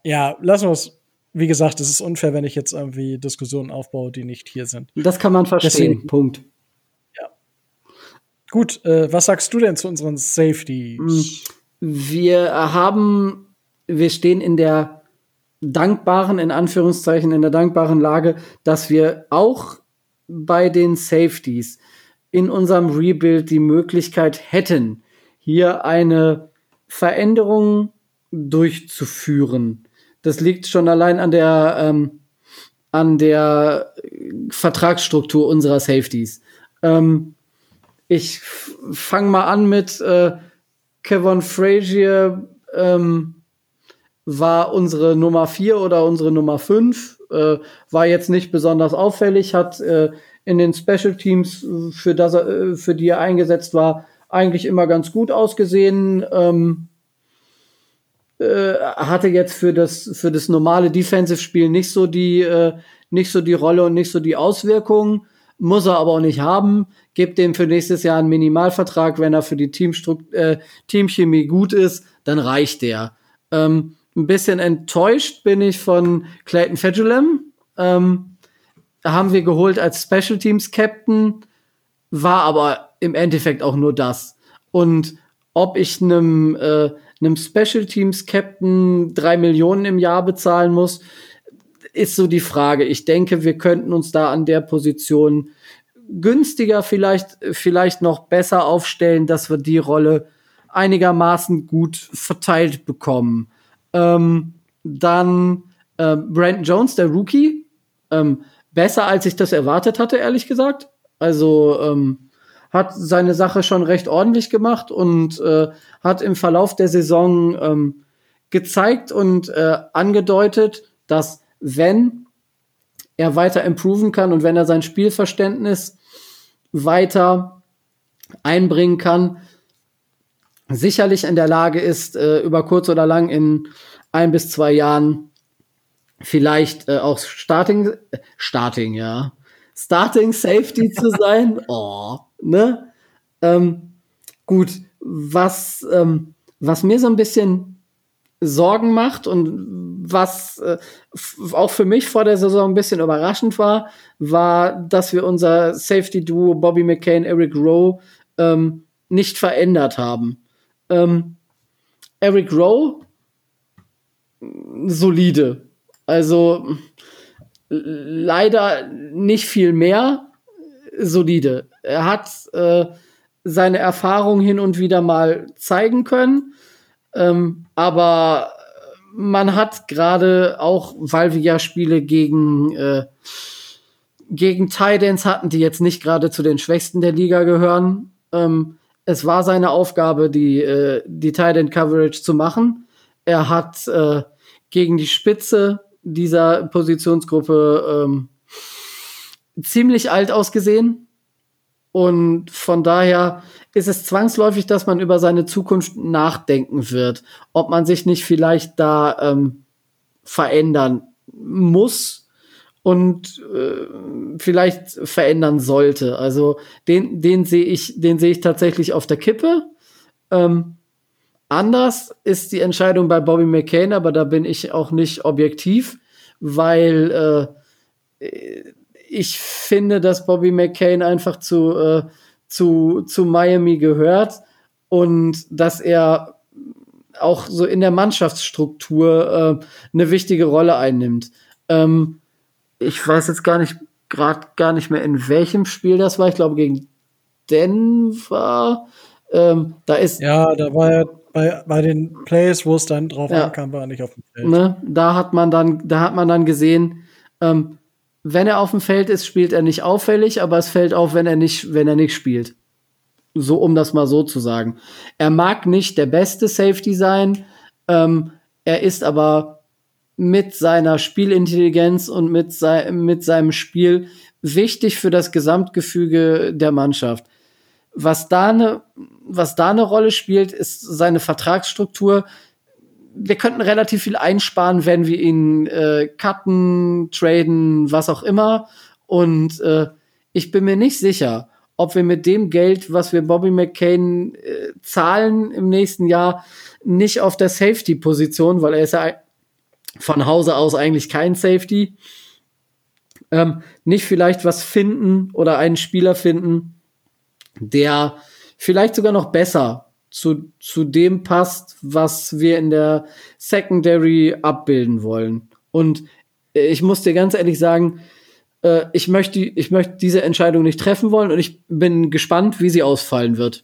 Ja, lassen wir es. Wie gesagt, es ist unfair, wenn ich jetzt irgendwie Diskussionen aufbaue, die nicht hier sind. Das kann man verstehen. Deswegen, Punkt. Ja. Gut, äh, was sagst du denn zu unseren Safeties? Hm, wir haben, wir stehen in der dankbaren, in Anführungszeichen, in der dankbaren Lage, dass wir auch bei den Safeties in unserem Rebuild die Möglichkeit hätten, hier eine Veränderung durchzuführen. Das liegt schon allein an der, ähm, an der Vertragsstruktur unserer Safeties. Ähm, ich fange mal an mit äh, Kevin Frazier ähm, war unsere Nummer 4 oder unsere Nummer 5, äh, war jetzt nicht besonders auffällig, hat äh, in den Special Teams, für, das er, äh, für die er eingesetzt war, eigentlich immer ganz gut ausgesehen. Ähm, äh, hatte jetzt für das, für das normale Defensive-Spiel nicht so die, äh, nicht so die Rolle und nicht so die Auswirkungen. Muss er aber auch nicht haben. Gebt dem für nächstes Jahr einen Minimalvertrag. Wenn er für die Teamstrukt äh, Teamchemie gut ist, dann reicht der. Ähm, ein bisschen enttäuscht bin ich von Clayton Fedulem. Ähm, haben wir geholt als Special Teams Captain, war aber im Endeffekt auch nur das. Und ob ich einem, äh, einem Special Teams Captain drei Millionen im Jahr bezahlen muss, ist so die Frage. Ich denke, wir könnten uns da an der Position günstiger vielleicht, vielleicht noch besser aufstellen, dass wir die Rolle einigermaßen gut verteilt bekommen. Ähm, dann äh, Brandon Jones, der Rookie, ähm, besser, als ich das erwartet hatte, ehrlich gesagt. Also ähm, hat seine Sache schon recht ordentlich gemacht und äh, hat im Verlauf der Saison ähm, gezeigt und äh, angedeutet, dass wenn er weiter improven kann und wenn er sein Spielverständnis weiter einbringen kann, sicherlich in der Lage ist, äh, über kurz oder lang in ein bis zwei Jahren vielleicht äh, auch Starting, Starting, ja, Starting Safety zu sein. Oh, ne? Ähm, gut, was, ähm, was mir so ein bisschen Sorgen macht und was äh, auch für mich vor der Saison ein bisschen überraschend war, war, dass wir unser Safety-Duo Bobby McCain, Eric Rowe ähm, nicht verändert haben. Ähm, Eric Rowe solide, also leider nicht viel mehr solide. Er hat äh, seine Erfahrung hin und wieder mal zeigen können, ähm, aber man hat gerade auch, weil wir ja Spiele gegen äh, gegen Titans hatten, die jetzt nicht gerade zu den Schwächsten der Liga gehören. Ähm, es war seine Aufgabe, die äh, die Titan Coverage zu machen. Er hat äh, gegen die Spitze dieser Positionsgruppe ähm, ziemlich alt ausgesehen. Und von daher ist es zwangsläufig, dass man über seine Zukunft nachdenken wird, ob man sich nicht vielleicht da ähm, verändern muss und äh, vielleicht verändern sollte. Also den, den sehe ich, den sehe ich tatsächlich auf der Kippe. Ähm, anders ist die Entscheidung bei Bobby McCain, aber da bin ich auch nicht objektiv, weil äh, ich finde, dass Bobby McCain einfach zu, äh, zu, zu Miami gehört und dass er auch so in der Mannschaftsstruktur äh, eine wichtige Rolle einnimmt. Ähm, ich weiß jetzt gar nicht, gerade gar nicht mehr, in welchem Spiel das war. Ich glaube, gegen Denver. Ähm, da ist. Ja, da war er bei, bei den Plays, wo es dann drauf ja, ankam, war er nicht auf dem Feld. Ne, da hat man dann, da hat man dann gesehen, ähm, wenn er auf dem Feld ist, spielt er nicht auffällig, aber es fällt auf, wenn er nicht, wenn er nicht spielt. So, um das mal so zu sagen. Er mag nicht der beste Safety sein, ähm, er ist aber mit seiner Spielintelligenz und mit, sei, mit seinem Spiel wichtig für das Gesamtgefüge der Mannschaft. Was da eine, was da eine Rolle spielt, ist seine Vertragsstruktur. Wir könnten relativ viel einsparen, wenn wir ihn äh, cutten, traden, was auch immer. Und äh, ich bin mir nicht sicher, ob wir mit dem Geld, was wir Bobby McCain äh, zahlen im nächsten Jahr, nicht auf der Safety-Position, weil er ist ja von Hause aus eigentlich kein Safety. Ähm, nicht vielleicht was finden oder einen Spieler finden, der vielleicht sogar noch besser zu, zu dem passt, was wir in der Secondary abbilden wollen. Und ich muss dir ganz ehrlich sagen, äh, ich möchte, ich möchte diese Entscheidung nicht treffen wollen und ich bin gespannt, wie sie ausfallen wird.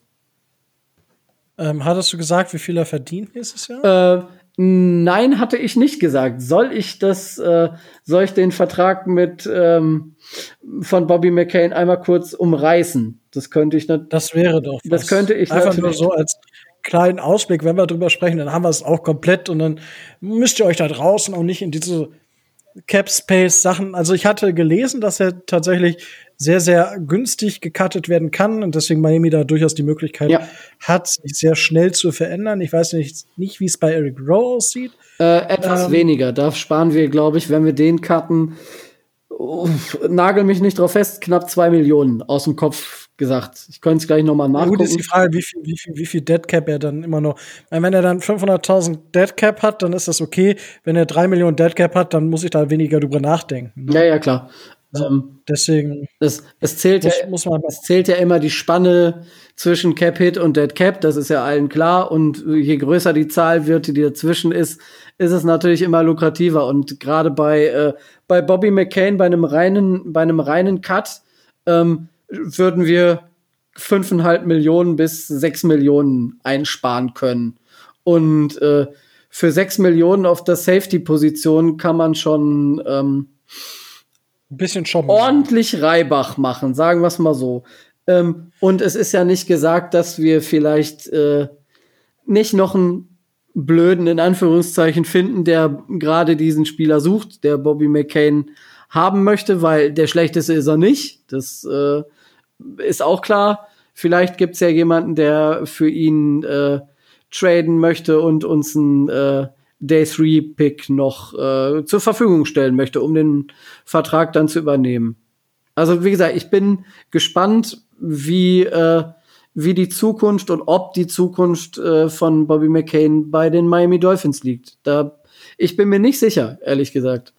Ähm, hattest du gesagt, wie viel er verdient nächstes Jahr? Äh, Nein, hatte ich nicht gesagt. Soll ich das, äh, soll ich den Vertrag mit ähm, von Bobby McCain einmal kurz umreißen? Das könnte ich nicht. Das wäre doch. Was. Das könnte ich einfach nur so als kleinen Ausblick, wenn wir drüber sprechen, dann haben wir es auch komplett und dann müsst ihr euch da draußen auch nicht in diese Cap Space Sachen. Also ich hatte gelesen, dass er tatsächlich sehr, sehr günstig gecuttet werden kann und deswegen Miami da durchaus die Möglichkeit ja. hat, sich sehr schnell zu verändern. Ich weiß nicht, nicht wie es bei Eric Rowe aussieht. Äh, etwas ähm, weniger. Da sparen wir, glaube ich, wenn wir den cutten, uh, nagel mich nicht drauf fest, knapp zwei Millionen aus dem Kopf gesagt. Ich könnte es gleich nochmal nachgucken. Gut ist die Frage, wie viel, wie viel, wie viel Deadcap er dann immer noch. Wenn er dann 500.000 Deadcap hat, dann ist das okay. Wenn er drei Millionen Deadcap hat, dann muss ich da weniger drüber nachdenken. Ne? Ja, ja, klar. Ähm, Deswegen. Es, es, zählt muss, ja, muss man es zählt ja immer die Spanne zwischen Cap Hit und Dead Cap, das ist ja allen klar. Und je größer die Zahl wird, die dazwischen ist, ist es natürlich immer lukrativer. Und gerade bei, äh, bei Bobby McCain, bei einem reinen, bei einem reinen Cut, ähm, würden wir fünfeinhalb Millionen bis sechs Millionen einsparen können. Und äh, für sechs Millionen auf der Safety-Position kann man schon ähm, ein bisschen shoppen. Ordentlich Reibach machen, sagen wir es mal so. Ähm, und es ist ja nicht gesagt, dass wir vielleicht äh, nicht noch einen blöden, in Anführungszeichen, finden, der gerade diesen Spieler sucht, der Bobby McCain haben möchte, weil der schlechteste ist er nicht. Das äh, ist auch klar. Vielleicht gibt's ja jemanden, der für ihn äh, traden möchte und uns ein äh, Day 3 Pick noch äh, zur Verfügung stellen möchte, um den Vertrag dann zu übernehmen. Also wie gesagt, ich bin gespannt, wie äh, wie die Zukunft und ob die Zukunft äh, von Bobby McCain bei den Miami Dolphins liegt. Da ich bin mir nicht sicher, ehrlich gesagt.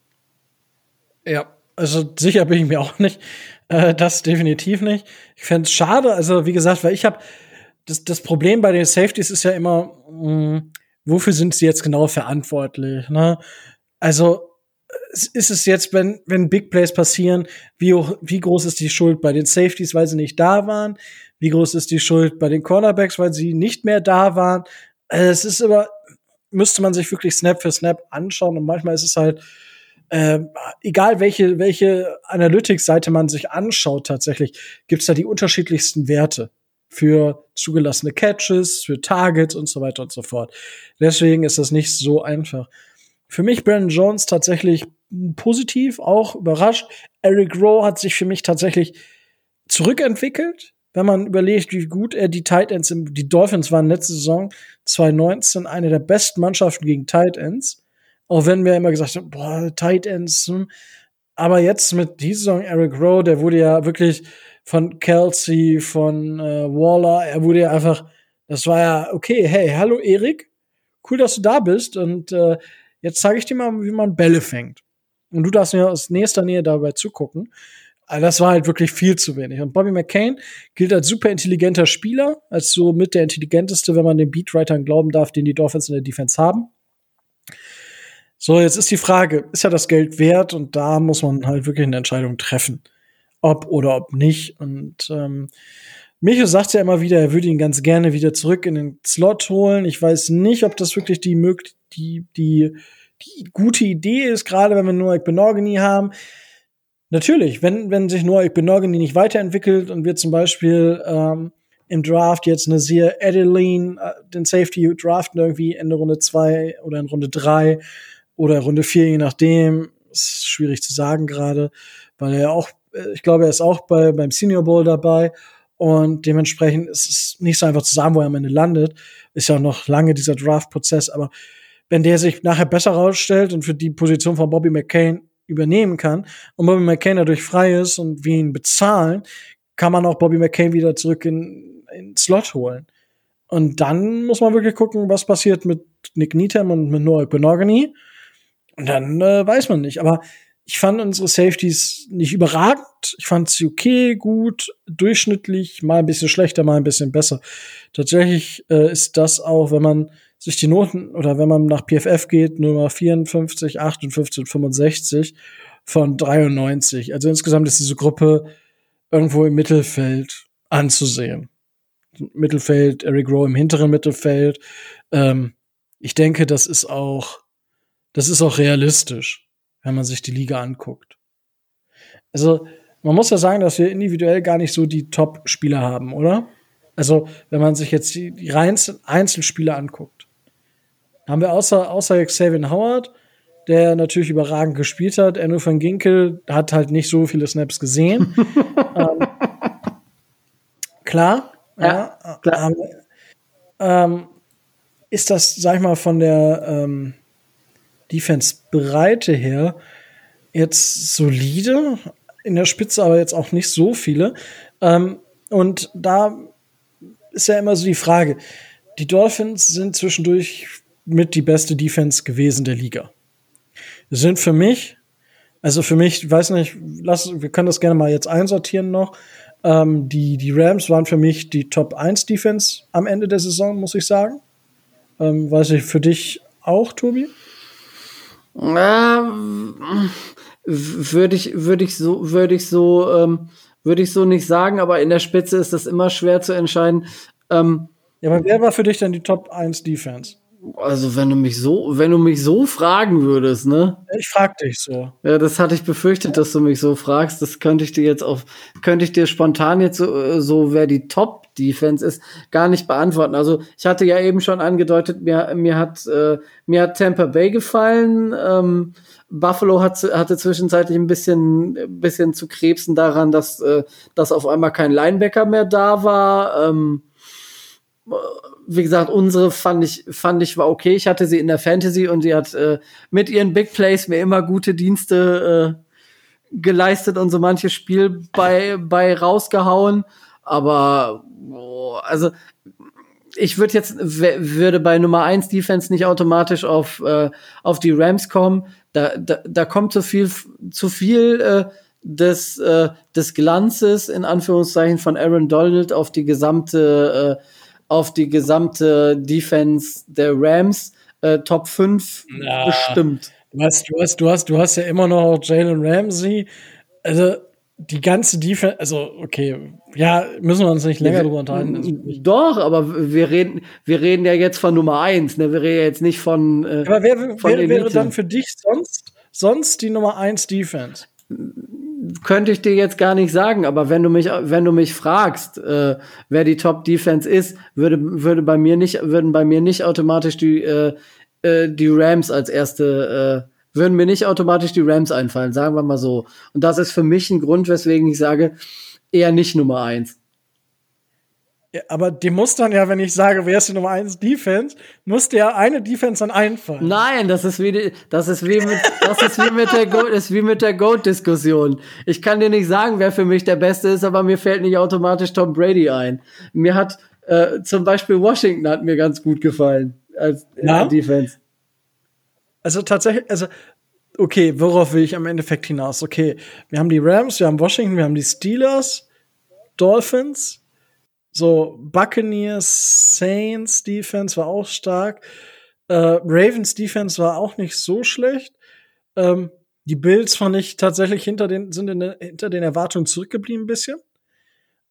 Ja, also sicher bin ich mir auch nicht. Äh, das definitiv nicht. Ich fände es schade, also wie gesagt, weil ich habe das, das Problem bei den Safeties ist ja immer, mh, mm, wofür sind sie jetzt genau verantwortlich? Ne? Also ist es jetzt, wenn, wenn Big Plays passieren, wie, wie groß ist die Schuld bei den Safeties, weil sie nicht da waren? Wie groß ist die Schuld bei den Cornerbacks, weil sie nicht mehr da waren? Also es ist immer, müsste man sich wirklich Snap für Snap anschauen und manchmal ist es halt, äh, egal welche, welche Analytics-Seite man sich anschaut tatsächlich, gibt's da die unterschiedlichsten Werte für zugelassene Catches, für Targets und so weiter und so fort. Deswegen ist das nicht so einfach. Für mich Brandon Jones tatsächlich positiv, auch überrascht. Eric Rowe hat sich für mich tatsächlich zurückentwickelt, wenn man überlegt, wie gut er die Tight Ends, die Dolphins waren letzte Saison 2019 eine der besten Mannschaften gegen Tight Ends. Auch wenn wir immer gesagt haben, boah, Tight Ends. Hm. Aber jetzt mit dieser Saison Eric Rowe, der wurde ja wirklich von Kelsey, von äh, Waller, er wurde ja einfach, das war ja, okay, hey, hallo Erik, cool, dass du da bist und äh, jetzt zeige ich dir mal, wie man Bälle fängt. Und du darfst mir aus nächster Nähe dabei zugucken. Also das war halt wirklich viel zu wenig. Und Bobby McCain gilt als super intelligenter Spieler, als so mit der intelligenteste, wenn man den Beatwritern glauben darf, den die Dolphins in der Defense haben. So, jetzt ist die Frage, ist ja das Geld wert? Und da muss man halt wirklich eine Entscheidung treffen. Ob oder ob nicht. Und ähm, Micho sagt ja immer wieder, er würde ihn ganz gerne wieder zurück in den Slot holen. Ich weiß nicht, ob das wirklich die, die, die, die gute Idee ist, gerade wenn wir nur Benogany haben. Natürlich, wenn, wenn sich Noah Benogany nicht weiterentwickelt und wir zum Beispiel ähm, im Draft jetzt Nasir Adeline, äh, den Safety draften irgendwie Ende Runde zwei oder in Runde drei oder Runde vier, je nachdem, ist schwierig zu sagen gerade, weil er auch, äh, ich glaube, er ist auch bei, beim Senior Bowl dabei und dementsprechend ist es nicht so einfach zu sagen, wo er am Ende landet. Ist ja auch noch lange dieser Draft-Prozess, aber wenn der sich nachher besser rausstellt und für die Position von Bobby McCain übernehmen kann und Bobby McCain dadurch frei ist und wir ihn bezahlen, kann man auch Bobby McCain wieder zurück in, in Slot holen. Und dann muss man wirklich gucken, was passiert mit Nick Needham und mit Noah Benogany. Und dann äh, weiß man nicht. Aber ich fand unsere Safeties nicht überragend. Ich fand sie okay, gut, durchschnittlich, mal ein bisschen schlechter, mal ein bisschen besser. Tatsächlich äh, ist das auch, wenn man sich die Noten oder wenn man nach PFF geht, Nummer 54, 58 und 65 von 93. Also insgesamt ist diese Gruppe irgendwo im Mittelfeld anzusehen. Mittelfeld, Eric Rowe im hinteren Mittelfeld. Ähm, ich denke, das ist auch, das ist auch realistisch, wenn man sich die Liga anguckt. Also, man muss ja sagen, dass wir individuell gar nicht so die Top-Spieler haben, oder? Also, wenn man sich jetzt die, die Einzelspieler anguckt haben wir außer, außer Xavier Howard, der natürlich überragend gespielt hat. Enno van Ginkel hat halt nicht so viele Snaps gesehen. ähm, klar, ja, ja klar. Ähm, ähm, ist das, sag ich mal, von der ähm, Defense-Breite her jetzt solide, in der Spitze aber jetzt auch nicht so viele. Ähm, und da ist ja immer so die Frage, die Dolphins sind zwischendurch mit die beste Defense gewesen der Liga. Sind für mich, also für mich, weiß nicht, lass, wir können das gerne mal jetzt einsortieren noch. Ähm, die, die Rams waren für mich die Top 1 Defense am Ende der Saison, muss ich sagen. Ähm, weiß ich, für dich auch, Tobi? Ähm, würde ich, würde ich so, würde ich so, ähm, würde ich so nicht sagen, aber in der Spitze ist das immer schwer zu entscheiden. Ähm, ja, aber wer war für dich denn die Top 1 Defense? Also, wenn du mich so, wenn du mich so fragen würdest, ne? Ich frag dich so. Ja, das hatte ich befürchtet, dass du mich so fragst. Das könnte ich dir jetzt auf, könnte ich dir spontan jetzt so, so wer die Top-Defense ist, gar nicht beantworten. Also, ich hatte ja eben schon angedeutet, mir, mir hat, äh, mir hat Tampa Bay gefallen. Ähm, Buffalo hat, hatte zwischenzeitlich ein bisschen, bisschen zu krebsen daran, dass, äh, dass auf einmal kein Linebacker mehr da war. Ähm, wie gesagt, unsere fand ich, fand ich war okay. Ich hatte sie in der Fantasy und sie hat äh, mit ihren Big Plays mir immer gute Dienste äh, geleistet und so manches Spiel bei, bei rausgehauen. Aber, oh, also, ich würde jetzt, würde bei Nummer eins Defense nicht automatisch auf, äh, auf die Rams kommen. Da, da, da kommt zu viel, zu viel, äh, des, äh, des Glanzes in Anführungszeichen von Aaron Donald auf die gesamte äh, auf die gesamte Defense der Rams äh, Top 5 Na, bestimmt. Du hast, du, hast, du, hast, du hast ja immer noch Jalen Ramsey. Also die ganze Defense, also okay, ja, müssen wir uns nicht länger drüber unterhalten. Doch, aber wir reden, wir reden ja jetzt von Nummer 1, ne? Wir reden ja jetzt nicht von. Äh, aber wer, von wer wäre dann für dich sonst, sonst die Nummer 1 Defense? könnte ich dir jetzt gar nicht sagen, aber wenn du mich, wenn du mich fragst, äh, wer die Top Defense ist, würde, würde bei mir nicht, würden bei mir nicht automatisch die, äh, äh, die Rams als erste, äh, würden mir nicht automatisch die Rams einfallen, sagen wir mal so. Und das ist für mich ein Grund, weswegen ich sage, eher nicht Nummer eins. Ja, aber die muss dann ja, wenn ich sage, wer ist die Nummer 1 Defense, muss der eine Defense dann einfallen. Nein, das ist wie, die, das ist wie mit, das ist wie mit der Goat, ist wie mit der Goat-Diskussion. Ich kann dir nicht sagen, wer für mich der Beste ist, aber mir fällt nicht automatisch Tom Brady ein. Mir hat äh, zum Beispiel Washington hat mir ganz gut gefallen als Ja? Defense. Also tatsächlich, also okay, worauf will ich am Endeffekt hinaus? Okay, wir haben die Rams, wir haben Washington, wir haben die Steelers, Dolphins, so Buccaneers, Saints Defense war auch stark, äh, Ravens Defense war auch nicht so schlecht. Ähm, die Bills fand ich tatsächlich hinter den sind in, hinter den Erwartungen zurückgeblieben ein bisschen.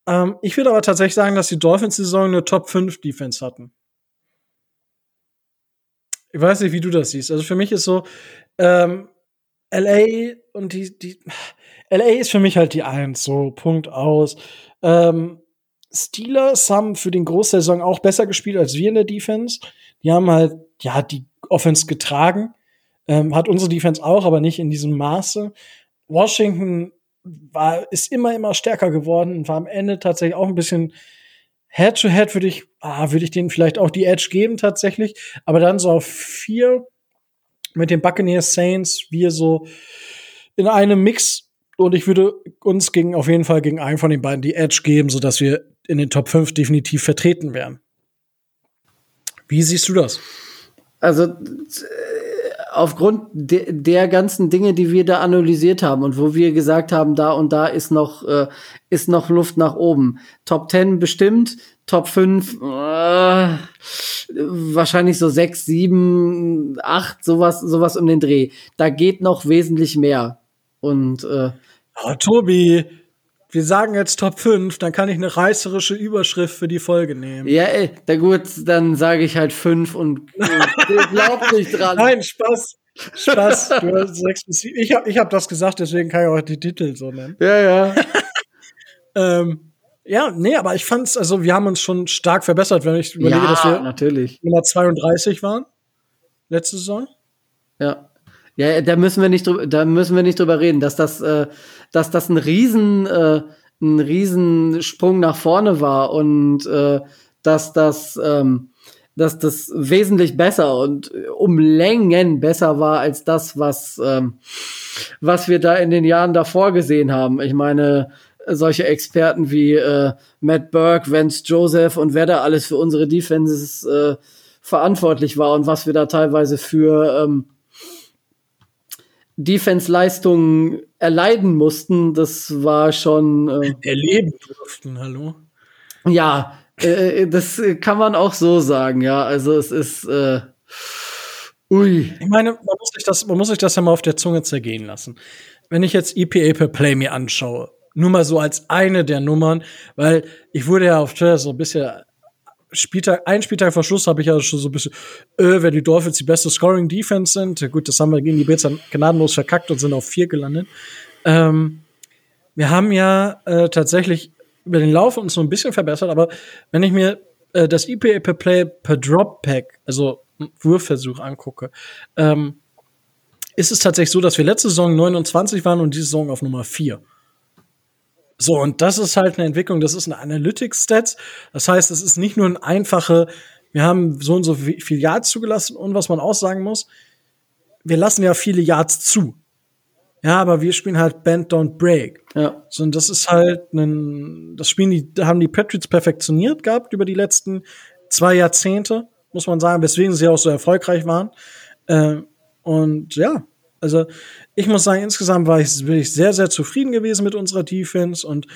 Ähm, ich würde aber tatsächlich sagen, dass die Dolphins die Saison eine Top 5 Defense hatten. Ich weiß nicht, wie du das siehst. Also für mich ist so, ähm, LA und die, die, LA ist für mich halt die Eins, so, Punkt aus. Ähm, Steelers haben für den Großteil der Saison auch besser gespielt als wir in der Defense. Die haben halt, ja, die Offense getragen. Ähm, hat unsere Defense auch, aber nicht in diesem Maße. Washington war, ist immer, immer stärker geworden und war am Ende tatsächlich auch ein bisschen Head-to-Head würde ich, ah, würde ich denen vielleicht auch die Edge geben tatsächlich. Aber dann so auf vier mit den Buccaneers Saints, wir so in einem Mix und ich würde uns gegen auf jeden Fall gegen einen von den beiden die Edge geben, so dass wir in den Top 5 definitiv vertreten wären. Wie siehst du das? Also aufgrund de der ganzen Dinge, die wir da analysiert haben und wo wir gesagt haben, da und da ist noch äh, ist noch Luft nach oben. Top 10 bestimmt, Top 5 äh, wahrscheinlich so 6, 7, 8, sowas sowas um den Dreh. Da geht noch wesentlich mehr. Und äh, Oh, Tobi, wir sagen jetzt Top 5, dann kann ich eine reißerische Überschrift für die Folge nehmen. ja, ey, na gut, dann sage ich halt 5 und glaubt nicht dran. Nein, Spaß. Spaß. Du hast sechs bis sieben. Ich habe ich hab das gesagt, deswegen kann ich auch die Titel so nennen. Ja, ja. Ähm, ja, nee, aber ich fand's, also wir haben uns schon stark verbessert, wenn ich überlege, dass ja, wir natürlich. Nummer 32 waren. Letzte Saison. Ja. Ja, da müssen wir nicht drüber, da müssen wir nicht drüber reden, dass das, äh, dass das ein riesen, äh, ein riesen Sprung nach vorne war und äh, dass das, ähm, dass das wesentlich besser und um Längen besser war als das, was, ähm, was wir da in den Jahren davor gesehen haben. Ich meine, solche Experten wie äh, Matt Burke, Vance Joseph und wer da alles für unsere Defenses äh, verantwortlich war und was wir da teilweise für ähm, Defense-Leistungen erleiden mussten, das war schon äh, Erleben durften, hallo. ja, äh, das kann man auch so sagen, ja. Also es ist äh, ui. Ich meine, man muss, sich das, man muss sich das ja mal auf der Zunge zergehen lassen. Wenn ich jetzt EPA per Play mir anschaue, nur mal so als eine der Nummern, weil ich wurde ja auf Twitter so ein bisschen Spieltag, ein Spieltag vor Schluss habe ich ja schon so ein bisschen, äh, wenn die Dolphins die beste Scoring Defense sind, gut, das haben wir gegen die Bills dann gnadenlos verkackt und sind auf vier gelandet. Ähm, wir haben ja äh, tatsächlich über den Lauf uns so ein bisschen verbessert, aber wenn ich mir äh, das EPA per Play per Drop Pack, also Wurfversuch angucke, ähm, ist es tatsächlich so, dass wir letzte Saison 29 waren und diese Saison auf Nummer 4. So, und das ist halt eine Entwicklung, das ist eine Analytics-Stats. Das heißt, es ist nicht nur ein einfache, wir haben so und so viel Yards zugelassen und was man auch sagen muss, wir lassen ja viele Yards zu. Ja, aber wir spielen halt Bend Don't Break. Ja. So, und das ist halt ein, das Spielen, die da haben die Patriots perfektioniert gehabt über die letzten zwei Jahrzehnte, muss man sagen, weswegen sie auch so erfolgreich waren. Ähm, und ja, also ich muss sagen, insgesamt war ich, bin ich sehr, sehr zufrieden gewesen mit unserer Defense und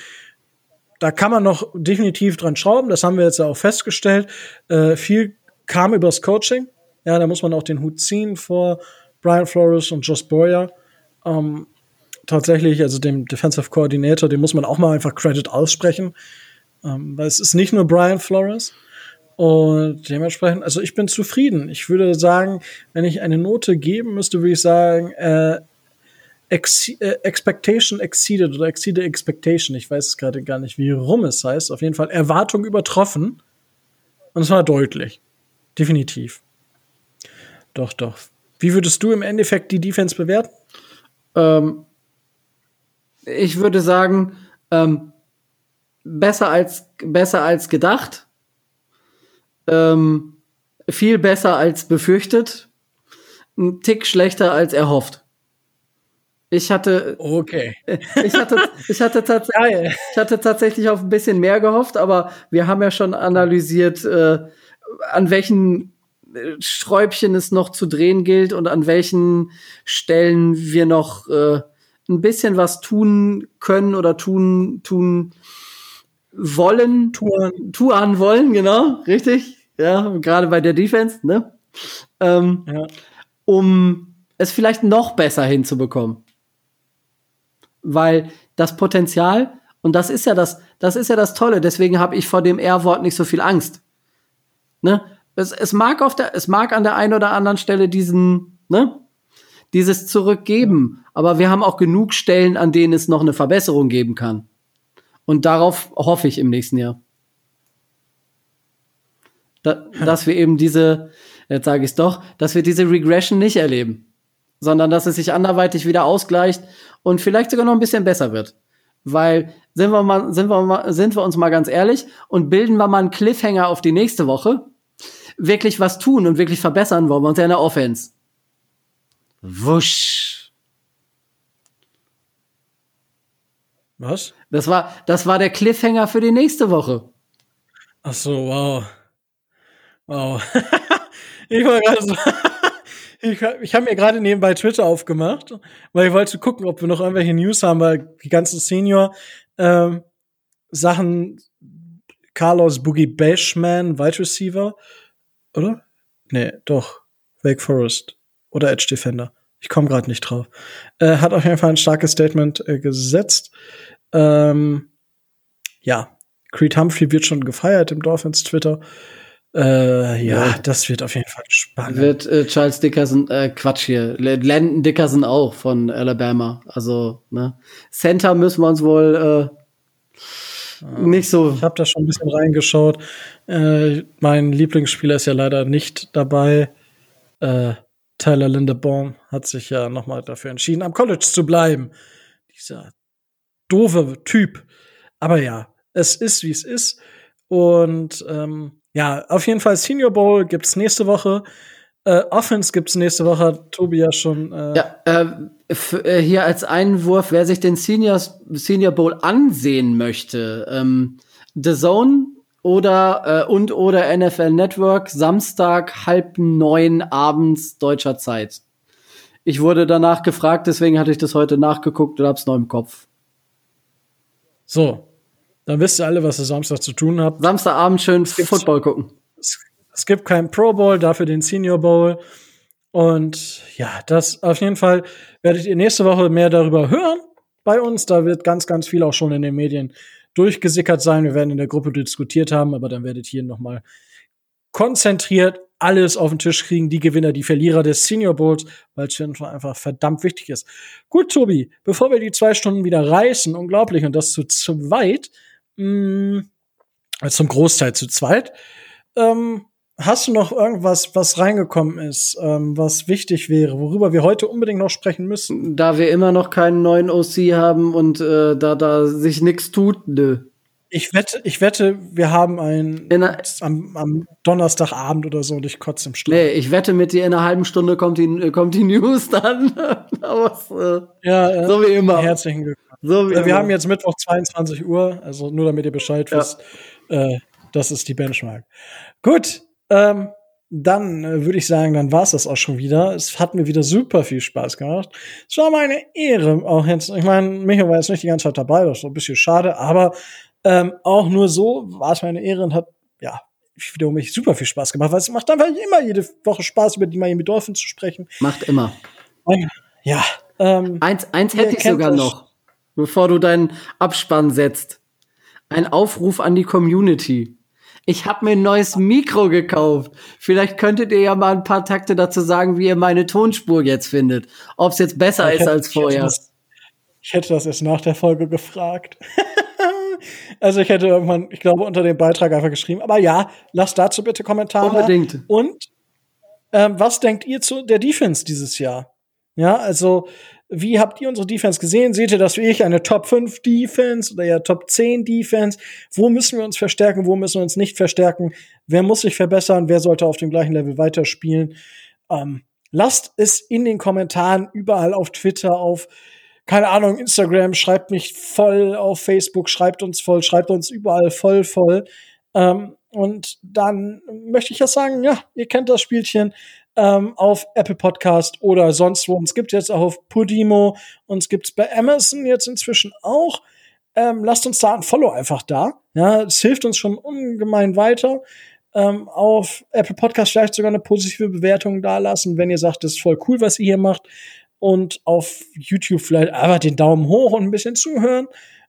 da kann man noch definitiv dran schrauben. Das haben wir jetzt ja auch festgestellt. Äh, viel kam übers Coaching. Ja, da muss man auch den Hut ziehen vor Brian Flores und Josh Boyer. Ähm, tatsächlich, also dem Defensive Coordinator, dem muss man auch mal einfach Credit aussprechen. Ähm, weil es ist nicht nur Brian Flores. Und dementsprechend, also ich bin zufrieden. Ich würde sagen, wenn ich eine Note geben müsste, würde ich sagen, äh, ex äh, Expectation exceeded oder exceeded Expectation. Ich weiß es gerade gar nicht, wie rum es heißt. Auf jeden Fall Erwartung übertroffen. Und es war deutlich. Definitiv. Doch, doch. Wie würdest du im Endeffekt die Defense bewerten? Ähm, ich würde sagen, ähm, besser als, besser als gedacht. Ähm, viel besser als befürchtet. Ein Tick schlechter als erhofft. Ich hatte, Okay. ich hatte, ich hatte tatsächlich, ich hatte tatsächlich auf ein bisschen mehr gehofft, aber wir haben ja schon analysiert, äh, an welchen äh, Sträubchen es noch zu drehen gilt und an welchen Stellen wir noch äh, ein bisschen was tun können oder tun, tun wollen, Touren. tun wollen, genau, richtig. Ja, gerade bei der Defense, ne? Ähm, Ja. um es vielleicht noch besser hinzubekommen. Weil das Potenzial, und das ist ja das, das ist ja das Tolle, deswegen habe ich vor dem R-Wort nicht so viel Angst. Ne? Es, es mag auf der, es mag an der einen oder anderen Stelle diesen, ne? Dieses Zurückgeben, aber wir haben auch genug Stellen, an denen es noch eine Verbesserung geben kann. Und darauf hoffe ich im nächsten Jahr. Da, dass wir eben diese, jetzt sage ich es doch, dass wir diese Regression nicht erleben, sondern dass es sich anderweitig wieder ausgleicht und vielleicht sogar noch ein bisschen besser wird. Weil, sind wir, mal, sind, wir mal, sind wir uns mal ganz ehrlich und bilden wir mal einen Cliffhanger auf die nächste Woche, wirklich was tun und wirklich verbessern wollen wir uns ja in der Offense. Wusch. Was? Das war, das war der Cliffhanger für die nächste Woche. Ach so, wow. Wow. ich war gerade so. Ich ich habe mir gerade nebenbei Twitter aufgemacht, weil ich wollte gucken, ob wir noch irgendwelche News haben, weil die ganzen Senior ähm, Sachen Carlos Boogie Bashman, Wide Receiver, oder? Nee, doch. Wake Forest oder Edge Defender. Ich komme gerade nicht drauf. Äh, hat auf jeden Fall ein starkes Statement äh, gesetzt. Ähm, ja, Creed Humphrey wird schon gefeiert im Dolphins Twitter. Äh, ja, Ja. das wird auf jeden Fall spannend. Wird äh, Charles Dickerson, äh, Quatsch hier, Landon Dickerson auch von Alabama. Also, ne. Center müssen wir uns wohl äh, nicht so. Ich habe da schon ein bisschen reingeschaut. Äh, mein Lieblingsspieler ist ja leider nicht dabei. Äh, Tyler Lindebaum hat sich ja noch mal dafür entschieden, am College zu bleiben. Dieser doofe Typ. Aber ja, es ist, wie es ist. Und ähm, ja, auf jeden Fall Senior Bowl gibt's nächste Woche. Äh, Offense gibt's nächste Woche, hat Tobi ja schon. Äh, Ja, äh, äh, hier als Einwurf, wer sich den Seniors, Senior Bowl ansehen möchte, ähm, The Zone oder äh, und oder NFL Network, Samstag halb neun abends deutscher Zeit. Ich wurde danach gefragt, deswegen hatte ich das heute nachgeguckt und hab's noch im Kopf. So, dann wisst ihr alle, was ihr Samstag zu tun habt. Samstagabend schön Football gucken. es, gibt keinen Pro Bowl, dafür den Senior Bowl. Und ja, das auf jeden Fall werdet ihr nächste Woche mehr darüber hören bei uns. Da wird ganz, ganz viel auch schon in den Medien durchgesickert sein. Wir werden in der Gruppe diskutiert haben, aber dann werdet ihr noch mal konzentriert alles auf den Tisch kriegen, die Gewinner, die Verlierer des Senior Bowls, weil es einfach verdammt wichtig ist. Gut, Tobi, bevor wir die zwei Stunden wieder reißen, unglaublich, und das zu zweit, mh, zum Großteil zu zweit, ähm, hast du noch irgendwas, was reingekommen ist, ähm, was wichtig wäre, worüber wir heute unbedingt noch sprechen müssen? Da wir immer noch keinen neuen OC haben und äh, da da sich nichts tut, nö. Ich wette, ich wette, wir haben einen am, am Donnerstagabend oder so und ich kotze im Schlaf. Nee, ich wette mit dir, in einer halben Stunde kommt die, äh, kommt die News dann. Aber äh, Ja, ja. so wie immer. Herzlichen Glückwunsch. So Äh, Wir immer. haben jetzt Mittwoch 22 Uhr, also nur damit ihr Bescheid Ja. wisst. Äh, das ist die Benchmark. Gut, ähm, dann äh, würde ich sagen, dann war es das auch schon wieder. Es hat mir wieder super viel Spaß gemacht. Es war meine Ehre, auch jetzt, ich meine, Michael war jetzt nicht die ganze Zeit dabei, das ist so ein bisschen schade, aber ähm, auch nur so war es meine Ehre und hat, ja, ich wiederhole mich super viel Spaß gemacht, weil es macht einfach immer jede Woche Spaß, über die Miami Dolphins zu sprechen. Macht immer. Und, ja, ähm, Eins, eins hätte ich sogar noch, bevor du deinen Abspann setzt. Ein Aufruf an die Community. Ich habe mir ein neues Mikro gekauft. Vielleicht könntet ihr ja mal ein paar Takte dazu sagen, wie ihr meine Tonspur jetzt findet. Ob es jetzt besser Ich ist hätte- als ich hätte vorher. das- Ich hätte das erst nach der Folge gefragt. also ich hätte irgendwann, ich glaube, unter dem Beitrag einfach geschrieben. Aber ja, lasst dazu bitte Kommentare. Unbedingt. Und ähm, was denkt ihr zu der Defense dieses Jahr? Ja, also Wie habt ihr unsere Defense gesehen? Seht ihr das wie ich, eine Top 5 Defense oder ja Top 10 Defense? Wo müssen wir uns verstärken? Wo müssen wir uns nicht verstärken? Wer muss sich verbessern? Wer sollte auf dem gleichen Level weiterspielen? Ähm, lasst es in den Kommentaren überall auf Twitter, auf keine Ahnung, Instagram, schreibt mich voll auf Facebook, schreibt uns voll, schreibt uns überall voll, voll. Ähm, und dann möchte ich ja sagen, ja, ihr kennt das Spielchen ähm, auf Apple Podcast oder sonst wo. Uns gibt jetzt auch auf Podimo, uns gibt's bei Amazon jetzt inzwischen auch. Ähm, lasst uns da ein Follow einfach da. Ja, es hilft uns schon ungemein weiter. Ähm, auf Apple Podcast vielleicht sogar eine positive Bewertung da lassen, wenn ihr sagt, das ist voll cool, was ihr hier macht. Und auf YouTube vielleicht einfach den Daumen hoch und ein bisschen zuhören,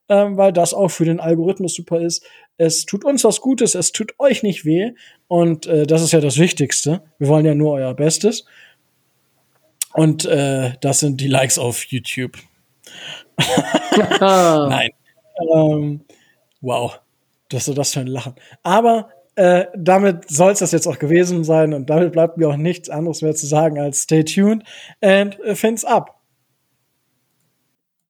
ähm, weil das auch für den Algorithmus super ist. Es tut uns was Gutes, es tut euch nicht weh. Und äh, das ist ja das Wichtigste. Wir wollen ja nur euer Bestes. Und äh, das sind die Likes auf YouTube. Nein. Ähm, wow. Das ist das für ein Lachen. Aber äh, damit soll es das jetzt auch gewesen sein und damit bleibt mir auch nichts anderes mehr zu sagen als stay tuned and uh, fins up.